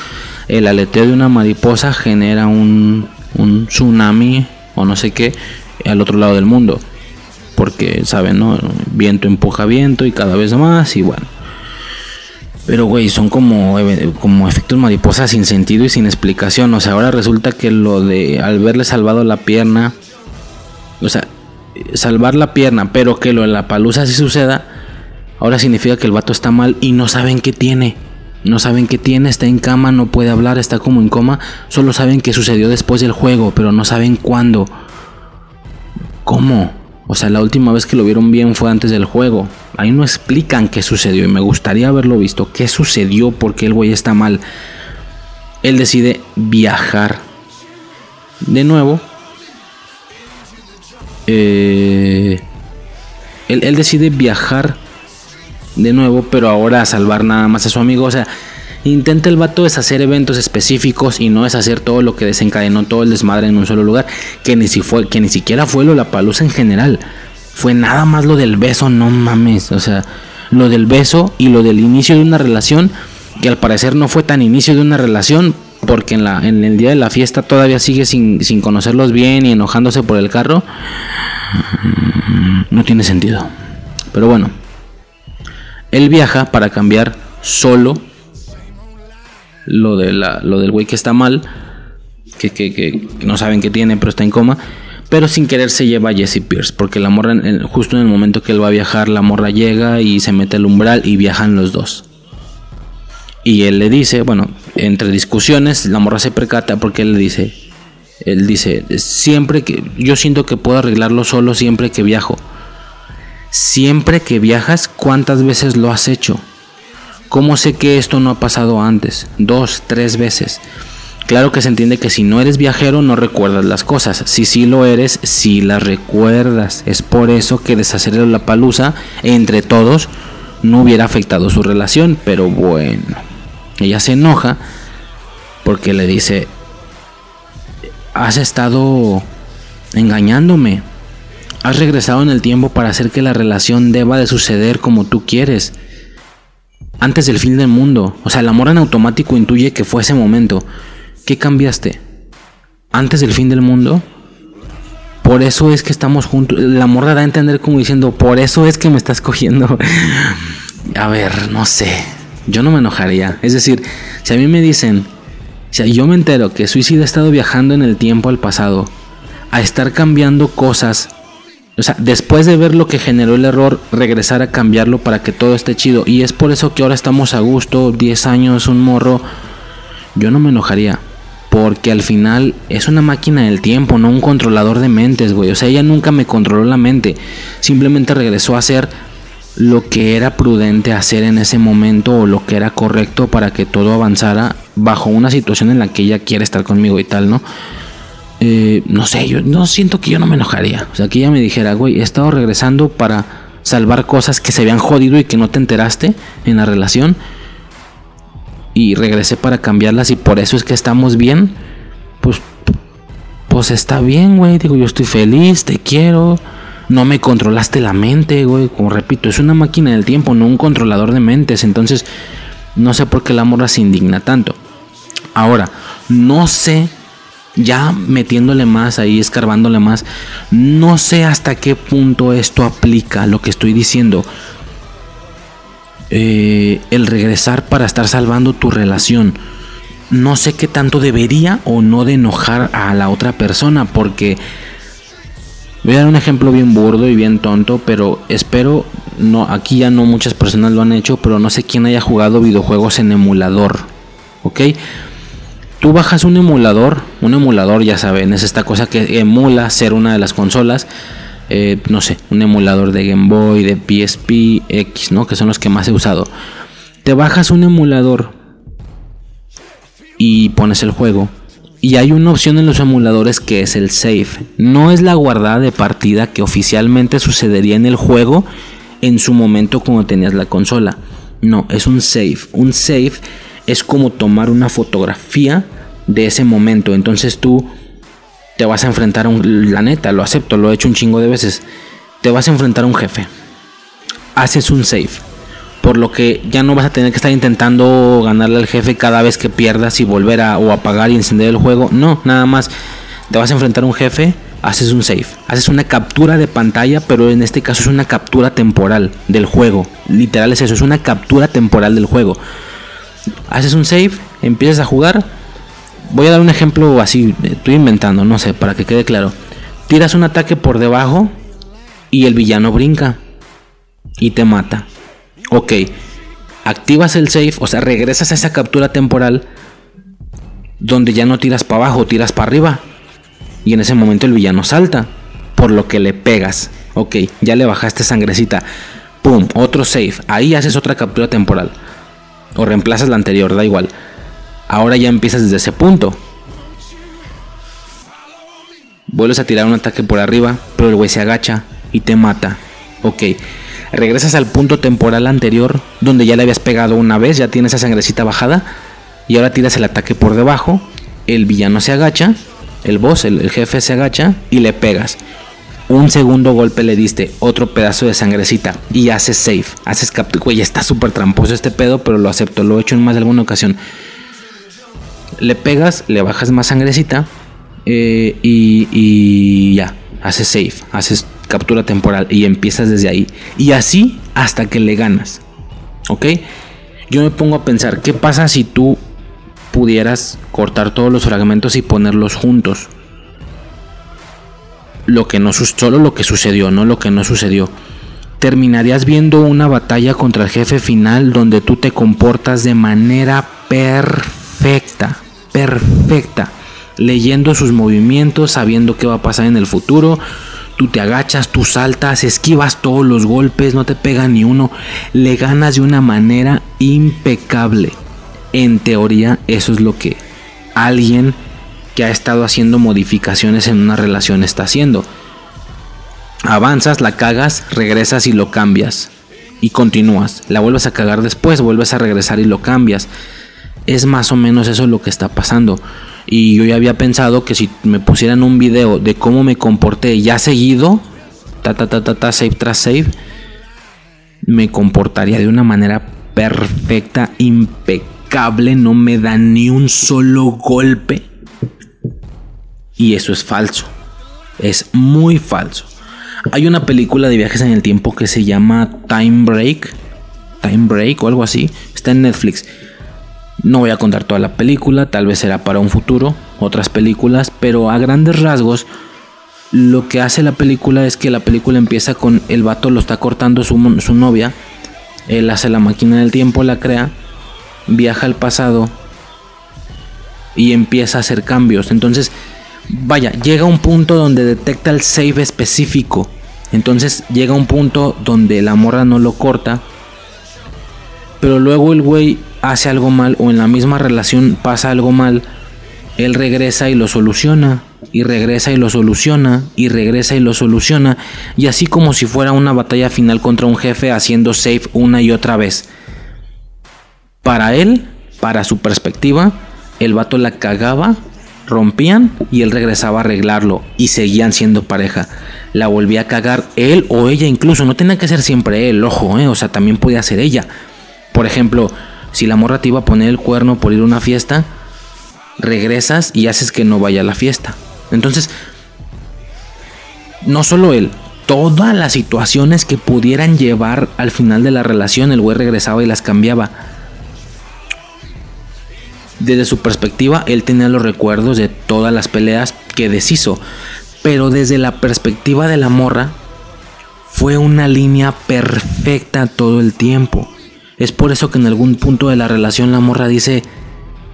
A: El aleteo de una mariposa genera un, un tsunami o no sé qué al otro lado del mundo. Porque, ¿saben, no? Viento empuja viento y cada vez más y bueno. Pero, güey, son como, como efectos mariposa sin sentido y sin explicación. O sea, ahora resulta que lo de al verle salvado la pierna. O sea, salvar la pierna, pero que lo de la palusa sí suceda. Ahora significa que el vato está mal y no saben qué tiene. No saben qué tiene, está en cama, no puede hablar, está como en coma. Solo saben que sucedió después del juego, pero no saben cuándo. ¿Cómo? O sea, la última vez que lo vieron bien fue antes del juego. Ahí no explican qué sucedió y me gustaría haberlo visto. ¿Qué sucedió? porque el güey está mal? Él decide viajar de nuevo. Eh, él, él decide viajar de nuevo, pero ahora a salvar nada más a su amigo. O sea, Intenta el vato deshacer eventos específicos y no deshacer todo lo que desencadenó todo el desmadre en un solo lugar, que ni, si fue, que ni siquiera fue lo la palusa en general. Fue nada más lo del beso, no mames. O sea, lo del beso y lo del inicio de una relación, que al parecer no fue tan inicio de una relación, porque en, la, en el día de la fiesta todavía sigue sin, sin conocerlos bien y enojándose por el carro. No tiene sentido. Pero bueno, él viaja para cambiar solo lo, de la, lo del güey que está mal, que, que, no saben qué tiene, pero está en coma. Pero sin querer se lleva a Jesse Pierce, porque la morra, justo en el momento que él va a viajar, la morra llega y se mete al umbral y viajan los dos. Y él le dice, bueno, entre discusiones, la morra se percata porque él le dice, él dice, siempre que yo siento que puedo arreglarlo solo siempre que viajo. Siempre que viajas, ¿cuántas veces lo has hecho? ¿Cómo sé que esto no ha pasado antes? Dos, tres veces. Claro que se entiende que si no eres viajero no recuerdas las cosas. Si sí lo eres, sí las recuerdas. Es por eso que deshacer la palusa entre todos no hubiera afectado su relación. Pero bueno, ella se enoja porque le dice, has estado engañándome. Has regresado en el tiempo para hacer que la relación deba de suceder como tú quieres antes del fin del mundo. O sea, el amor en automático intuye que fue ese momento. ¿Qué cambiaste? ¿Antes del fin del mundo? Por eso es que estamos juntos. La morra da a entender como diciendo, por eso es que me estás cogiendo. a ver, no sé. Yo no me enojaría. Es decir, si a mí me dicen, si yo me entero que Suicida ha estado viajando en el tiempo al pasado, a estar cambiando cosas o sea, después de ver lo que generó el error, regresar a cambiarlo para que todo esté chido. Y es por eso que ahora estamos a gusto, 10 años, un morro. Yo no me enojaría. Porque al final es una máquina del tiempo, no un controlador de mentes, güey. O sea, ella nunca me controló la mente. Simplemente regresó a hacer lo que era prudente hacer en ese momento o lo que era correcto para que todo avanzara bajo una situación en la que ella quiere estar conmigo y tal, ¿no? Eh, no sé, yo no siento que yo no me enojaría. O sea, que ella me dijera, güey, he estado regresando para salvar cosas que se habían jodido y que no te enteraste en la relación. Y regresé para cambiarlas y por eso es que estamos bien. Pues, pues está bien, güey. Digo, yo estoy feliz, te quiero. No me controlaste la mente, güey. Como repito, es una máquina del tiempo, no un controlador de mentes. Entonces, no sé por qué la morra se indigna tanto. Ahora, no sé ya metiéndole más ahí, escarbándole más, no sé hasta qué punto esto aplica lo que estoy diciendo. Eh, el regresar para estar salvando tu relación. No sé qué tanto debería o no de enojar a la otra persona porque... Voy a dar un ejemplo bien burdo y bien tonto, pero espero no aquí ya no muchas personas lo han hecho, pero no sé quién haya jugado videojuegos en emulador. ¿Ok? Tú bajas un emulador, un emulador ya saben, es esta cosa que emula ser una de las consolas, eh, no sé, un emulador de Game Boy, de PSP, X, ¿no? Que son los que más he usado. Te bajas un emulador y pones el juego. Y hay una opción en los emuladores que es el save. No es la guardada de partida que oficialmente sucedería en el juego en su momento cuando tenías la consola. No, es un save. Un save es como tomar una fotografía de ese momento. Entonces tú te vas a enfrentar a un... La neta, lo acepto, lo he hecho un chingo de veces. Te vas a enfrentar a un jefe. Haces un save. Por lo que ya no vas a tener que estar intentando ganarle al jefe cada vez que pierdas y volver a o apagar y encender el juego. No, nada más. Te vas a enfrentar a un jefe, haces un save. Haces una captura de pantalla, pero en este caso es una captura temporal del juego. Literal es eso, es una captura temporal del juego. Haces un save, empiezas a jugar. Voy a dar un ejemplo así, estoy inventando, no sé, para que quede claro. Tiras un ataque por debajo y el villano brinca y te mata. Ok, activas el save, o sea, regresas a esa captura temporal donde ya no tiras para abajo, tiras para arriba. Y en ese momento el villano salta, por lo que le pegas. Ok, ya le bajaste sangrecita. Pum, otro save. Ahí haces otra captura temporal. O reemplazas la anterior, da igual. Ahora ya empiezas desde ese punto. Vuelves a tirar un ataque por arriba, pero el güey se agacha y te mata. Ok. Regresas al punto temporal anterior, donde ya le habías pegado una vez, ya tienes esa sangrecita bajada. Y ahora tiras el ataque por debajo. El villano se agacha. El boss, el, el jefe se agacha y le pegas. Un segundo golpe le diste, otro pedazo de sangrecita y haces save. Haces captura. Güey, está súper tramposo este pedo, pero lo acepto. Lo he hecho en más de alguna ocasión. Le pegas, le bajas más sangrecita eh, y, y ya. Haces save, haces captura temporal y empiezas desde ahí. Y así hasta que le ganas. ¿Ok? Yo me pongo a pensar, ¿qué pasa si tú pudieras cortar todos los fragmentos y ponerlos juntos? Lo que no solo lo que sucedió, no lo que no sucedió. Terminarías viendo una batalla contra el jefe final donde tú te comportas de manera perfecta, perfecta, leyendo sus movimientos, sabiendo qué va a pasar en el futuro, tú te agachas, tú saltas, esquivas todos los golpes, no te pega ni uno, le ganas de una manera impecable. En teoría, eso es lo que alguien que ha estado haciendo modificaciones en una relación está haciendo. Avanzas, la cagas, regresas y lo cambias. Y continúas. La vuelves a cagar después, vuelves a regresar y lo cambias. Es más o menos eso lo que está pasando. Y yo ya había pensado que si me pusieran un video de cómo me comporté ya seguido, ta ta ta ta ta, save tras save, me comportaría de una manera perfecta, impecable, no me da ni un solo golpe. Y eso es falso. Es muy falso. Hay una película de viajes en el tiempo que se llama Time Break. Time Break o algo así. Está en Netflix. No voy a contar toda la película, tal vez será para un futuro, otras películas, pero a grandes rasgos lo que hace la película es que la película empieza con el vato lo está cortando su, su novia, él hace la máquina del tiempo, la crea, viaja al pasado y empieza a hacer cambios. Entonces, vaya, llega un punto donde detecta el save específico. Entonces llega un punto donde la morra no lo corta. Pero luego el güey hace algo mal o en la misma relación pasa algo mal. Él regresa y lo soluciona. Y regresa y lo soluciona. Y regresa y lo soluciona. Y así como si fuera una batalla final contra un jefe haciendo save una y otra vez. Para él, para su perspectiva, el vato la cagaba rompían y él regresaba a arreglarlo y seguían siendo pareja. La volvía a cagar él o ella incluso, no tenía que ser siempre él, ojo, ¿eh? o sea, también podía ser ella. Por ejemplo, si la morra te iba a poner el cuerno por ir a una fiesta, regresas y haces que no vaya a la fiesta. Entonces, no solo él, todas las situaciones que pudieran llevar al final de la relación, el güey regresaba y las cambiaba desde su perspectiva, él tenía los recuerdos de todas las peleas que deshizo. Pero desde la perspectiva de la morra, fue una línea perfecta todo el tiempo. Es por eso que en algún punto de la relación la morra dice,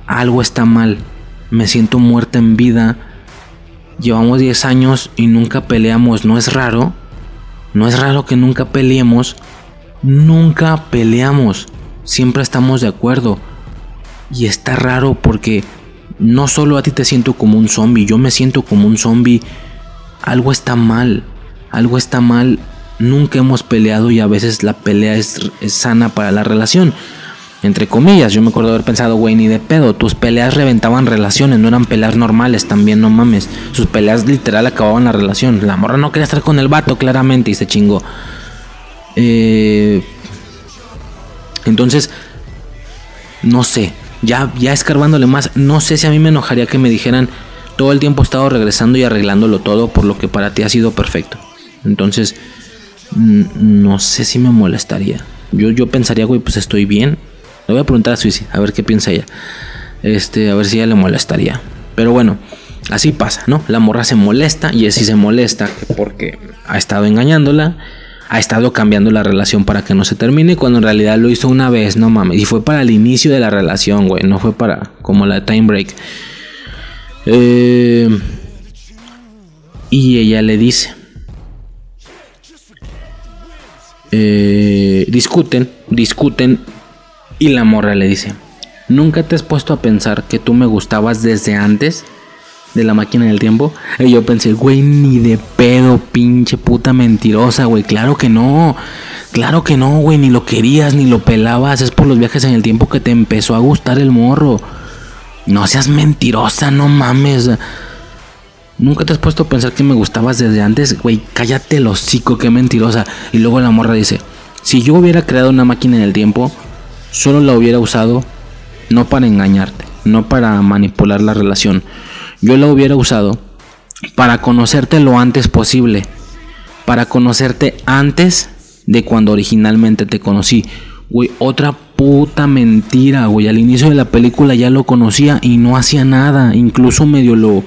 A: algo está mal, me siento muerta en vida, llevamos 10 años y nunca peleamos, ¿no es raro? No es raro que nunca peleemos, nunca peleamos, siempre estamos de acuerdo y está raro porque no solo a ti te siento como un zombie, yo me siento como un zombie. Algo está mal, algo está mal nunca hemos peleado y a veces la pelea es, es sana para la relación. Entre comillas, yo me acuerdo haber pensado, güey, ni de pedo, tus peleas reventaban relaciones, no eran peleas normales, también no mames. Sus peleas literal acababan la relación. La morra no quería estar con el vato, claramente, y se chingó. Eh, entonces, no sé, ya, ya escarbándole más, no sé si a mí me enojaría que me dijeran, todo el tiempo he estado regresando y arreglándolo todo por lo que para ti ha sido perfecto. Entonces, no sé si me molestaría. Yo, yo pensaría, güey, pues estoy bien, le voy a preguntar a Suizy, a ver qué piensa ella. Este, a ver si ella le molestaría. Pero bueno, así pasa, ¿no? La morra se molesta y sí se molesta porque ha estado engañándola, ha estado cambiando la relación para que no se termine, cuando en realidad lo hizo una vez, no mames. Y fue para el inicio de la relación, güey, no fue para como la time break. Eh, y ella le dice, eh, discuten, discuten y la morra le dice, ¿nunca te has puesto a pensar que tú me gustabas desde antes de la máquina del tiempo? Y yo pensé, güey, ni de pedo, pinche puta mentirosa, güey, claro que no. Claro que no, güey, ni lo querías, ni lo pelabas. Es por los viajes en el tiempo que te empezó a gustar el morro. No seas mentirosa, no mames. Nunca te has puesto a pensar que me gustabas desde antes, güey. Cállate el hocico, qué mentirosa. Y luego la morra dice: Si yo hubiera creado una máquina en el tiempo, solo la hubiera usado no para engañarte, no para manipular la relación. Yo la hubiera usado para conocerte lo antes posible, para conocerte antes de cuando originalmente te conocí. Güey, otra puta mentira, güey. Al inicio de la película ya lo conocía y no hacía nada. Incluso medio lo.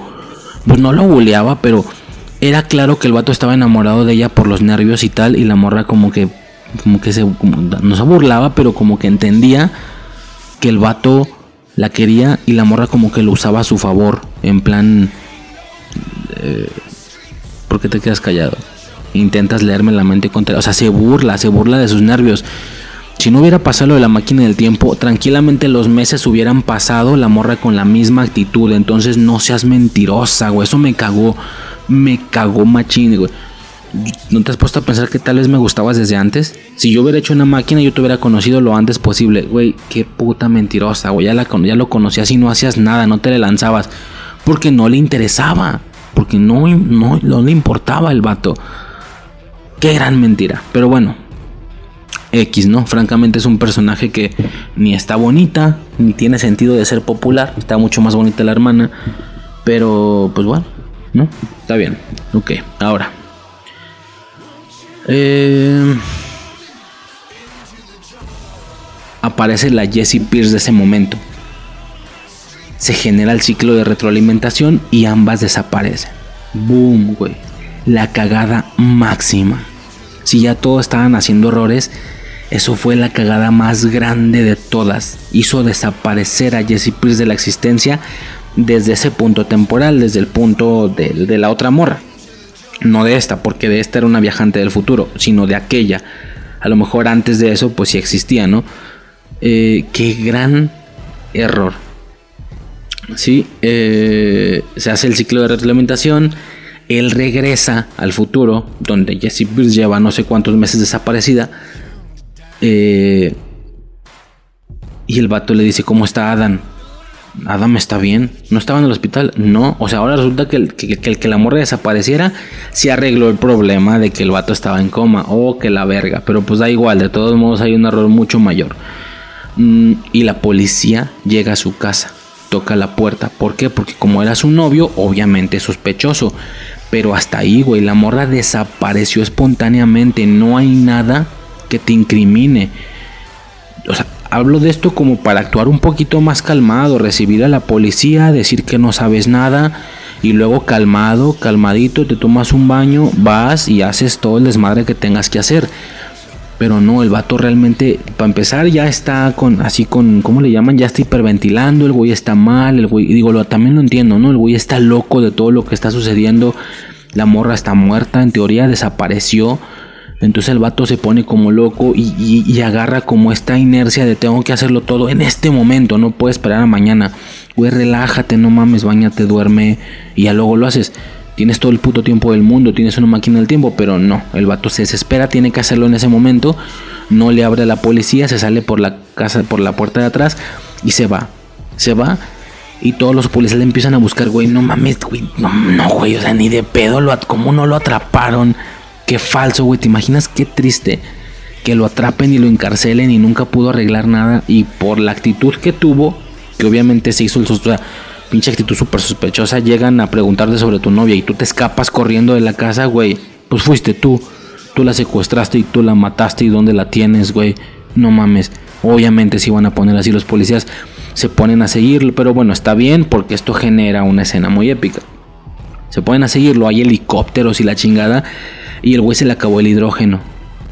A: Pues no lo buleaba, pero era claro que el vato estaba enamorado de ella por los nervios y tal. Y la morra como que como que se, no se burlaba, pero como que entendía que el vato la quería y la morra como que lo usaba a su favor, en plan, eh, ¿por qué te quedas callado? Intentas leerme la mente contra, o sea, se burla, se burla de sus nervios. Si no hubiera pasado lo de la máquina del tiempo, tranquilamente los meses hubieran pasado la morra con la misma actitud. Entonces no seas mentirosa, güey. Eso me cagó. Me cagó machín, güey. ¿No te has puesto a pensar que tal vez me gustabas desde antes? Si yo hubiera hecho una máquina, yo te hubiera conocido lo antes posible. Güey, qué puta mentirosa, güey. Ya, la, ya lo conocías y no hacías nada, no te le lanzabas. Porque no le interesaba. Porque no, no, no le importaba el vato. Qué gran mentira. Pero bueno, X, ¿no? Francamente es un personaje que ni está bonita, ni tiene sentido de ser popular. Está mucho más bonita la hermana. Pero, pues bueno, ¿no? Está bien. Ok, ahora. Eh, aparece la Jessie Pierce de ese momento. Se genera el ciclo de retroalimentación y ambas desaparecen. Boom, güey. La cagada máxima. Si ya todos estaban haciendo errores, eso fue la cagada más grande de todas. Hizo desaparecer a Jessie Pierce de la existencia desde ese punto temporal, desde el punto de, de la otra morra no de esta, porque de esta era una viajante del futuro, sino de aquella. A lo mejor antes de eso, pues sí existía, ¿no? Eh, qué gran error. Sí, eh, se hace el ciclo de reglamentación. Él regresa al futuro, donde Jessie Pierce lleva no sé cuántos meses desaparecida. Eh, y el vato le dice: ¿Cómo está Adam? Adam está bien, no estaba en el hospital, no, o sea, ahora resulta que el que, la morra desapareciera, se arregló el problema de que el vato estaba en coma, o que la verga, pero pues da igual, de todos modos hay un error mucho mayor. Mm, y la policía llega a su casa, toca la puerta, ¿por qué? Porque como era su novio, obviamente sospechoso, pero hasta ahí, güey, la morra desapareció espontáneamente, no hay nada que te incrimine. O sea, Hablo de esto como para actuar un poquito más calmado, recibir a la policía, decir que no sabes nada y luego calmado, calmadito, te tomas un baño, vas y haces todo el desmadre que tengas que hacer. Pero no, el vato realmente, para empezar, ya está con, así con, ¿cómo le llaman? Ya está hiperventilando, el güey está mal, el güey, digo, lo, también lo entiendo, ¿no? El güey está loco de todo lo que está sucediendo, la morra está muerta, en teoría desapareció entonces el vato se pone como loco y, agarra como esta inercia de tengo que hacerlo todo en este momento, no puedes esperar a mañana. Güey, relájate, no mames, bañate, duerme y ya luego lo haces. Tienes todo el puto tiempo del mundo, tienes una máquina del tiempo, pero no, el vato se desespera, tiene que hacerlo en ese momento, no le abre a la policía, se sale por la casa, por la puerta de atrás y se va. Se va y todos los policías le empiezan a buscar, güey, no mames, güey, no, no, güey, o sea, ni de pedo, lo, ¿cómo no lo atraparon? Qué falso, güey, ¿te imaginas qué triste? Que lo atrapen y lo encarcelen y nunca pudo arreglar nada y por la actitud que tuvo, que obviamente se hizo el pinche actitud súper sospechosa, llegan a preguntarte sobre tu novia y tú te escapas corriendo de la casa, güey, pues fuiste tú, tú la secuestraste y tú la mataste y dónde la tienes, güey, no mames. Obviamente si van a poner así los policías se ponen a seguirlo, pero bueno, está bien porque esto genera una escena muy épica. Se ponen a seguirlo, hay helicópteros y la chingada, y el güey se le acabó el hidrógeno.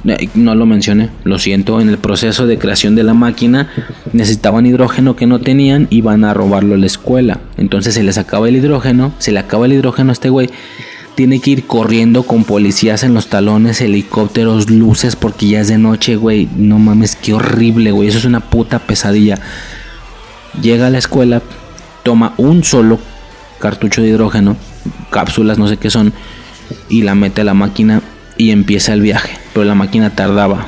A: Eh, no lo mencioné, lo siento, en el proceso de creación de la máquina necesitaban hidrógeno que no tenían y van a robarlo a la escuela. Entonces se les acaba el hidrógeno, se le acaba el hidrógeno a este güey. Tiene que ir corriendo con policías en los talones, helicópteros, luces, porque ya es de noche, güey. No mames, qué horrible, güey. Eso es una puta pesadilla llega a la escuela, toma un solo cartucho de hidrógeno, cápsulas, no sé qué son, y la mete a la máquina y empieza el viaje. Pero la máquina tardaba,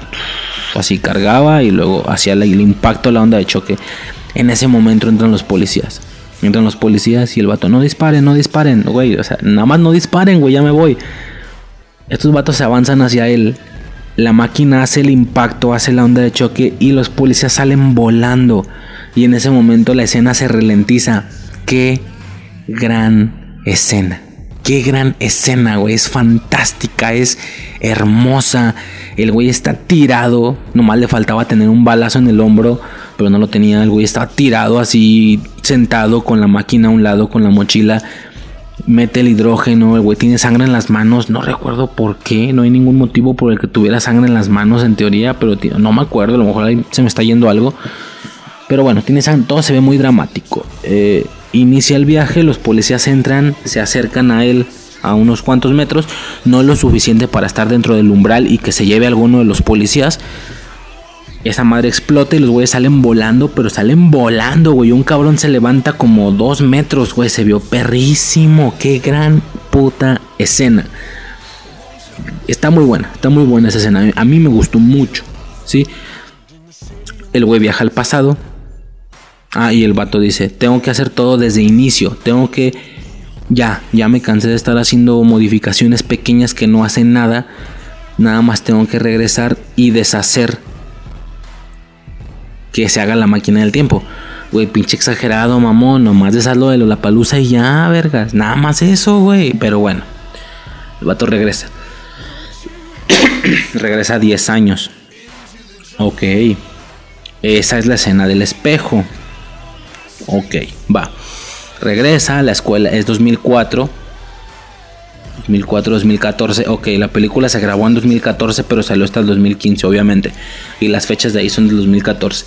A: así cargaba y luego hacía el impacto, la onda de choque. En ese momento entran los policías. Entran los policías y el vato, no disparen, no disparen, güey, o sea, nada más no disparen, güey, ya me voy. Estos vatos se avanzan hacia él. La máquina hace el impacto, hace la onda de choque y los policías salen volando. Y en ese momento la escena se ralentiza. Qué gran escena. Qué gran escena, güey. Es fantástica, es hermosa. El güey está tirado. Nomás le faltaba tener un balazo en el hombro. Pero no lo tenía. El güey está tirado así, sentado con la máquina a un lado, con la mochila. Mete el hidrógeno. El güey tiene sangre en las manos. No recuerdo por qué. No hay ningún motivo por el que tuviera sangre en las manos en teoría. Pero no me acuerdo. A lo mejor ahí se me está yendo algo. Pero bueno, tiene todo se ve muy dramático. Eh, inicia el viaje, los policías entran, se acercan a él a unos cuantos metros, no lo suficiente para estar dentro del umbral y que se lleve a alguno de los policías. Esa madre explota y los güeyes salen volando, pero salen volando, güey. Un cabrón se levanta como dos metros, güey. Se vio perrísimo. Qué gran puta escena. Está muy buena, está muy buena esa escena. A mí me gustó mucho, ¿sí? El güey viaja al pasado, Ah, y el vato dice, tengo que hacer todo desde inicio, tengo que... Ya, ya me cansé de estar haciendo modificaciones pequeñas que no hacen nada. Nada más tengo que regresar y deshacer que se haga la máquina del tiempo. Güey, pinche exagerado, mamón. Nomás deshacerlo de la palusa y ya, vergas. Nada más eso, güey. Pero bueno, el vato regresa. regresa 10 años. Ok. Esa es la escena del espejo. Ok, va. Regresa a la escuela, es 2004. 2004, 2014. Ok, la película se grabó en 2014, pero salió hasta el 2015, obviamente. Y las fechas de ahí son del 2014.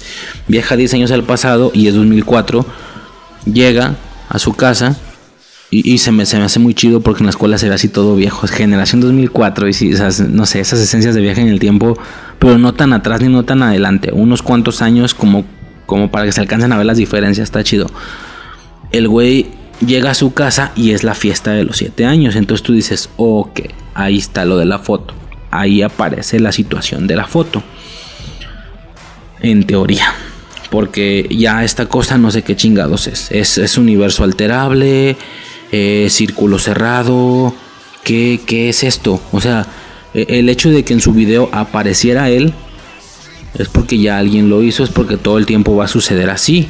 A: Viaja 10 años al pasado y es 2004. Llega a su casa y, se, me, hace muy chido porque en la escuela se ve así todo viejo. Generación 2004 y si, esas, no sé, esas esencias de viaje en el tiempo, pero no tan atrás ni no tan adelante. Unos cuantos años como como para que se alcancen a ver las diferencias, está chido. El güey llega a su casa y es la fiesta de los 7 años. Entonces tú dices, ok, ahí está lo de la foto. Ahí aparece la situación de la foto. En teoría. Porque ya esta cosa no sé qué chingados es. Es, universo alterable, círculo cerrado. ¿Qué, ¿Qué es esto? O sea, e, el hecho de que en su video apareciera él es porque ya alguien lo hizo, es porque todo el tiempo va a suceder así,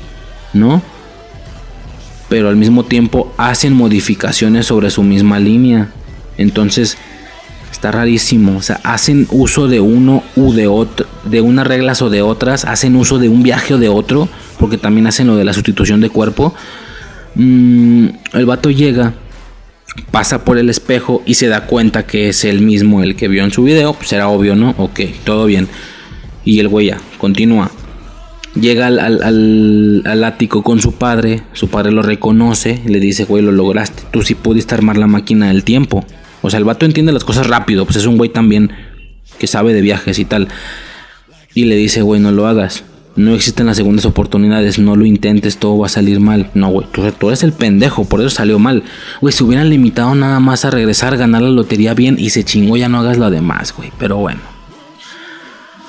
A: ¿no? Pero al mismo tiempo hacen modificaciones sobre su misma línea. Entonces, está rarísimo. O sea, hacen uso de uno u de otro, de unas reglas o de otras, hacen uso de un viaje o de otro, porque también hacen lo de la sustitución de cuerpo. Mm, el vato llega, pasa por el espejo y se da cuenta que es el mismo el que vio en su video. Pues era obvio, ¿no? Ok, todo bien. Y el güey ya, continúa. Llega al, al, ático con su padre, su padre lo reconoce, le dice, güey, lo lograste, tú sí pudiste armar la máquina del tiempo. O sea, el vato entiende las cosas rápido, pues es un güey también que sabe de viajes y tal. Y le dice, güey, no lo hagas. No existen las segundas oportunidades, no lo intentes, todo va a salir mal. No, güey, tú, tú eres el pendejo, por eso salió mal. Güey, si hubieran limitado nada más a regresar, ganar la lotería bien y se chingó, ya no hagas lo demás, güey. Pero bueno.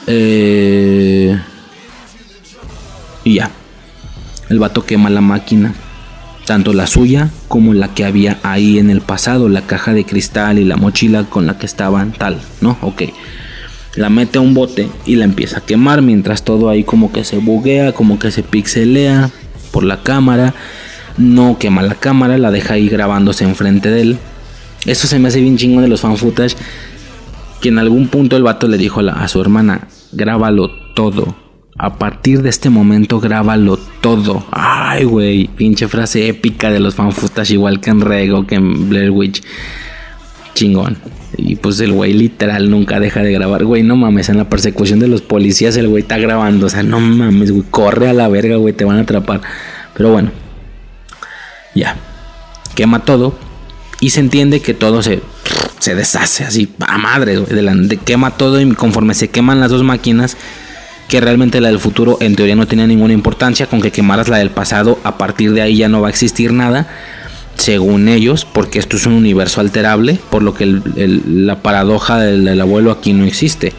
A: Eh... Y ya. El vato quema la máquina. Tanto la suya como la que había ahí en el pasado, la caja de cristal y la mochila con la que estaban tal, ¿no? Ok la mete a un bote y la empieza a quemar mientras todo ahí como que se buguea, como que se pixelea por la cámara. No quema la cámara, la deja ahí grabándose enfrente de él. Eso se me hace bien chingo de los fan footage. Que en algún punto el vato le dijo a, su hermana: Grábalo todo. A partir de este momento, grábalo todo. Ay, güey, pinche frase épica de los fan footage, igual que en Rego, que en Blair Witch. Chingón. Y pues el güey literal nunca deja de grabar. Güey, no mames, en la persecución de los policías el güey está grabando. O sea, no mames, güey, corre a la verga, güey, te van a atrapar. Pero bueno, ya. Quema todo. Y se entiende que todo se, se deshace así, a madre, quema todo y conforme se queman las dos máquinas, que realmente la del futuro en teoría no tenía ninguna importancia, con que quemaras la del pasado, a partir de ahí ya no va a existir nada según ellos, porque esto es un universo alterable, por lo que la paradoja del, abuelo aquí no existe.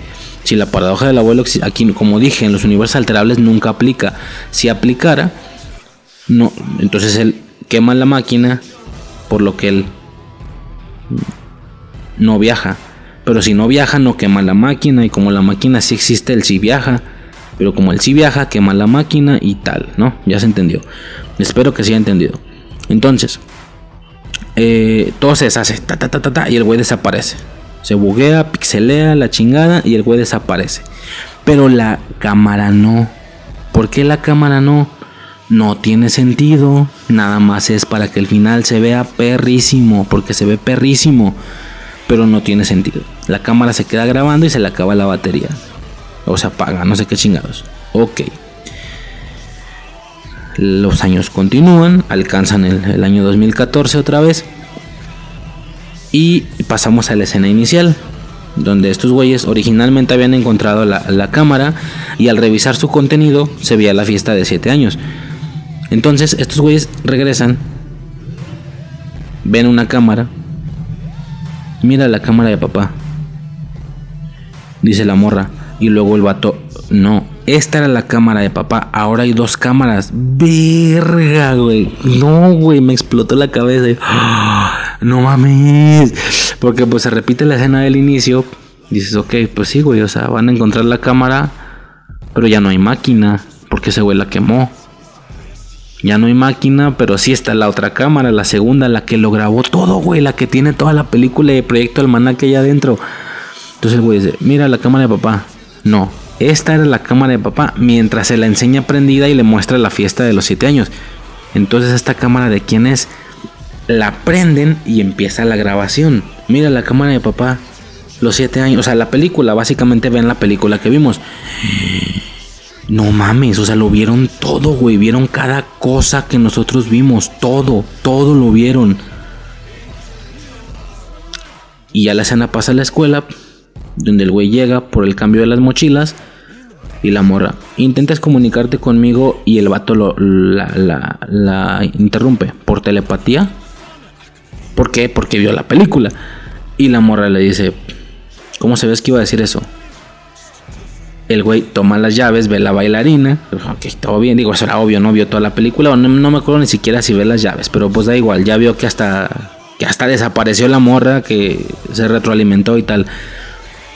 A: Si la paradoja del abuelo aquí, como dije, en los universos alterables nunca aplica. Si aplicara, no, entonces él quema la máquina, por lo que él no viaja. Pero si no viaja, no quema la máquina. Y como la máquina sí existe, él sí viaja. Pero como él sí viaja, quema la máquina y tal, ¿no? Ya se entendió. Espero que se haya entendido. Entonces, eh, todo se deshace, ta, ta, ta, ta, y el güey desaparece. Se buguea, pixelea la chingada y el güey desaparece. Pero la cámara no. ¿Por qué la cámara no? No tiene sentido. Nada más es para que el final se vea perrísimo. Porque se ve perrísimo. Pero no tiene sentido. La cámara se queda grabando y se le acaba la batería. O se apaga, no sé qué chingados. Ok. Los años continúan, alcanzan el, año 2014 otra vez. Y pasamos a la escena inicial, donde estos güeyes originalmente habían encontrado la, cámara y al revisar su contenido se veía la fiesta de 7 años. Entonces estos güeyes regresan, ven una cámara, mira la cámara de papá, dice la morra, y luego el vato, no, esta era la cámara de papá. Ahora hay dos cámaras. Verga, güey. No, güey. Me explotó la cabeza. no mames. Porque pues se repite la escena del inicio. Dices, ok, pues sí, güey. O sea, van a encontrar la cámara. Pero ya no hay máquina. Porque ese güey la quemó. Ya no hay máquina, pero sí está la otra cámara, la segunda, la que lo grabó todo, güey, la que tiene toda la película de Proyecto Almanaque allá adentro. Entonces el güey dice, mira la cámara de papá. No, esta era la cámara de papá mientras se la enseña prendida y le muestra la fiesta de los 7 años. Entonces esta cámara de quién es, la prenden y empieza la grabación. Mira la cámara de papá, los 7 años, o sea, la película, básicamente ven la película que vimos. No mames, o sea, lo vieron todo, güey, vieron cada cosa que nosotros vimos, todo, todo lo vieron. Y ya la escena pasa a la escuela, donde el güey llega por el cambio de las mochilas y la morra. Intentas comunicarte conmigo y el vato lo, la, la, interrumpe por telepatía. ¿Por qué? Porque vio la película. Y la morra le dice, ¿cómo se ves que iba a decir eso? El güey toma las llaves, ve la bailarina. Ok, todo bien, digo, eso era obvio, no vio toda la película. No, me acuerdo ni siquiera si ve las llaves, pero pues da igual, ya vio que hasta, que hasta desapareció la morra, que se retroalimentó y tal.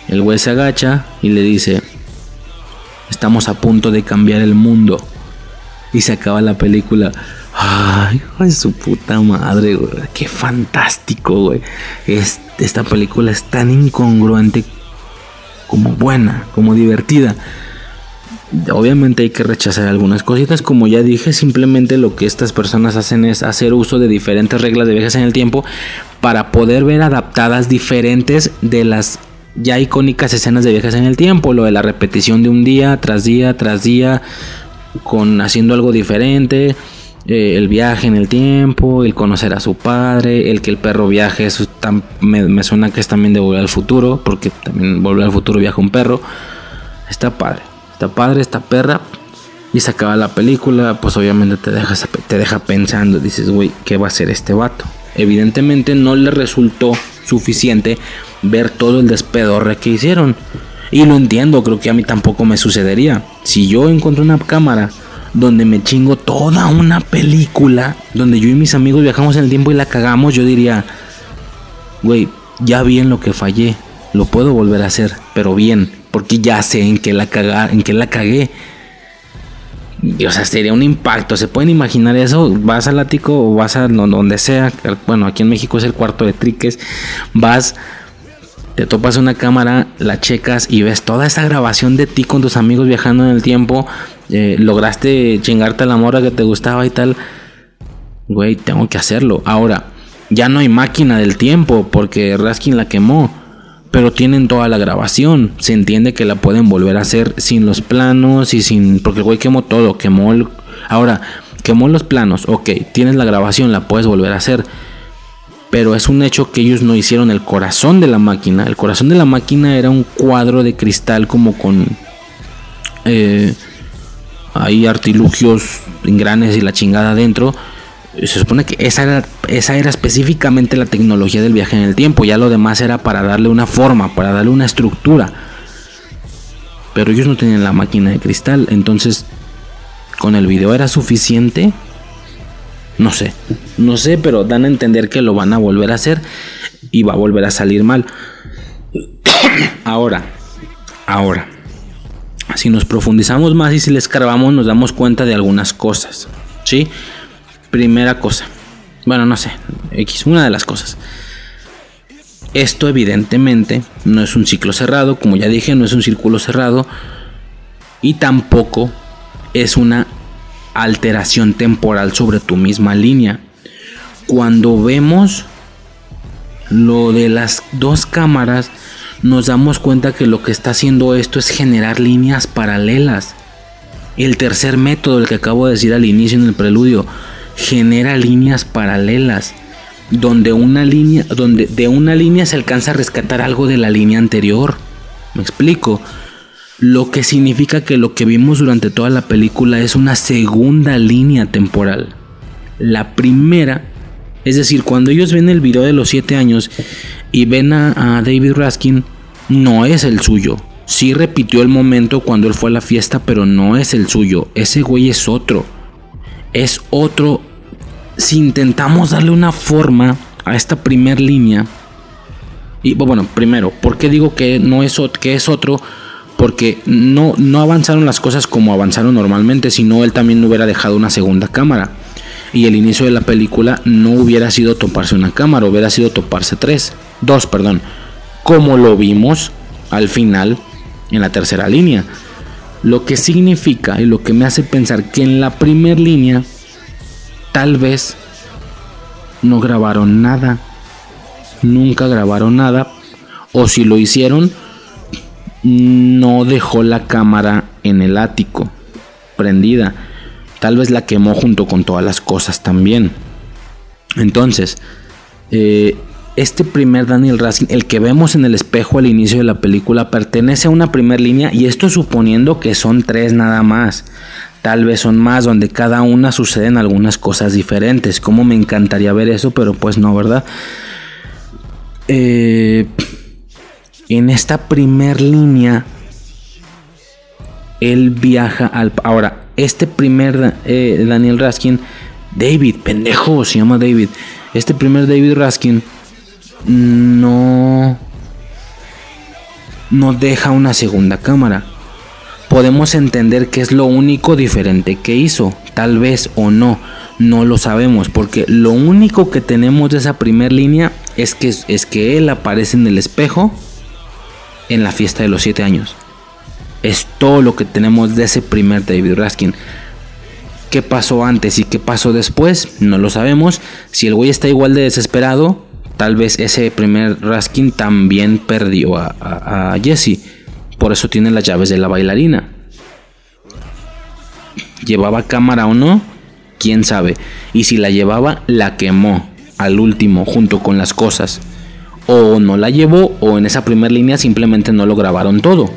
A: El güey se agacha y le dice, estamos a punto de cambiar el mundo. Y se acaba la película. Ay, hijo su puta madre, güey. Qué fantástico, güey. esta película es tan incongruente como buena, como divertida. Obviamente hay que rechazar algunas cositas, como ya dije, simplemente lo que estas personas hacen es hacer uso de diferentes reglas de viajes en el tiempo para poder ver adaptadas diferentes de las ya icónicas escenas de viajes en el tiempo, lo de la repetición de un día tras día tras día, con haciendo algo diferente, eh, el viaje en el tiempo, el conocer a su padre, el que el perro viaje, me, suena que es también de volver al futuro, porque también volver al futuro viaja un perro. Está padre, está padre, esta perra. Y se acaba la película, pues obviamente te, dejas, te deja pensando, dices, güey, ¿qué va a hacer este vato? Evidentemente no le resultó suficiente ver todo el despedorre que hicieron. Y lo entiendo, creo que a mí tampoco me sucedería. Si yo encuentro una cámara donde me chingo toda una película, donde yo y mis amigos viajamos en el tiempo y la cagamos, yo diría, güey, ya vi en lo que fallé, lo puedo volver a hacer, pero bien, porque ya sé en qué la, caga, en qué la cagué. o sea, sería un impacto. ¿Se pueden imaginar eso? Vas al ático o vas a donde sea. Bueno, aquí en México es el cuarto de triques. Vas, te topas una cámara, la checas y ves toda esa grabación de ti con tus amigos viajando en el tiempo. Eh, lograste chingarte a la mora que te gustaba y tal. Güey, tengo que hacerlo. Ahora, ya no hay máquina del tiempo porque Raskin la quemó. Pero tienen toda la grabación. Se entiende que la pueden volver a hacer sin los planos y sin. Porque el güey quemó todo. Quemó el. Ahora, quemó los planos. Ok, tienes la grabación, la puedes volver a hacer. Pero es un hecho que ellos no hicieron el corazón de la máquina. El corazón de la máquina era un cuadro de cristal como con. Eh, hay artilugios, engranes y la chingada adentro. Se supone que esa era, esa era específicamente la tecnología del viaje en el tiempo. Ya lo demás era para darle una forma, para darle una estructura. Pero ellos no tenían la máquina de cristal. Entonces, ¿con el video era suficiente? No sé. No sé, pero dan a entender que lo van a volver a hacer y va a volver a salir mal. ahora, ahora si nos profundizamos más y si le escarbamos nos damos cuenta de algunas cosas. ¿Sí? Primera cosa. Bueno, no sé. X, una de las cosas. Esto evidentemente no es un ciclo cerrado, como ya dije, no es un círculo cerrado. Y tampoco es una alteración temporal sobre tu misma línea. Cuando vemos lo de las dos cámaras, nos damos cuenta que lo que está haciendo esto es generar líneas paralelas. El tercer método, el que acabo de decir al inicio en el preludio, genera líneas paralelas, donde una línea, donde de una línea se alcanza a rescatar algo de la línea anterior. Me explico. Lo que significa que lo que vimos durante toda la película es una segunda línea temporal. La primera, es decir, cuando ellos ven el video de los 7 años, y ven a, David Raskin, no es el suyo. Sí repitió el momento cuando él fue a la fiesta, pero no es el suyo. Ese güey es otro. Es otro. Si intentamos darle una forma a esta primer línea. Y bueno, primero, ¿por qué digo que no es, que es otro? Porque no, no avanzaron las cosas como avanzaron normalmente, sino él también hubiera dejado una segunda cámara y el inicio de la película no hubiera sido toparse una cámara, hubiera sido toparse tres, dos, perdón, como lo vimos al final en la tercera línea. Lo que significa y lo que me hace pensar que en la primera línea tal vez no grabaron nada, nunca grabaron nada, o si lo hicieron, no dejó la cámara en el ático prendida Tal vez la quemó junto con todas las cosas también. Entonces, eh, este primer Daniel Raskin, el que vemos en el espejo al inicio de la película, pertenece a una primera línea y esto suponiendo que son tres nada más. Tal vez son más, donde cada una suceden algunas cosas diferentes. Como me encantaría ver eso, pero pues no, ¿verdad? Eh, en esta primer línea, él viaja al... Ahora, este primer eh, Daniel Raskin, David, pendejo, se llama David. Este primer David Raskin no, no deja una segunda cámara. Podemos entender que es lo único diferente que hizo, tal vez o no, no lo sabemos, porque lo único que tenemos de esa primera línea es que, es que él aparece en el espejo en la fiesta de los siete años. Es todo lo que tenemos de ese primer David Raskin. ¿Qué pasó antes y qué pasó después? No lo sabemos. Si el güey está igual de desesperado, tal vez ese primer Raskin también perdió a, Jesse. Por eso tiene las llaves de la bailarina. ¿Llevaba cámara o no? ¿Quién sabe? Y si la llevaba, la quemó al último junto con las cosas. O no la llevó o en esa primera línea simplemente no lo grabaron todo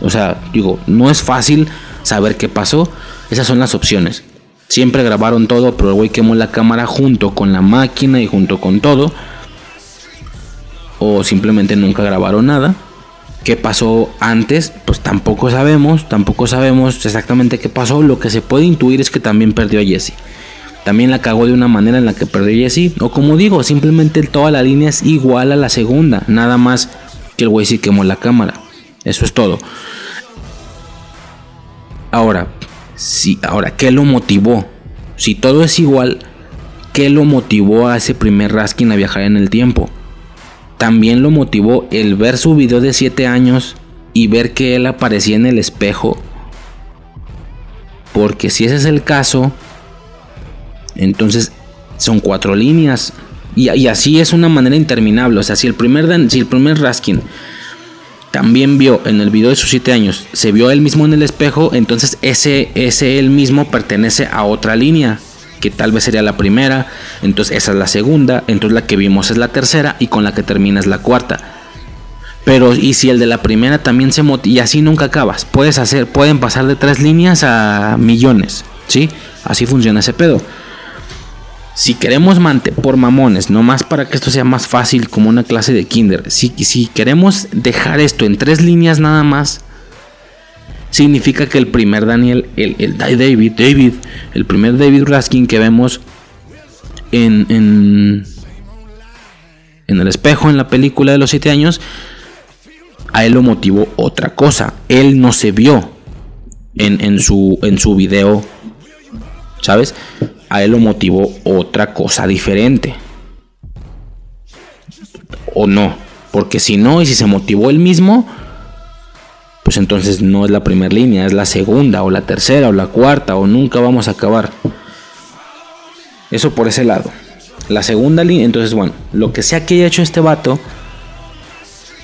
A: O sea, digo, no es fácil saber qué pasó. Esas son las opciones. Siempre grabaron todo, pero el güey quemó la cámara junto con la máquina y junto con todo. O simplemente nunca grabaron nada. ¿Qué pasó antes? Pues tampoco sabemos, tampoco sabemos exactamente qué pasó. Lo que se puede intuir es que también perdió a Jesse. También la cagó de una manera en la que perdió a Jesse. O como digo, simplemente toda la línea es igual a la segunda. Nada más que el güey sí quemó la cámara. Eso es todo. Ahora, sí, ahora, ¿qué lo motivó? Si todo es igual, ¿qué lo motivó a ese primer Raskin a viajar en el tiempo? También lo motivó el ver su video de 7 años y ver que él aparecía en el espejo. Porque si ese es el caso, entonces son cuatro líneas. Y, así es una manera interminable. O sea, si el primer, si el primer Raskin también vio en el video de sus 7 años, se vio él mismo en el espejo, entonces ese, ese él mismo pertenece a otra línea que tal vez sería la primera, entonces esa es la segunda, entonces la que vimos es la tercera y con la que termina es la cuarta. Pero y si el de la primera también se motiva y así nunca acabas, puedes hacer, pueden pasar de tres líneas a millones, ¿sí? Así funciona ese pedo. Si queremos mantener por mamones, nomás para que esto sea más fácil como una clase de kinder, si, si queremos dejar esto en tres líneas nada más, significa que el primer Daniel, el, David, David, el primer David Raskin que vemos en, en, en el espejo en la película de los siete años, a él lo motivó otra cosa. Él no se vio en, en, su, en su video, ¿sabes? A él lo motivó otra cosa diferente. O no, porque si no, y si se motivó él mismo, pues entonces no es la primera línea, es la segunda o la tercera o la cuarta o nunca vamos a acabar. Eso por ese lado. La segunda línea, entonces bueno, lo que sea que haya hecho este vato,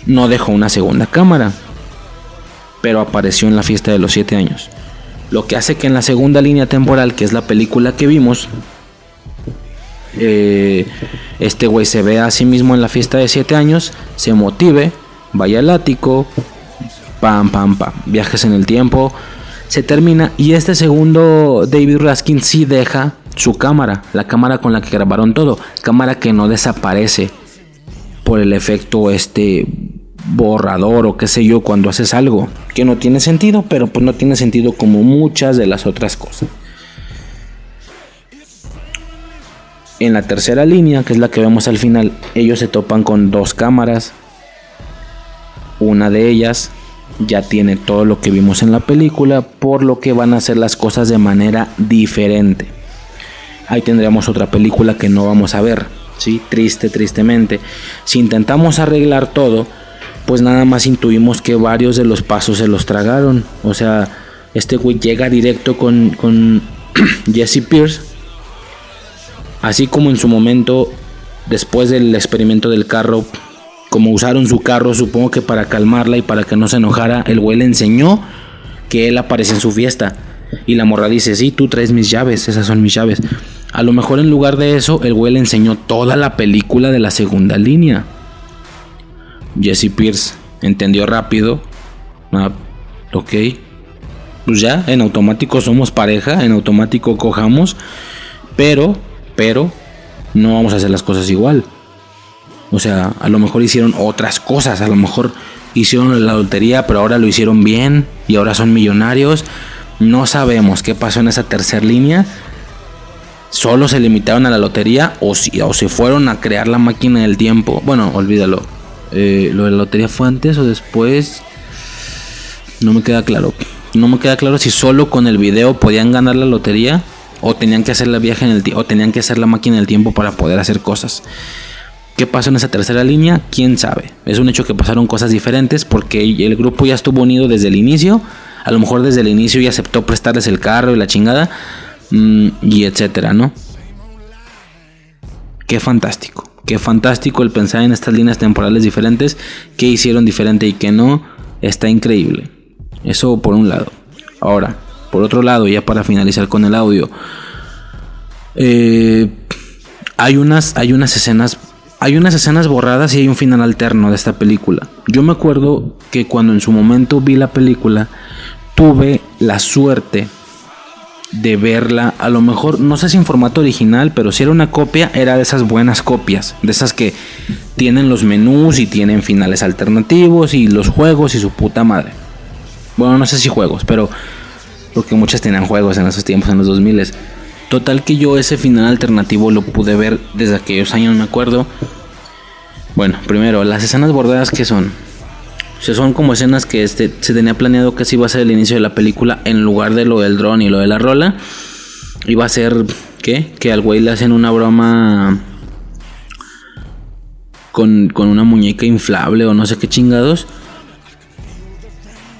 A: no dejó una segunda cámara, pero apareció en la fiesta de los siete años. Lo que hace que en la segunda línea temporal, que es la película que vimos, eh, este güey se vea a sí mismo en la fiesta de siete años, se motive, vaya al ático, pam, pam, pam, viajes en el tiempo, se termina y este segundo David Raskin sí deja su cámara, la cámara con la que grabaron todo, cámara que no desaparece por el efecto este borrador o qué sé yo cuando haces algo que no tiene sentido, pero pues no tiene sentido como muchas de las otras cosas. En la tercera línea, que es la que vemos al final, ellos se topan con dos cámaras. Una de ellas ya tiene todo lo que vimos en la película, por lo que van a hacer las cosas de manera diferente. Ahí tendríamos otra película que no vamos a ver, ¿sí? Triste, tristemente. Si intentamos arreglar todo, pues nada más intuimos que varios de los pasos se los tragaron. O sea, este güey llega directo con, con Jesse Pierce. Así como en su momento, después del experimento del carro, como usaron su carro, supongo que para calmarla y para que no se enojara, el güey le enseñó que él aparece en su fiesta. Y la morra dice, sí, tú traes mis llaves, esas son mis llaves. A lo mejor en lugar de eso, el güey le enseñó toda la película de la segunda línea. Jesse Pierce entendió rápido. Ah, ok. Pues ya, en automático somos pareja, en automático cojamos. Pero, pero, no vamos a hacer las cosas igual. O sea, a lo mejor hicieron otras cosas, a lo mejor hicieron la lotería, pero ahora lo hicieron bien y ahora son millonarios. No sabemos qué pasó en esa tercera línea. Solo se limitaron a la lotería o, si, o se fueron a crear la máquina del tiempo. Bueno, olvídalo. Eh, lo de la lotería fue antes o después. No me queda claro. No me queda claro si solo con el video podían ganar la lotería o tenían que hacer la viaje en el o tenían que hacer la máquina del tiempo para poder hacer cosas. ¿Qué pasó en esa tercera línea? ¿Quién sabe? Es un hecho que pasaron cosas diferentes porque el grupo ya estuvo unido desde el inicio. A lo mejor desde el inicio ya aceptó prestarles el carro y la chingada. Mm, y etcétera, ¿no? Qué fantástico. Qué fantástico el pensar en estas líneas temporales diferentes. ¿Qué hicieron diferente y qué no? Está increíble. Eso por un lado. Ahora, por otro lado, ya para finalizar con el audio. Eh, hay, unas, hay unas escenas hay unas escenas borradas y hay un final alterno de esta película. Yo me acuerdo que cuando en su momento vi la película, tuve la suerte de verla, a lo mejor, no sé si en formato original, pero si era una copia, era de esas buenas copias, de esas que tienen los menús y tienen finales alternativos y los juegos y su puta madre. Bueno, no sé si juegos, pero porque muchas tenían juegos en esos tiempos, en los 2000. Total que yo ese final alternativo lo pude ver desde aquellos años, me acuerdo. Bueno, primero, las escenas bordadas que son. O son como escenas que este, se tenía planeado que así iba a ser el inicio de la película en lugar de lo del dron y lo de la rola. Iba a ser, ¿qué? Que al güey le hacen una broma con, con una muñeca inflable o no sé qué chingados.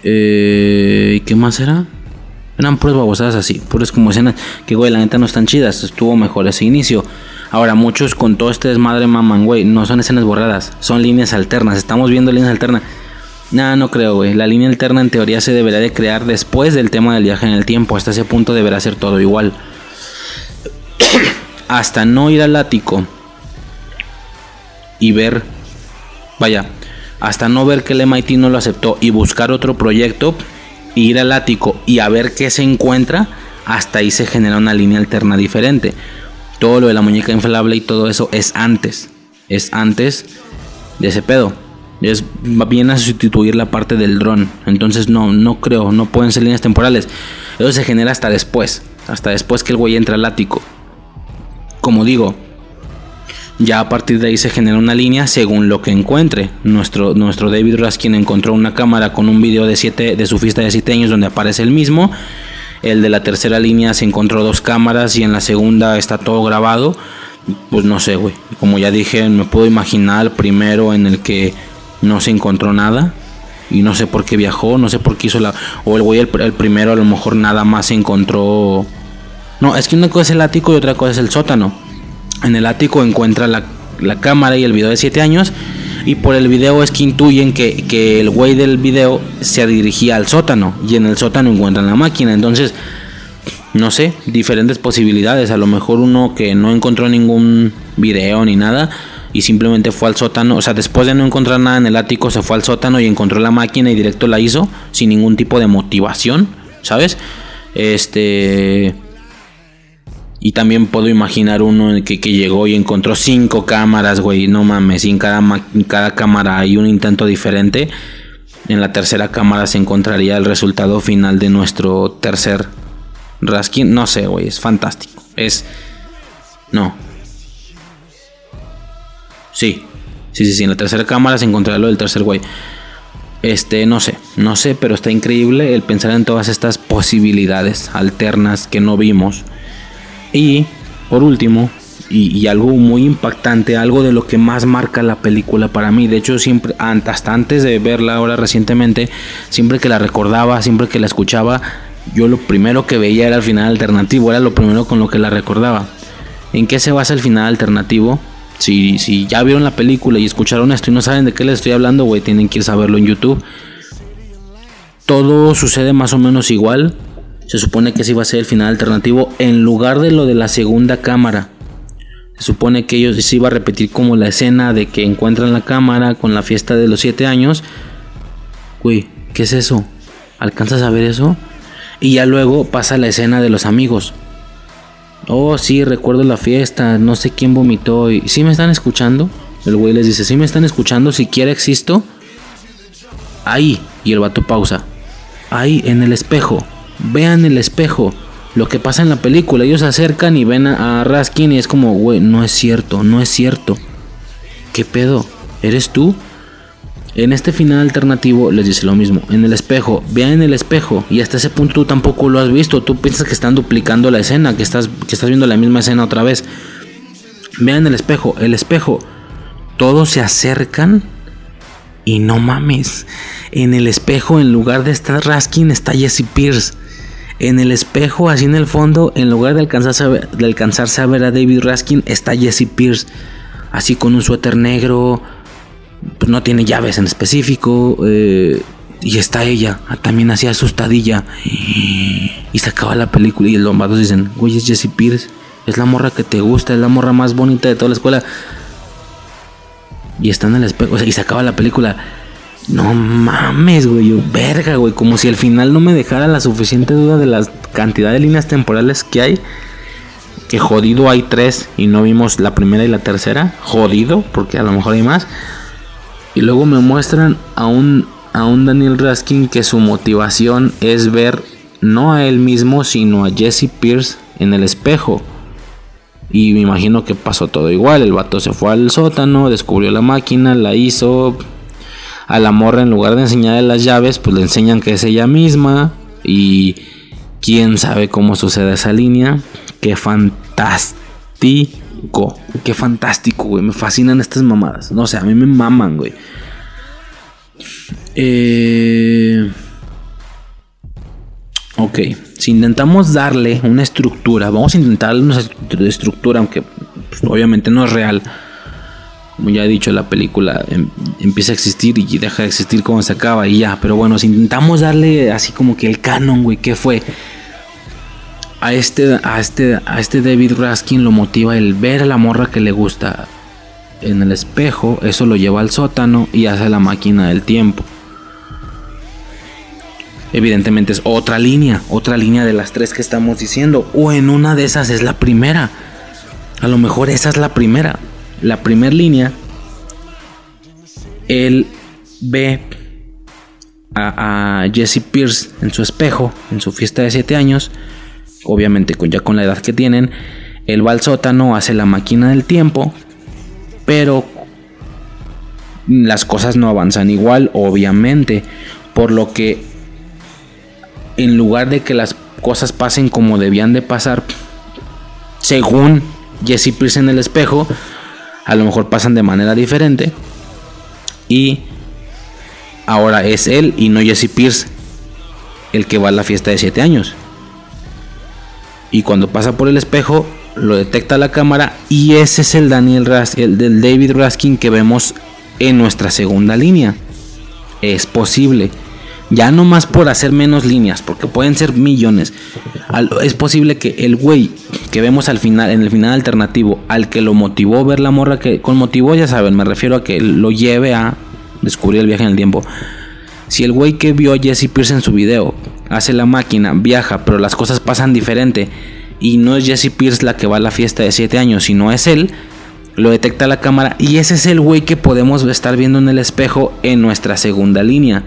A: Eh, ¿Y qué más era? Eran puras babosadas así, puras como escenas que, güey, la neta no están chidas. Estuvo mejor ese inicio. Ahora, muchos con todo este desmadre maman, güey, no son escenas borradas, son líneas alternas. Estamos viendo líneas alternas. Nada, no creo, güey. La línea alterna en teoría se debería de crear después del tema del viaje en el tiempo. Hasta ese punto deberá ser todo igual. Hasta no ir al ático y ver, vaya, hasta no ver que el MIT no lo aceptó y buscar otro proyecto, ir al ático y a ver qué se encuentra, hasta ahí se genera una línea alterna diferente. Todo lo de la muñeca inflable y todo eso es antes. Es antes de ese pedo. Es, viene a sustituir la parte del dron. Entonces no, no creo, no pueden ser líneas temporales. Eso se genera hasta después. Hasta después que el güey entra al ático. Como digo, ya a partir de ahí se genera una línea según lo que encuentre. Nuestro, nuestro David Raskin encontró una cámara con un video de, siete, de su fiesta de 7 años donde aparece el mismo. El de la tercera línea se encontró dos cámaras y en la segunda está todo grabado. Pues no sé, güey. Como ya dije, me puedo imaginar primero en el que no se encontró nada. Y no sé por qué viajó, no sé por qué hizo la... O el güey, el primero a lo mejor nada más se encontró... No, es que una cosa es el ático y otra cosa es el sótano en el ático encuentra la, cámara y el video de 7 años. Y por el video es que intuyen que, el güey del video se dirigía al sótano. Y en el sótano encuentran la máquina. Entonces, no sé, diferentes posibilidades. A lo mejor uno que no encontró ningún video ni nada. Y simplemente fue al sótano. O sea, después de no encontrar nada en el ático, se fue al sótano y encontró la máquina y directo la hizo. Sin ningún tipo de motivación. ¿Sabes? Este y también puedo imaginar uno en que, llegó y encontró cinco cámaras, güey. No mames, y en cada, cada cámara hay un intento diferente. En la tercera cámara se encontraría el resultado final de nuestro tercer Raskin. No sé, güey, es fantástico. Es. No. Sí. Sí, sí, sí. En la tercera cámara se encontrará lo del tercer güey. Este, no sé, no sé, pero está increíble el pensar en todas estas posibilidades alternas que no vimos y por último, y, algo muy impactante, algo de lo que más marca la película para mí. De hecho, siempre, hasta antes de verla ahora recientemente, siempre que la recordaba, siempre que la escuchaba, yo lo primero que veía era el final alternativo, era lo primero con lo que la recordaba. ¿En qué se basa el final alternativo? Si, si ya vieron la película y escucharon esto y no saben de qué les estoy hablando, güey, tienen que ir a verlo en YouTube. Todo sucede más o menos igual, se supone que ese iba a ser el final alternativo en lugar de lo de la segunda cámara. Se supone que ellos se iba a repetir como la escena de que encuentran la cámara con la fiesta de los 7 años. Güey, ¿qué es eso? ¿Alcanzas a ver eso? Y ya luego pasa la escena de los amigos. Oh, sí, recuerdo la fiesta, no sé quién vomitó. Y ¿Sí me están escuchando? El güey les dice, ¿sí me están escuchando? Si quiere existo. Ahí. Y el vato pausa. Ahí, en el espejo vean el espejo. Lo que pasa en la película, ellos se acercan y ven a, Raskin y es como, güey, no es cierto, no es cierto. ¿Qué pedo? ¿Eres tú? En este final alternativo les dice lo mismo. En el espejo, vean en el espejo. Y hasta ese punto tú tampoco lo has visto. Tú piensas que están duplicando la escena, que estás, que estás viendo la misma escena otra vez. Vean el espejo, el espejo. Todos se acercan y no mames. En el espejo, en lugar de estar Raskin, está Jesse Pierce en el espejo, así en el fondo, en lugar de alcanzarse a ver, de alcanzarse a, ver a David Raskin, está Jesse Pierce, así con un suéter negro, pues no tiene llaves en específico, eh, y está ella, también así asustadilla, y se acaba la película y los lombardos dicen, güey, es Jesse Pierce, es la morra que te gusta, es la morra más bonita de toda la escuela. y está en el espejo, o sea, y se acaba la película. No mames, güey, verga, güey, como si al final no me dejara la suficiente duda de la cantidad de líneas temporales que hay. Que jodido hay tres y no vimos la primera y la tercera. Jodido, porque a lo mejor hay más. Y luego me muestran a un, a un Daniel Raskin que su motivación es ver no a él mismo, sino a Jesse Pierce en el espejo. Y me imagino que pasó todo igual. El vato se fue al sótano, descubrió la máquina, la hizo. A la morra, en lugar de enseñarle las llaves, pues le enseñan que es ella misma. Y quién sabe cómo sucede esa línea. Qué fantástico. Qué fantástico, güey. Me fascinan estas mamadas. No sé, a mí me maman, güey. Eh. Ok, si intentamos darle una estructura, vamos a intentar una estructura, aunque pues, obviamente no es real. Como ya he dicho, la película em, empieza a existir y deja de existir cuando se acaba y ya. Pero bueno, si intentamos darle así como que el canon, güey, ¿qué fue? A este, a este, a este David Raskin lo motiva el ver a la morra que le gusta en el espejo, eso lo lleva al sótano y hace la máquina del tiempo evidentemente es otra línea, otra línea de las tres que estamos diciendo. O en una de esas es la primera. A lo mejor esa es la primera. La primera línea, él ve a, Jesse Pierce en su espejo, en su fiesta de 7 años, obviamente ya con la edad que tienen. Él va al sótano, hace la máquina del tiempo, pero las cosas no avanzan igual, obviamente, por lo que en lugar de que las cosas pasen como debían de pasar, según Jesse Pierce en el espejo, a lo mejor pasan de manera diferente. Y ahora es él y no Jesse Pierce el que va a la fiesta de 7 años. Y cuando pasa por el espejo, lo detecta la cámara y ese es el Daniel Ras el David Raskin que vemos en nuestra segunda línea. Es posible ya no más por hacer menos líneas, porque pueden ser millones. es posible que el güey que vemos al final, en el final alternativo, al que lo motivó ver la morra que con motivó, ya saben, me refiero a que lo lleve a descubrir el viaje en el tiempo. Si el güey que vio a Jesse Pierce en su video hace la máquina, viaja, pero las cosas pasan diferente y no es Jesse Pierce la que va a la fiesta de 7 años, sino es él, lo detecta la cámara y ese es el güey que podemos estar viendo en el espejo en nuestra segunda línea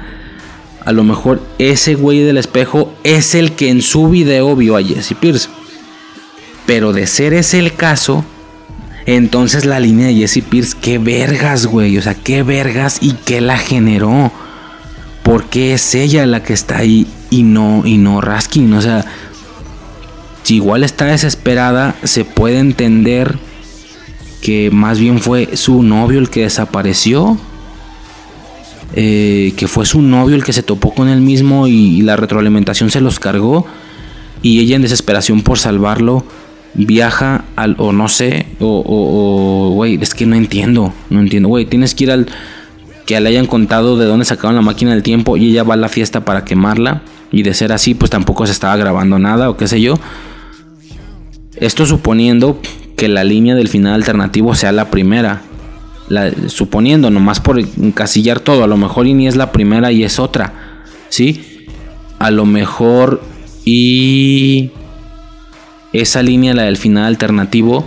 A: a lo mejor ese güey del espejo es el que en su video vio a Jesse Pierce. Pero de ser ese el caso, entonces la línea de Jesse Pierce, qué vergas, güey. O sea, qué vergas y qué la generó. Porque es ella la que está ahí y no, y no Raskin. O sea, si igual está desesperada, se puede entender que más bien fue su novio el que desapareció eh, que fue su novio el que se topó con él mismo y, la retroalimentación se los cargó. Y ella en desesperación por salvarlo viaja al o no sé o güey es que no entiendo no entiendo. Güey tienes que ir al que le hayan contado de dónde sacaron la máquina del tiempo y ella va a la fiesta para quemarla. Y de ser así pues tampoco se estaba grabando nada o qué sé yo. Esto suponiendo que la línea del final alternativo sea la primera suponiendo, nomás por encasillar todo, a lo mejor y ni es la primera y es otra, ¿sí? A lo mejor y esa línea, la del final alternativo,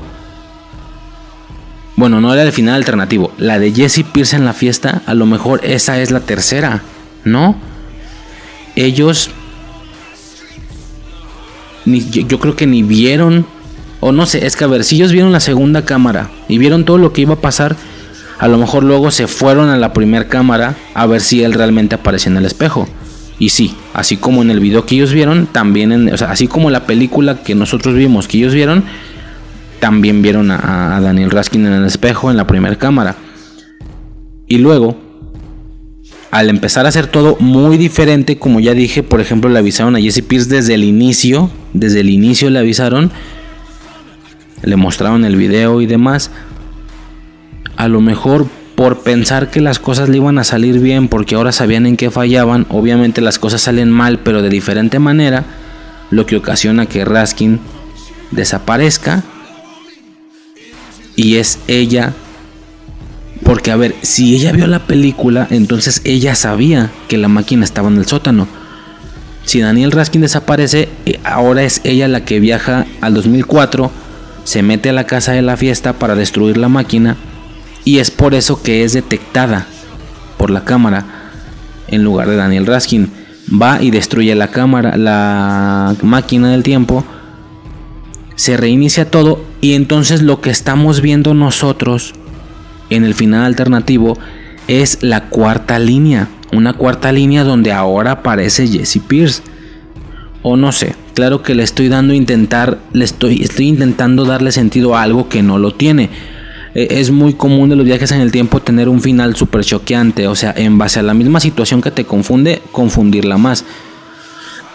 A: bueno, no era el final alternativo, la de Jesse Pierce en la fiesta, a lo mejor esa es la tercera, ¿no? Ellos, yo creo que ni vieron, o no sé, es que a ver, si ellos vieron la segunda cámara y vieron todo lo que iba a pasar, a lo mejor luego se fueron a la primera cámara a ver si él realmente aparecía en el espejo. Y sí, así como en el video que ellos vieron, también en, así como la película que nosotros vimos que ellos vieron, también vieron a, Daniel Raskin en el espejo en la primera cámara. Y luego, al empezar a hacer todo muy diferente, como ya dije, por ejemplo, le avisaron a Jesse Pierce desde el inicio, desde el inicio le avisaron, le mostraron el video y demás a lo mejor por pensar que las cosas le iban a salir bien porque ahora sabían en qué fallaban, obviamente las cosas salen mal pero de diferente manera, lo que ocasiona que Raskin desaparezca y es ella Porque, a ver, si ella vio la película, entonces ella sabía que la máquina estaba en el sótano. Si Daniel Raskin desaparece, eh, ahora es ella la que viaja al 2004, se mete a la casa de la fiesta para destruir la máquina y es por eso que es detectada por la cámara en lugar de Daniel Raskin. Va y destruye la cámara, la máquina del tiempo, se reinicia todo y entonces lo que estamos viendo nosotros en el final alternativo es la cuarta línea. Una cuarta línea donde ahora aparece Jesse Pierce. O no sé, claro que le estoy dando intentar, le estoy, estoy intentando darle sentido a algo que no lo tiene. E, es muy común de los viajes en el tiempo tener un final súper choqueante, o sea, en base a la misma situación que te confunde, confundirla más.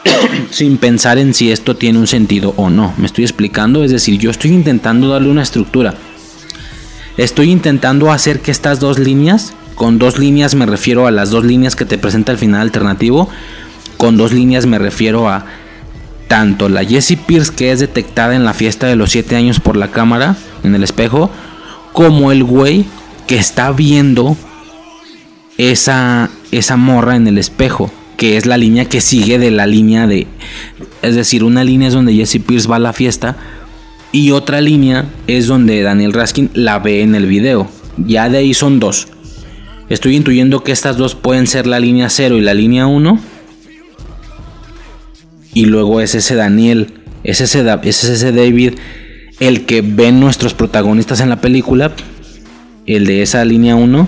A: Sin pensar en si esto tiene un sentido o no. Me estoy explicando, es decir, yo estoy intentando darle una estructura. Estoy intentando hacer que estas dos líneas, con dos líneas me refiero a las dos líneas que te presenta el final alternativo, con dos líneas me refiero a tanto la Jessie Pierce que es detectada en la fiesta de los 7 años por la cámara en el espejo, como el güey que está viendo esa, esa morra en el espejo, que es la línea que sigue de la línea de... Es decir, una línea es donde Jesse Pierce va a la fiesta y otra línea es donde Daniel Raskin la ve en el video. Ya de ahí son dos. Estoy intuyendo que estas dos pueden ser la línea 0 y la línea 1 y luego es ese Daniel, es ese, es ese David el que ven nuestros protagonistas en la película, el de esa línea 1,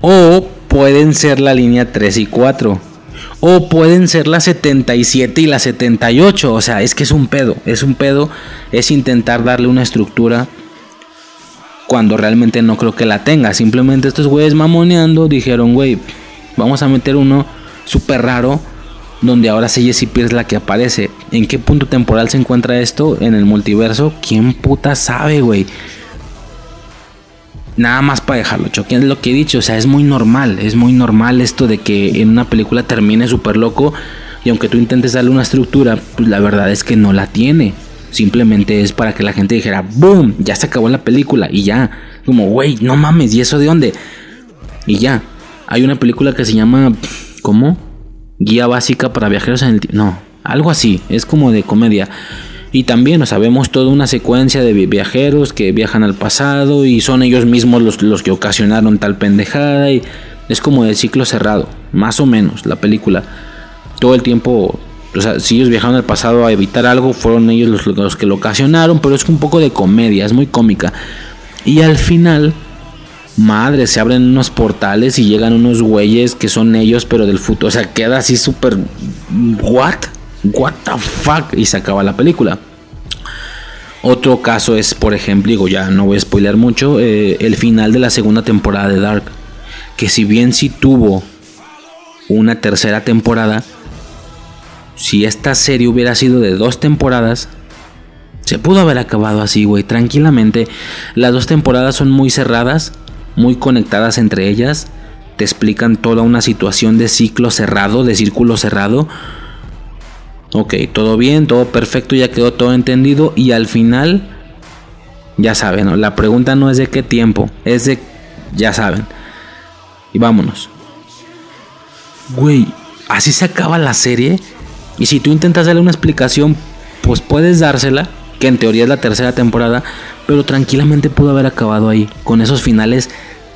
A: o pueden ser la línea 3 y 4, o pueden ser la 77 y la 78, o sea, es que es un pedo, es un pedo, es intentar darle una estructura cuando realmente no creo que la tenga, simplemente estos güeyes mamoneando dijeron, güey, vamos a meter uno súper raro donde ahora sí Jessie Pierce la que aparece. ¿En qué punto temporal se encuentra esto en el multiverso? ¿Quién puta sabe, güey? Nada más para dejarlo choque, es lo que he dicho, o sea, es muy normal, es muy normal esto de que en una película termine súper loco y aunque tú intentes darle una estructura, pues la verdad es que no la tiene. Simplemente es para que la gente dijera, ¡boom! Ya se acabó la película y ya. Como, güey, no mames, ¿y eso de dónde? Y ya. Hay una película que se llama, ¿cómo? Guía básica para viajeros en el tiempo. No, algo así, es como de comedia. Y también, o sabemos toda una secuencia de viajeros que viajan al pasado y son ellos mismos los, los que ocasionaron tal pendejada. Y es como de ciclo cerrado, más o menos, la película. Todo el tiempo, o sea, si ellos viajaron al pasado a evitar algo, fueron ellos los, los que lo ocasionaron, pero es un poco de comedia, es muy cómica. Y al final, madre, se abren unos portales y llegan unos güeyes que son ellos, pero del futuro. O sea, queda así súper. ¿What? ¿What the fuck? Y se acaba la película. Otro caso es, por ejemplo, digo, ya no voy a spoiler mucho, eh, el final de la segunda temporada de Dark. Que si bien sí tuvo una tercera temporada, si esta serie hubiera sido de dos temporadas, se pudo haber acabado así, güey, tranquilamente. Las dos temporadas son muy cerradas muy conectadas entre ellas, te explican toda una situación de ciclo cerrado, de círculo cerrado. Ok, todo bien, todo perfecto, ya quedó todo entendido y al final, ya saben, la pregunta no es de qué tiempo, es de, ya saben. Y vámonos. Güey, así se acaba la serie. Y si tú intentas darle una explicación, pues puedes dársela, que en teoría es la tercera temporada, pero tranquilamente pudo haber acabado ahí, con esos finales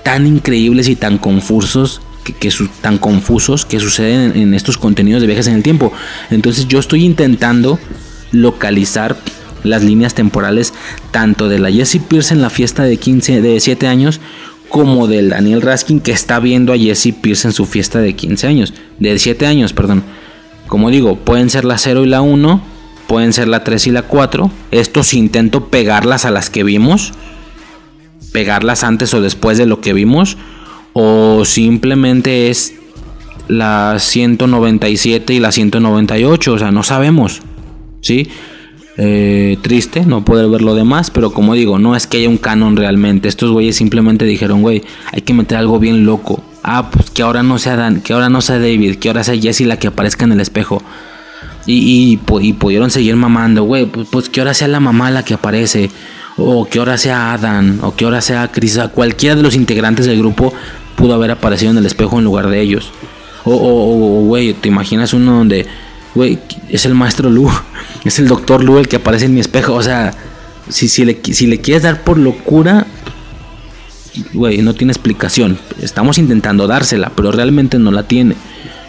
A: tan increíbles y tan confusos que, tan confusos que suceden en, estos contenidos de viajes en el tiempo. Entonces yo estoy intentando localizar las líneas temporales tanto de la Jessie Pierce en la fiesta de 15 de 7 años como del Daniel Raskin que está viendo a Jessie Pierce en su fiesta de 15 años, de 7 años, perdón. Como digo, pueden ser la 0 y la 1 pueden ser la 3 y la 4. Esto si intento pegarlas a las que vimos, pegarlas antes o después de lo que vimos, o simplemente es la 197 y la 198, o sea, no sabemos, ¿sí? Eh, triste no poder ver lo demás, pero como digo, no es que haya un canon realmente. Estos güeyes simplemente dijeron, güey, hay que meter algo bien loco. Ah, pues que ahora no sea Dan, que ahora no sea David, que ahora sea Jessie la que aparezca en el espejo. Y, y, pudieron seguir mamando, güey, pues, pues, que ahora sea la mamá la que aparece. o que ahora sea Adam, o que ahora sea Chris, cualquiera de los integrantes del grupo pudo haber aparecido en el espejo en lugar de ellos. O, o, güey, te imaginas uno donde, güey, es el maestro Lu, es el doctor Lu el que aparece en mi espejo. O sea, si, si, le, si le quieres dar por locura, güey, no tiene explicación. Estamos intentando dársela, pero realmente no la tiene.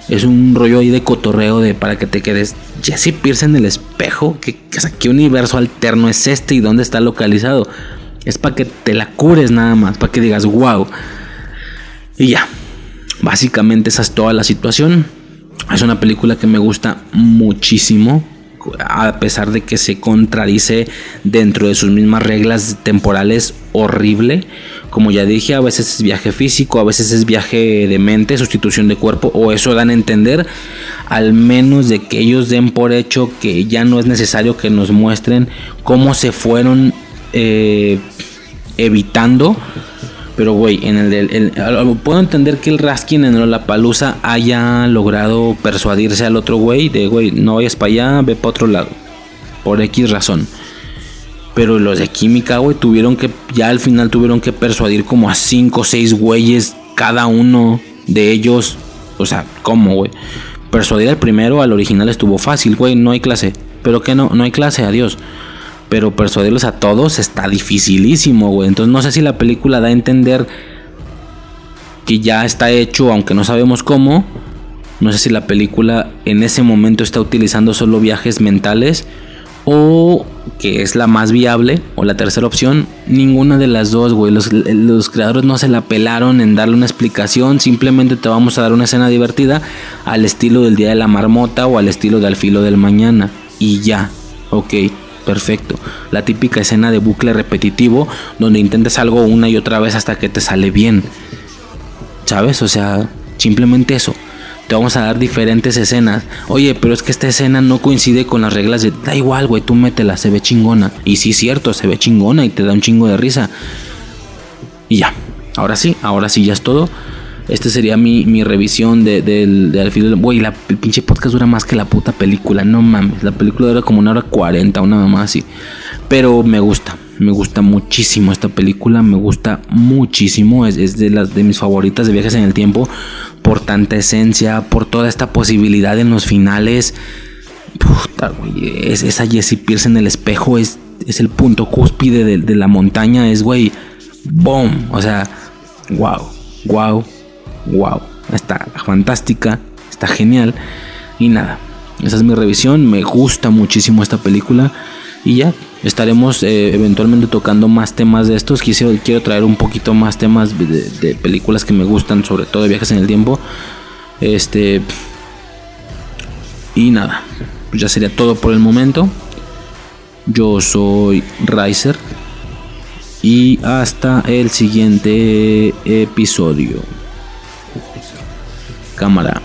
A: Es un rollo ahí de cotorreo de para que te quedes. Jesse Pierce en el espejo. ¿Qué, qué universo alterno es este y dónde está localizado? Es para que te la cures nada más, para que digas wow. Y ya. Básicamente esa es toda la situación. Es una película que me gusta muchísimo a pesar de que se contradice dentro de sus mismas reglas temporales horrible. Como ya dije, a veces es viaje físico, a veces es viaje de mente, sustitución de cuerpo, o eso dan a entender, al menos de que ellos den por hecho que ya no es necesario que nos muestren cómo se fueron eh, evitando pero, güey, en el del. puedo entender que el Raskin en la palusa haya logrado persuadirse al otro güey de, güey, no vayas para allá, ve para otro lado. Por X razón. Pero los de química, güey, tuvieron que. Ya al final tuvieron que persuadir como a 5 o 6 güeyes cada uno de ellos. O sea, ¿cómo, güey? Persuadir al primero, al original estuvo fácil, güey, no hay clase. Pero que no, no hay clase, adiós. Pero persuadirlos a todos está dificilísimo, güey. Entonces no sé si la película da a entender que ya está hecho, aunque no sabemos cómo. No sé si la película en ese momento está utilizando solo viajes mentales o que es la más viable o la tercera opción. Ninguna de las dos, güey. Los, los, creadores no se la pelaron en darle una explicación. Simplemente te vamos a dar una escena divertida al estilo del Día de la Marmota o al estilo del Filo del Mañana. Y ya, ok perfecto. La típica escena de bucle repetitivo donde intentas algo una y otra vez hasta que te sale bien. ¿Sabes? O sea, simplemente eso. Te vamos a dar diferentes escenas. Oye, pero es que esta escena no coincide con las reglas de... Da igual, güey, tú métela, se ve chingona. Y sí, cierto, se ve chingona y te da un chingo de risa. Y ya. Ahora sí, ahora sí, ya es todo. Este sería mi, revisión de, del de. Güey, la, pinche podcast dura más que la puta película. No mames. La película dura como una hora cuarenta, una mamá así. Pero me gusta. Me gusta muchísimo esta película. Me gusta muchísimo. Es, de las de mis favoritas de viajes en el tiempo. Por tanta esencia. Por toda esta posibilidad en los finales. Puta, güey. Es, esa Jessie Pierce en el espejo. Es, es el punto cúspide de, de la montaña. Es, güey. Boom. O sea. Wow. Wow wow, está fantástica, está genial. Y nada, esa es mi revisión, me gusta muchísimo esta película. Y ya, estaremos eh, eventualmente tocando más temas de estos. Quisiera, quiero traer un poquito más temas de, películas que me gustan, sobre todo de viajes en el tiempo. Este. Y nada, pues ya sería todo por el momento. Yo soy Riser. Y hasta el siguiente episodio cámara.